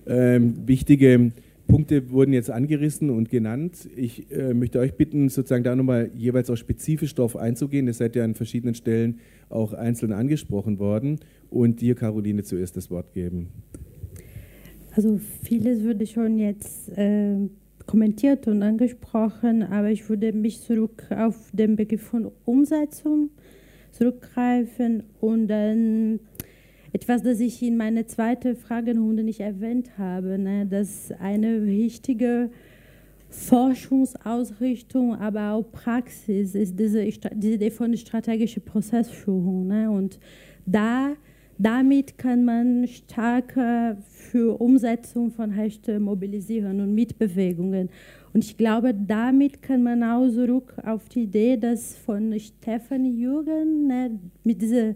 Speaker 2: Ähm, wichtige Punkte wurden jetzt angerissen und genannt. Ich äh, möchte euch bitten, sozusagen da nochmal jeweils auch spezifisch darauf einzugehen. Ihr seid ja an verschiedenen Stellen auch einzeln angesprochen worden. Und dir, Caroline, zuerst das Wort geben.
Speaker 5: Also vieles würde schon jetzt äh, kommentiert und angesprochen, aber ich würde mich zurück auf den Begriff von Umsetzung zurückgreifen und dann etwas, das ich in meiner zweiten Fragerunde nicht erwähnt habe, ne, dass eine wichtige Forschungsausrichtung, aber auch Praxis ist diese, diese Idee von strategischer Prozessführung. Ne, und da, damit kann man stärker für Umsetzung von Rechten mobilisieren und Mitbewegungen. Und ich glaube, damit kann man auch zurück auf die Idee, dass von Stefan Jürgen ne, mit dieser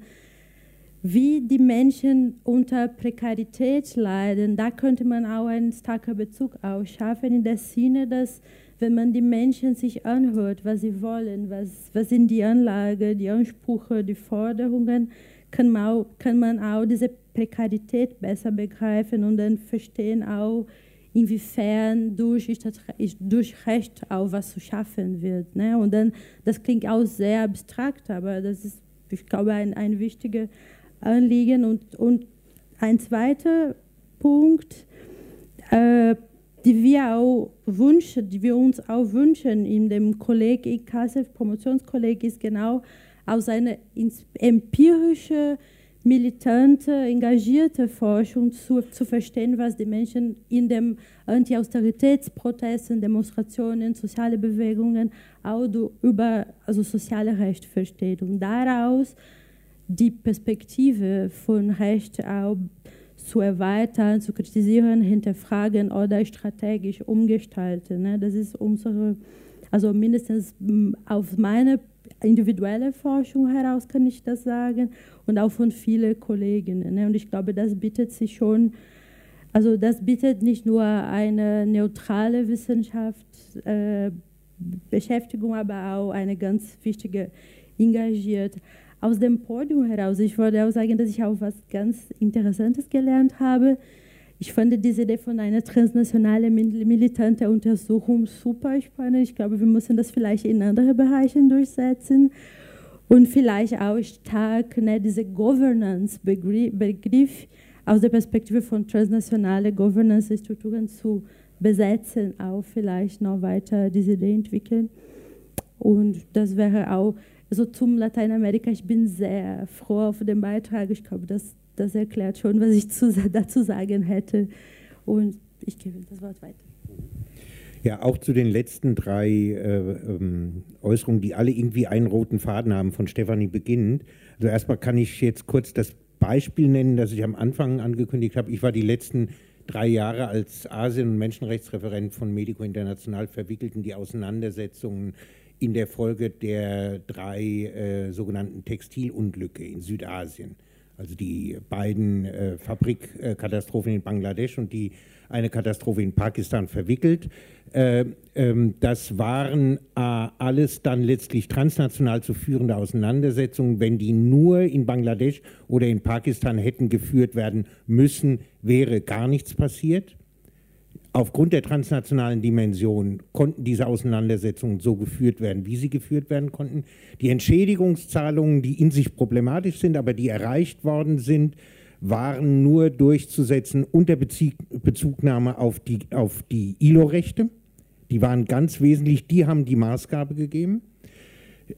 Speaker 5: wie die Menschen unter Prekarität leiden, da könnte man auch einen starken Bezug auch schaffen in der Sinne, dass wenn man die Menschen sich anhört, was sie wollen, was, was sind die Anlagen, die Ansprüche, die Forderungen, kann man, auch, kann man auch diese Prekarität besser begreifen und dann verstehen auch inwiefern durch, durch Recht auch was zu schaffen wird. Ne? Und dann, das klingt auch sehr abstrakt, aber das ist, ich glaube, ein, ein wichtiges Anliegen. Und, und ein zweiter Punkt, äh, die wir auch wünschen, die wir uns auch wünschen in dem Kolleg ICASEF Promotionskolleg ist genau aus einer empirischen militante, engagierte Forschung zu, zu verstehen, was die Menschen in den Anti-Austeritätsprotesten, Demonstrationen, soziale Bewegungen auch über also soziale Recht versteht und daraus die Perspektive von Recht auch zu erweitern, zu kritisieren, hinterfragen oder strategisch umgestalten. Ne? Das ist unsere, also mindestens auf meine individuelle Forschung heraus kann ich das sagen und auch von vielen Kolleginnen. Ne? Und ich glaube, das bietet sich schon, also das bietet nicht nur eine neutrale Wissenschaftsbeschäftigung, äh, aber auch eine ganz wichtige, engagierte. Aus dem Podium heraus, ich würde auch sagen, dass ich auch was ganz Interessantes gelernt habe. Ich fand diese Idee von einer transnationalen militanten Untersuchung super spannend. Ich glaube, wir müssen das vielleicht in anderen Bereichen durchsetzen und vielleicht auch stark ne, diese Governance-Begriff aus der Perspektive von transnationalen Governance-Strukturen zu besetzen, auch vielleicht noch weiter diese Idee entwickeln. Und das wäre auch, also zum Lateinamerika, ich bin sehr froh auf den Beitrag. Ich glaube, das, das erklärt schon, was ich zu, dazu sagen hätte. Und ich gebe das Wort weiter.
Speaker 3: Ja, auch zu den letzten drei äh, ähm, Äußerungen, die alle irgendwie einen roten Faden haben, von Stefanie beginnend. Also erstmal kann ich jetzt kurz das Beispiel nennen, das ich am Anfang angekündigt habe. Ich war die letzten drei Jahre als Asien- und Menschenrechtsreferent von Medico International verwickelt in die Auseinandersetzungen in der Folge der drei äh, sogenannten Textilunglücke in Südasien. Also die beiden äh, Fabrikkatastrophen in Bangladesch und die eine Katastrophe in Pakistan verwickelt. Äh, ähm, das waren äh, alles dann letztlich transnational zu führende Auseinandersetzungen. Wenn die nur in Bangladesch oder in Pakistan hätten geführt werden müssen, wäre gar nichts passiert. Aufgrund der transnationalen Dimension konnten diese Auseinandersetzungen so geführt werden, wie sie geführt werden konnten. Die Entschädigungszahlungen, die in sich problematisch sind, aber die erreicht worden sind, waren nur durchzusetzen unter Bezugnahme auf die, auf die ILO-Rechte. Die waren ganz wesentlich, die haben die Maßgabe gegeben.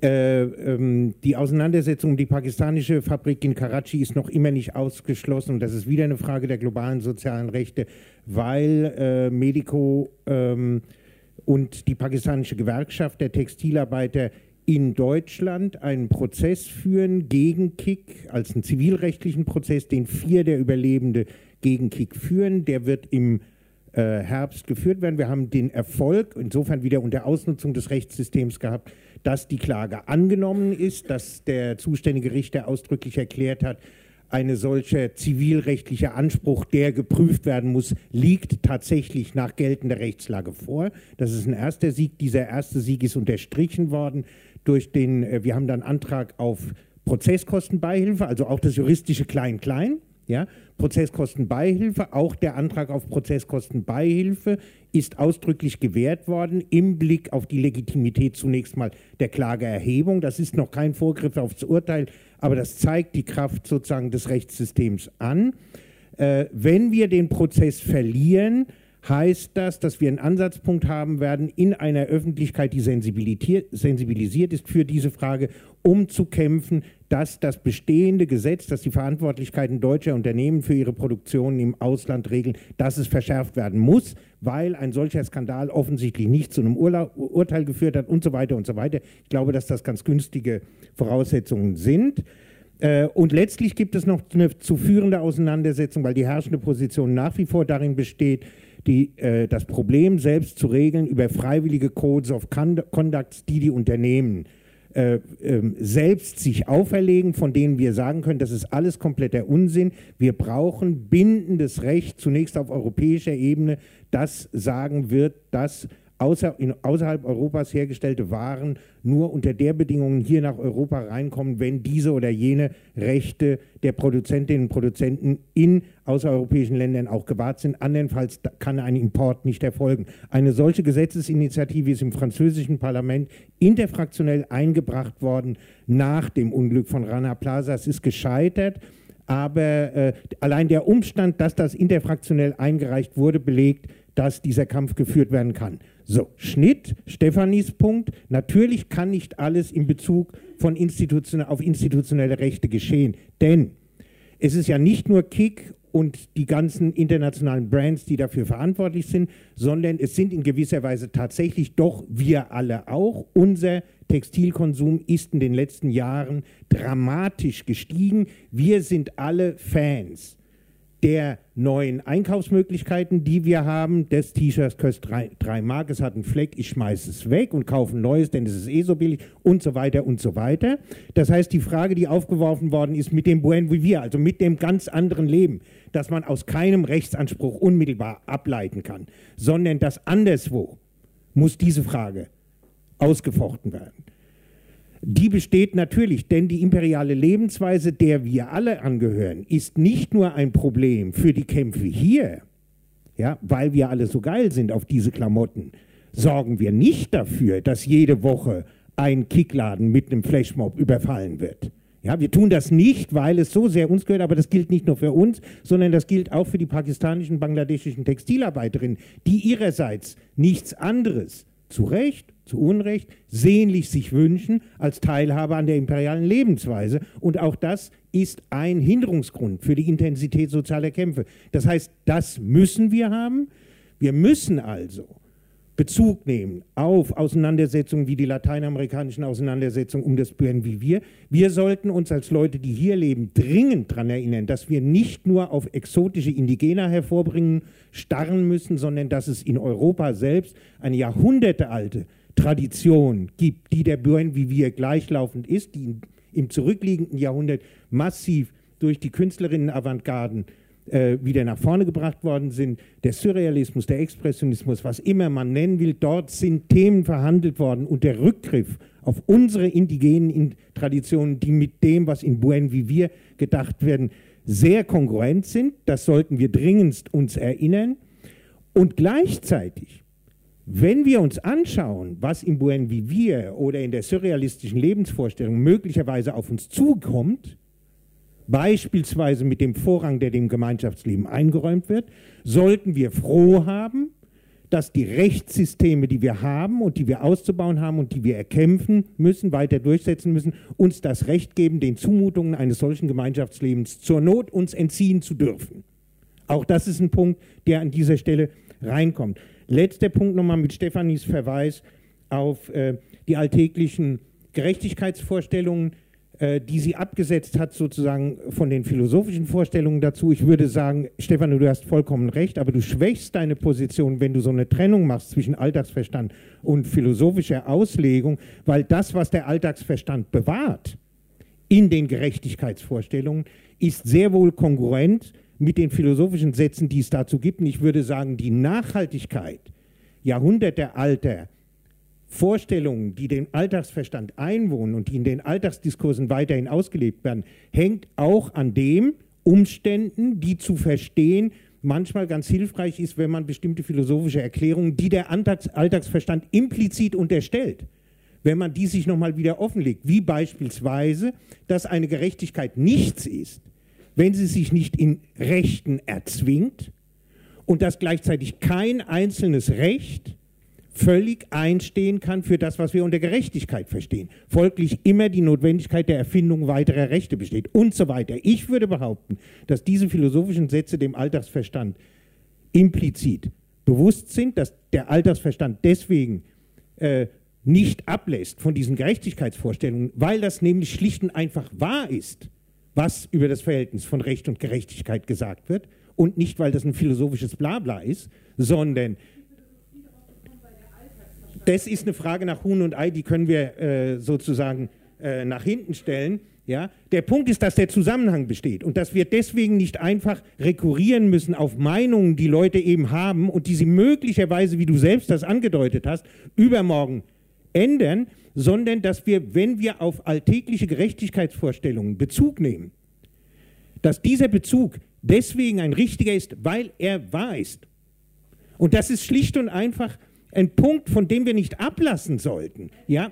Speaker 3: Äh, ähm, die Auseinandersetzung um die pakistanische Fabrik in Karachi ist noch immer nicht ausgeschlossen. Und das ist wieder eine Frage der globalen sozialen Rechte, weil äh, Medico ähm, und die pakistanische Gewerkschaft der Textilarbeiter in Deutschland einen Prozess führen gegen Kick, als einen zivilrechtlichen Prozess, den vier der Überlebende gegen Kick führen. Der wird im äh, Herbst geführt werden. Wir haben den Erfolg, insofern wieder unter Ausnutzung des Rechtssystems gehabt, dass die Klage angenommen ist, dass der zuständige Richter ausdrücklich erklärt hat, eine solche zivilrechtliche Anspruch, der geprüft werden muss, liegt tatsächlich nach geltender Rechtslage vor. Das ist ein erster Sieg. Dieser erste Sieg ist unterstrichen worden durch den, äh, wir haben dann Antrag auf Prozesskostenbeihilfe, also auch das juristische Klein-Klein. Ja, Prozesskostenbeihilfe, auch der Antrag auf Prozesskostenbeihilfe ist ausdrücklich gewährt worden im Blick auf die Legitimität zunächst mal der Klageerhebung. Das ist noch kein Vorgriff aufs Urteil, aber das zeigt die Kraft sozusagen des Rechtssystems an. Äh, wenn wir den Prozess verlieren, heißt das, dass wir einen Ansatzpunkt haben werden in einer Öffentlichkeit, die sensibilisiert ist für diese Frage, um zu kämpfen, dass das bestehende Gesetz, das die Verantwortlichkeiten deutscher Unternehmen für ihre Produktionen im Ausland regeln, dass es verschärft werden muss, weil ein solcher Skandal offensichtlich nicht zu einem Urla Urteil geführt hat und so weiter und so weiter. Ich glaube, dass das ganz günstige Voraussetzungen sind. Äh, und letztlich gibt es noch eine zu führende Auseinandersetzung, weil die herrschende Position nach wie vor darin besteht, die, äh, das Problem selbst zu regeln über freiwillige Codes of Conduct, die die Unternehmen äh, äh, selbst sich auferlegen, von denen wir sagen können, das ist alles kompletter Unsinn. Wir brauchen bindendes Recht, zunächst auf europäischer Ebene, das sagen wird, dass außer, in, außerhalb Europas hergestellte Waren nur unter der Bedingung hier nach Europa reinkommen, wenn diese oder jene Rechte der Produzentinnen und Produzenten in außereuropäischen Ländern auch gewahrt sind. Andernfalls kann ein Import nicht erfolgen. Eine solche Gesetzesinitiative ist im französischen Parlament interfraktionell eingebracht worden nach dem Unglück von Rana Plaza. Es ist gescheitert. Aber äh, allein der Umstand, dass das interfraktionell eingereicht wurde, belegt, dass dieser Kampf geführt werden kann. So, Schnitt, Stefanis Punkt. Natürlich kann nicht alles in Bezug von institutionell, auf institutionelle Rechte geschehen, denn es ist ja nicht nur Kick und die ganzen internationalen Brands, die dafür verantwortlich sind, sondern es sind in gewisser Weise tatsächlich doch wir alle auch. Unser Textilkonsum ist in den letzten Jahren dramatisch gestiegen. Wir sind alle Fans der neuen Einkaufsmöglichkeiten, die wir haben. Das T-Shirt kostet drei, Mark, es hat einen Fleck, ich schmeiße es weg und kaufe ein neues, denn es ist eh so billig und so weiter und so weiter. Das heißt, die Frage, die aufgeworfen worden ist mit dem Buen Vivir, also mit dem ganz anderen Leben, das man aus keinem Rechtsanspruch unmittelbar ableiten kann, sondern das anderswo muss diese Frage ausgefochten werden die besteht natürlich, denn die imperiale Lebensweise, der wir alle angehören, ist nicht nur ein Problem für die Kämpfe hier, ja, weil wir alle so geil sind auf diese Klamotten, sorgen wir nicht dafür, dass jede Woche ein Kickladen mit einem Flashmob überfallen wird. Ja, wir tun das nicht, weil es so sehr uns gehört, aber das gilt nicht nur für uns, sondern das gilt auch für die pakistanischen, bangladeschischen Textilarbeiterinnen, die ihrerseits nichts anderes zu Recht, zu Unrecht, sehnlich sich wünschen als Teilhabe an der imperialen Lebensweise. Und auch das ist ein Hinderungsgrund für die Intensität sozialer Kämpfe. Das heißt, das müssen wir haben. Wir müssen also Bezug nehmen auf Auseinandersetzungen wie die lateinamerikanischen Auseinandersetzungen um das wie wir. Wir sollten uns als Leute, die hier leben, dringend daran erinnern, dass wir nicht nur auf exotische Indigena hervorbringen, starren müssen, sondern dass es in Europa selbst eine jahrhundertealte Tradition gibt, die der Buen wir gleichlaufend ist, die im zurückliegenden Jahrhundert massiv durch die Künstlerinnen-Avantgarden äh, wieder nach vorne gebracht worden sind. Der Surrealismus, der Expressionismus, was immer man nennen will, dort sind Themen verhandelt worden und der Rückgriff auf unsere indigenen Traditionen, die mit dem, was in Buen Vivir gedacht werden, sehr kongruent sind. Das sollten wir dringendst uns erinnern. Und gleichzeitig, wenn wir uns anschauen, was in Buen Vivir oder in der surrealistischen Lebensvorstellung möglicherweise auf uns zukommt, beispielsweise mit dem Vorrang, der dem Gemeinschaftsleben eingeräumt wird, sollten wir froh haben, dass die Rechtssysteme, die wir haben und die wir auszubauen haben und die wir erkämpfen müssen, weiter durchsetzen müssen, uns das Recht geben, den Zumutungen eines solchen Gemeinschaftslebens zur Not uns entziehen zu dürfen. Auch das ist ein Punkt, der an dieser Stelle reinkommt. Letzter Punkt nochmal mit Stefanis Verweis auf äh, die alltäglichen Gerechtigkeitsvorstellungen äh, die sie abgesetzt hat, sozusagen von den philosophischen Vorstellungen dazu. Ich würde sagen, Stefan, du hast vollkommen recht, aber du schwächst deine Position, wenn du so eine Trennung machst zwischen Alltagsverstand und philosophischer Auslegung, weil das, was der Alltagsverstand bewahrt in den Gerechtigkeitsvorstellungen, ist sehr wohl kongruent mit den philosophischen Sätzen, die es dazu gibt. Und ich würde sagen, die Nachhaltigkeit jahrhundertealter Vorstellungen, die den Alltagsverstand einwohnen und die in den Alltagsdiskursen weiterhin ausgelebt werden, hängt auch an den Umständen, die zu verstehen manchmal ganz hilfreich ist, wenn man bestimmte philosophische Erklärungen, die der Alltagsverstand implizit unterstellt, wenn man die sich nochmal wieder offenlegt, wie beispielsweise, dass eine Gerechtigkeit nichts ist, wenn sie sich nicht in Rechten erzwingt und dass gleichzeitig kein einzelnes Recht völlig einstehen kann für das, was wir unter Gerechtigkeit verstehen. Folglich immer die Notwendigkeit der Erfindung weiterer Rechte besteht und so weiter. Ich würde behaupten, dass diese philosophischen Sätze dem Alltagsverstand implizit bewusst sind, dass der Alltagsverstand deswegen äh, nicht ablässt von diesen Gerechtigkeitsvorstellungen, weil das nämlich schlicht und einfach wahr ist, was über das Verhältnis von Recht und Gerechtigkeit gesagt wird und nicht, weil das ein philosophisches Blabla ist, sondern das ist eine Frage nach Huhn und Ei, die können wir äh, sozusagen äh, nach hinten stellen. Ja? Der Punkt ist, dass der Zusammenhang besteht und dass wir deswegen nicht einfach rekurrieren müssen auf Meinungen, die Leute eben haben und die sie möglicherweise, wie du selbst das angedeutet hast, übermorgen ändern, sondern dass wir, wenn wir auf alltägliche Gerechtigkeitsvorstellungen Bezug nehmen, dass dieser Bezug deswegen ein richtiger ist, weil er wahr ist. Und das ist schlicht und einfach ein Punkt, von dem wir nicht ablassen sollten. Ja?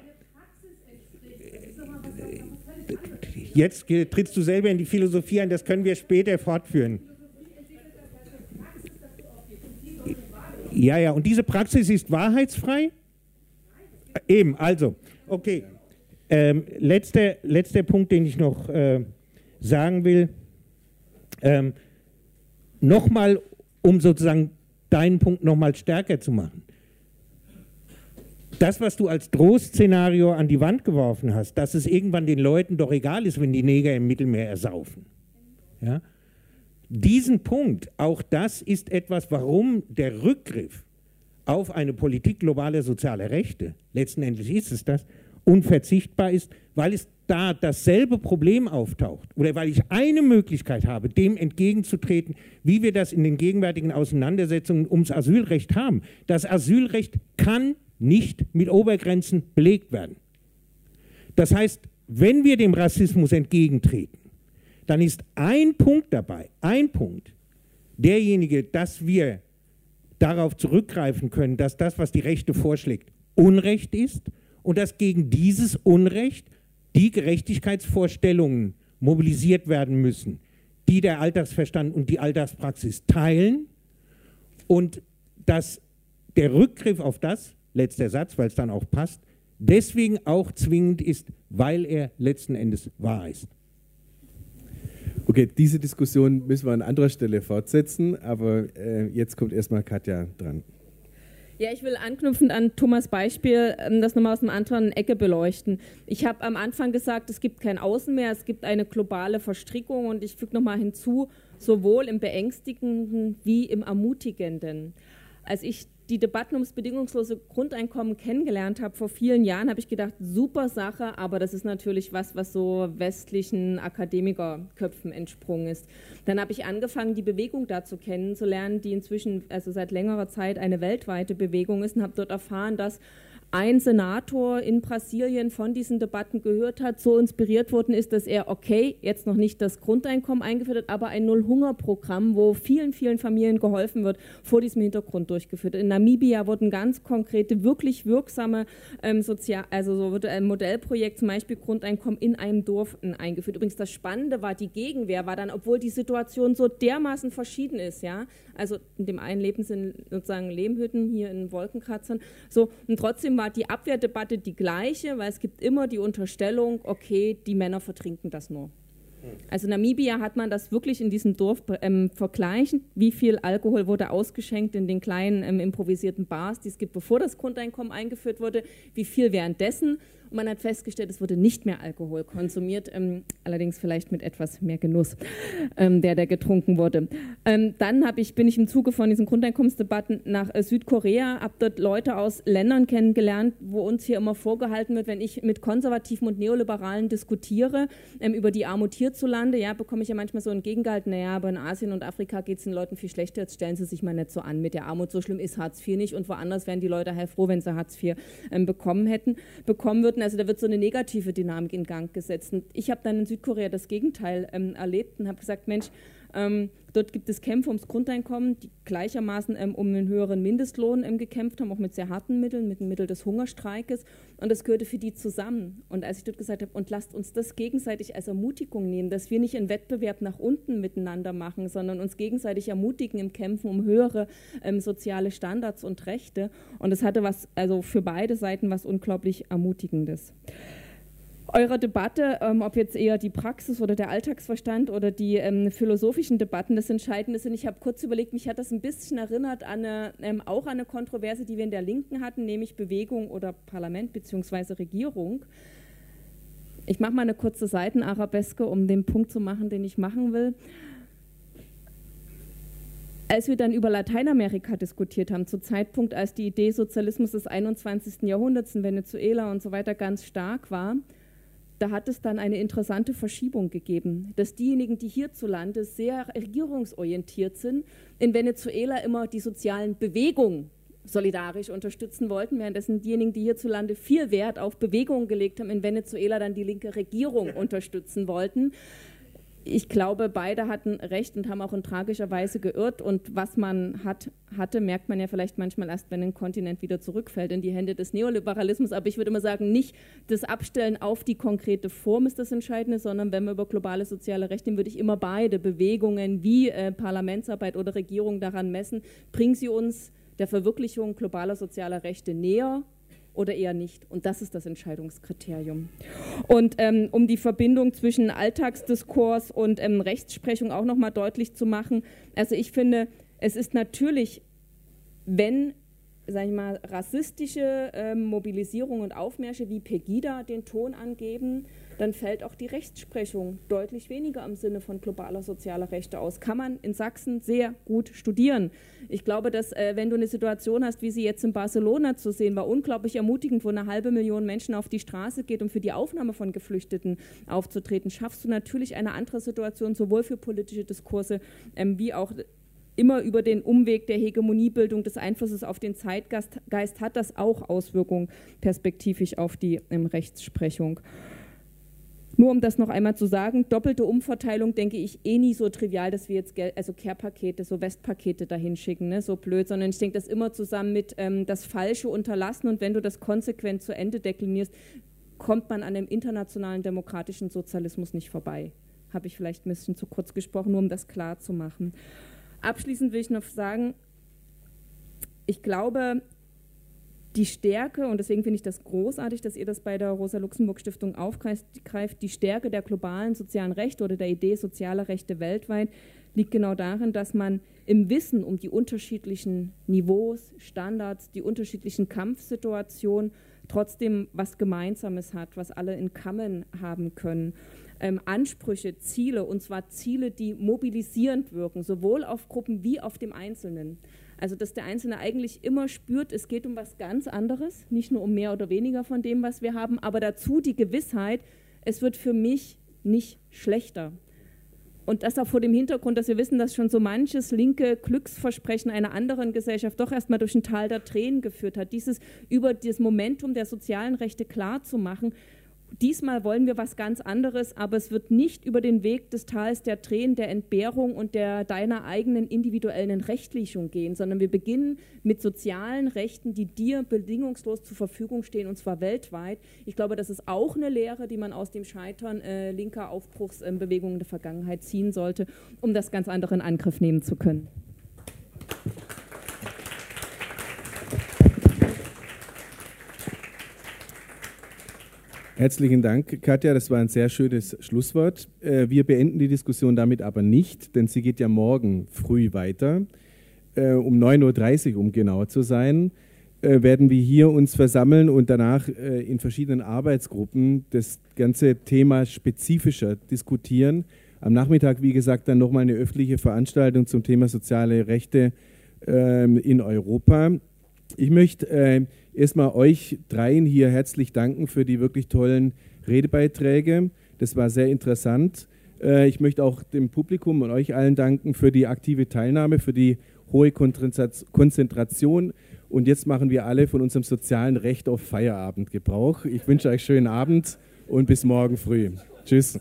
Speaker 3: Jetzt trittst du selber in die Philosophie ein, das können wir später fortführen. Ja, ja, und diese Praxis ist wahrheitsfrei? Eben, also, okay. Ähm, letzter, letzter Punkt, den ich noch äh, sagen will. Ähm, nochmal, um sozusagen deinen Punkt nochmal stärker zu machen das, was du als Drohszenario an die Wand geworfen hast, dass es irgendwann den Leuten doch egal ist, wenn die Neger im Mittelmeer ersaufen. Ja? Diesen Punkt, auch das ist etwas, warum der Rückgriff auf eine Politik globaler sozialer Rechte, letzten Endes ist es das, unverzichtbar ist, weil es da dasselbe Problem auftaucht oder weil ich eine Möglichkeit habe, dem entgegenzutreten, wie wir das in den gegenwärtigen Auseinandersetzungen ums Asylrecht haben. Das Asylrecht kann nicht mit Obergrenzen belegt werden. Das heißt, wenn wir dem Rassismus entgegentreten, dann ist ein Punkt dabei, ein Punkt, derjenige, dass wir darauf zurückgreifen können, dass das, was die Rechte vorschlägt, Unrecht ist und dass gegen dieses Unrecht die Gerechtigkeitsvorstellungen mobilisiert werden müssen, die der Alltagsverstand und die Alltagspraxis teilen und dass der Rückgriff auf das, letzter Satz, weil es dann auch passt, deswegen auch zwingend ist, weil er letzten Endes wahr ist.
Speaker 2: Okay, diese Diskussion müssen wir an anderer Stelle fortsetzen, aber äh, jetzt kommt erstmal Katja dran.
Speaker 4: Ja, ich will anknüpfend an Thomas Beispiel ähm, das nochmal aus einer anderen Ecke beleuchten. Ich habe am Anfang gesagt, es gibt kein Außen mehr, es gibt eine globale Verstrickung und ich füge nochmal hinzu, sowohl im Beängstigenden wie im Ermutigenden. Als ich die Debatten ums bedingungslose Grundeinkommen kennengelernt habe vor vielen Jahren, habe ich gedacht, super Sache, aber das ist natürlich was, was so westlichen Akademikerköpfen entsprungen ist. Dann habe ich angefangen, die Bewegung dazu kennenzulernen, die inzwischen also seit längerer Zeit eine weltweite Bewegung ist und habe dort erfahren, dass ein Senator in Brasilien von diesen Debatten gehört hat, so inspiriert worden ist, dass er, okay, jetzt noch nicht das Grundeinkommen eingeführt hat, aber ein Null-Hunger-Programm, wo vielen, vielen Familien geholfen wird, vor diesem Hintergrund durchgeführt. In Namibia wurden ganz konkrete, wirklich wirksame ähm, Sozial-, also so wurde ein Modellprojekt, zum Beispiel Grundeinkommen in einem Dorf eingeführt. Übrigens, das Spannende war, die Gegenwehr war dann, obwohl die Situation so dermaßen verschieden ist, ja, also in dem einen leben sie sozusagen Lehmhütten, hier in Wolkenkratzern, so, und trotzdem war war die Abwehrdebatte die gleiche, weil es gibt immer die Unterstellung, okay, die Männer vertrinken das nur. Also Namibia hat man das wirklich in diesem Dorf ähm, vergleichen, wie viel Alkohol wurde ausgeschenkt in den kleinen ähm, improvisierten Bars, die es gibt, bevor das Grundeinkommen eingeführt wurde, wie viel währenddessen man hat festgestellt, es wurde nicht mehr Alkohol konsumiert, ähm, allerdings vielleicht mit etwas mehr Genuss, ähm, der da getrunken wurde. Ähm, dann ich, bin ich im Zuge von diesen Grundeinkommensdebatten nach äh, Südkorea, habe dort Leute aus Ländern kennengelernt, wo uns hier immer vorgehalten wird, wenn ich mit Konservativen und Neoliberalen diskutiere ähm, über die Armut hierzulande, ja, bekomme ich ja manchmal so ein Gegengehalten, naja, aber in Asien und Afrika geht es den Leuten viel schlechter, jetzt stellen sie sich mal nicht so an mit der Armut, so schlimm ist Hartz IV nicht und woanders wären die Leute heilfroh, wenn sie Hartz IV ähm, bekommen hätten, bekommen würden. Also da wird so eine negative Dynamik in Gang gesetzt. Und ich habe dann in Südkorea das Gegenteil ähm, erlebt und habe gesagt, Mensch, ähm, dort gibt es Kämpfe ums Grundeinkommen, die gleichermaßen ähm, um einen höheren Mindestlohn ähm, gekämpft haben, auch mit sehr harten Mitteln, mit dem Mittel des Hungerstreikes. Und das gehörte für die zusammen. Und als ich dort gesagt habe, und lasst uns das gegenseitig als Ermutigung nehmen, dass wir nicht einen Wettbewerb nach unten miteinander machen, sondern uns gegenseitig ermutigen im Kämpfen um höhere ähm, soziale Standards und Rechte. Und das hatte was, also für beide Seiten was unglaublich Ermutigendes eurer Debatte, ähm, ob jetzt eher die Praxis oder der Alltagsverstand oder die ähm, philosophischen Debatten das Entscheidende sind. Ich habe kurz überlegt, mich hat das ein bisschen erinnert an eine, ähm, auch an eine Kontroverse, die wir in der Linken hatten, nämlich Bewegung oder Parlament bzw. Regierung. Ich mache mal eine kurze Seitenarabeske, um den Punkt zu machen, den ich machen will als wir dann über Lateinamerika diskutiert haben, zu Zeitpunkt, als die Idee Sozialismus des 21. Jahrhunderts in Venezuela und so weiter ganz stark war, da hat es dann eine interessante Verschiebung gegeben, dass diejenigen, die hierzulande sehr regierungsorientiert sind, in Venezuela immer die sozialen Bewegungen solidarisch unterstützen wollten, währenddessen diejenigen, die hierzulande viel Wert auf Bewegungen gelegt haben, in Venezuela dann die linke Regierung unterstützen wollten ich glaube, beide hatten recht und haben auch in tragischer Weise geirrt. Und was man hat, hatte, merkt man ja vielleicht manchmal erst, wenn ein Kontinent wieder zurückfällt in die Hände des Neoliberalismus. Aber ich würde immer sagen, nicht das Abstellen auf die konkrete Form ist das Entscheidende, sondern wenn wir über globale soziale Rechte reden, würde ich immer beide Bewegungen wie äh, Parlamentsarbeit oder Regierung daran messen, bringen sie uns der Verwirklichung globaler sozialer Rechte näher oder eher nicht. Und das ist das Entscheidungskriterium. Und ähm, um die Verbindung zwischen Alltagsdiskurs und ähm, Rechtsprechung auch nochmal deutlich zu machen, also ich finde, es ist natürlich, wenn sage ich mal, rassistische ähm, Mobilisierung und Aufmärsche wie Pegida den Ton angeben, dann fällt auch die Rechtsprechung deutlich weniger im Sinne von globaler sozialer Rechte aus. Kann man in Sachsen sehr gut studieren. Ich glaube, dass äh, wenn du eine Situation hast, wie sie jetzt in Barcelona zu sehen war, unglaublich ermutigend, wo eine halbe Million Menschen auf die Straße geht, um für die Aufnahme von Geflüchteten aufzutreten, schaffst du natürlich eine andere Situation, sowohl für politische Diskurse ähm, wie auch immer über den Umweg der Hegemoniebildung des Einflusses auf den Zeitgeist hat das auch Auswirkungen perspektivisch auf die ähm, Rechtsprechung. Nur um das noch einmal zu sagen, doppelte Umverteilung denke ich eh nie so trivial, dass wir jetzt also Care-Pakete, so Westpakete dahin schicken, ne, so blöd, sondern ich denke das immer zusammen mit ähm, das Falsche unterlassen und wenn du das konsequent zu Ende deklinierst, kommt man an dem internationalen demokratischen Sozialismus nicht vorbei. Habe ich vielleicht ein bisschen zu kurz gesprochen, nur um das klar zu machen. Abschließend will ich noch sagen, ich glaube, die Stärke, und deswegen finde ich das großartig, dass ihr das bei der Rosa-Luxemburg-Stiftung aufgreift, die Stärke der globalen sozialen Rechte oder der Idee sozialer Rechte weltweit liegt genau darin, dass man im Wissen um die unterschiedlichen Niveaus, Standards, die unterschiedlichen Kampfsituationen trotzdem was Gemeinsames hat, was alle in Kammern haben können ähm, Ansprüche, Ziele, und zwar Ziele, die mobilisierend wirken, sowohl auf Gruppen wie auf dem Einzelnen. Also dass der Einzelne eigentlich immer spürt, es geht um was ganz anderes, nicht nur um mehr oder weniger von dem, was wir haben, aber dazu die Gewissheit, es wird für mich nicht schlechter. Und das auch vor dem Hintergrund, dass wir wissen, dass schon so manches linke Glücksversprechen einer anderen Gesellschaft doch erstmal durch ein Tal der Tränen geführt hat. Dieses über das Momentum der sozialen Rechte klar zu machen, diesmal wollen wir was ganz anderes, aber es wird nicht über den Weg des Tals der Tränen, der Entbehrung und der deiner eigenen individuellen Rechtlichung gehen, sondern wir beginnen mit sozialen Rechten, die dir bedingungslos zur Verfügung stehen, und zwar weltweit. Ich glaube, das ist auch eine Lehre, die man aus dem Scheitern äh, linker Aufbruchsbewegungen der Vergangenheit ziehen sollte, um das ganz andere in Angriff nehmen zu können.
Speaker 2: Herzlichen Dank, Katja. Das war ein sehr schönes Schlusswort. Äh, wir beenden die Diskussion damit aber nicht, denn sie geht ja morgen früh weiter. Äh, um 9.30 Uhr, um genauer zu sein, äh, werden wir hier uns versammeln und danach in verschiedenen Arbeitsgruppen das ganze Thema spezifischer diskutieren. Am Nachmittag, wie gesagt, dann nochmal eine öffentliche Veranstaltung zum Thema soziale Rechte ähm, in Europa. Ich möchte erstmal euch dreien hier herzlich danken für die wirklich tollen Redebeiträge. Das war sehr interessant. Äh, ich möchte auch dem Publikum und euch allen danken für die aktive Teilnahme, für die hohe Konzentration. Und jetzt machen wir alle von unserem sozialen Recht auf Feierabend Gebrauch. Ich wünsche euch schönen Abend und bis morgen früh. Tschüss.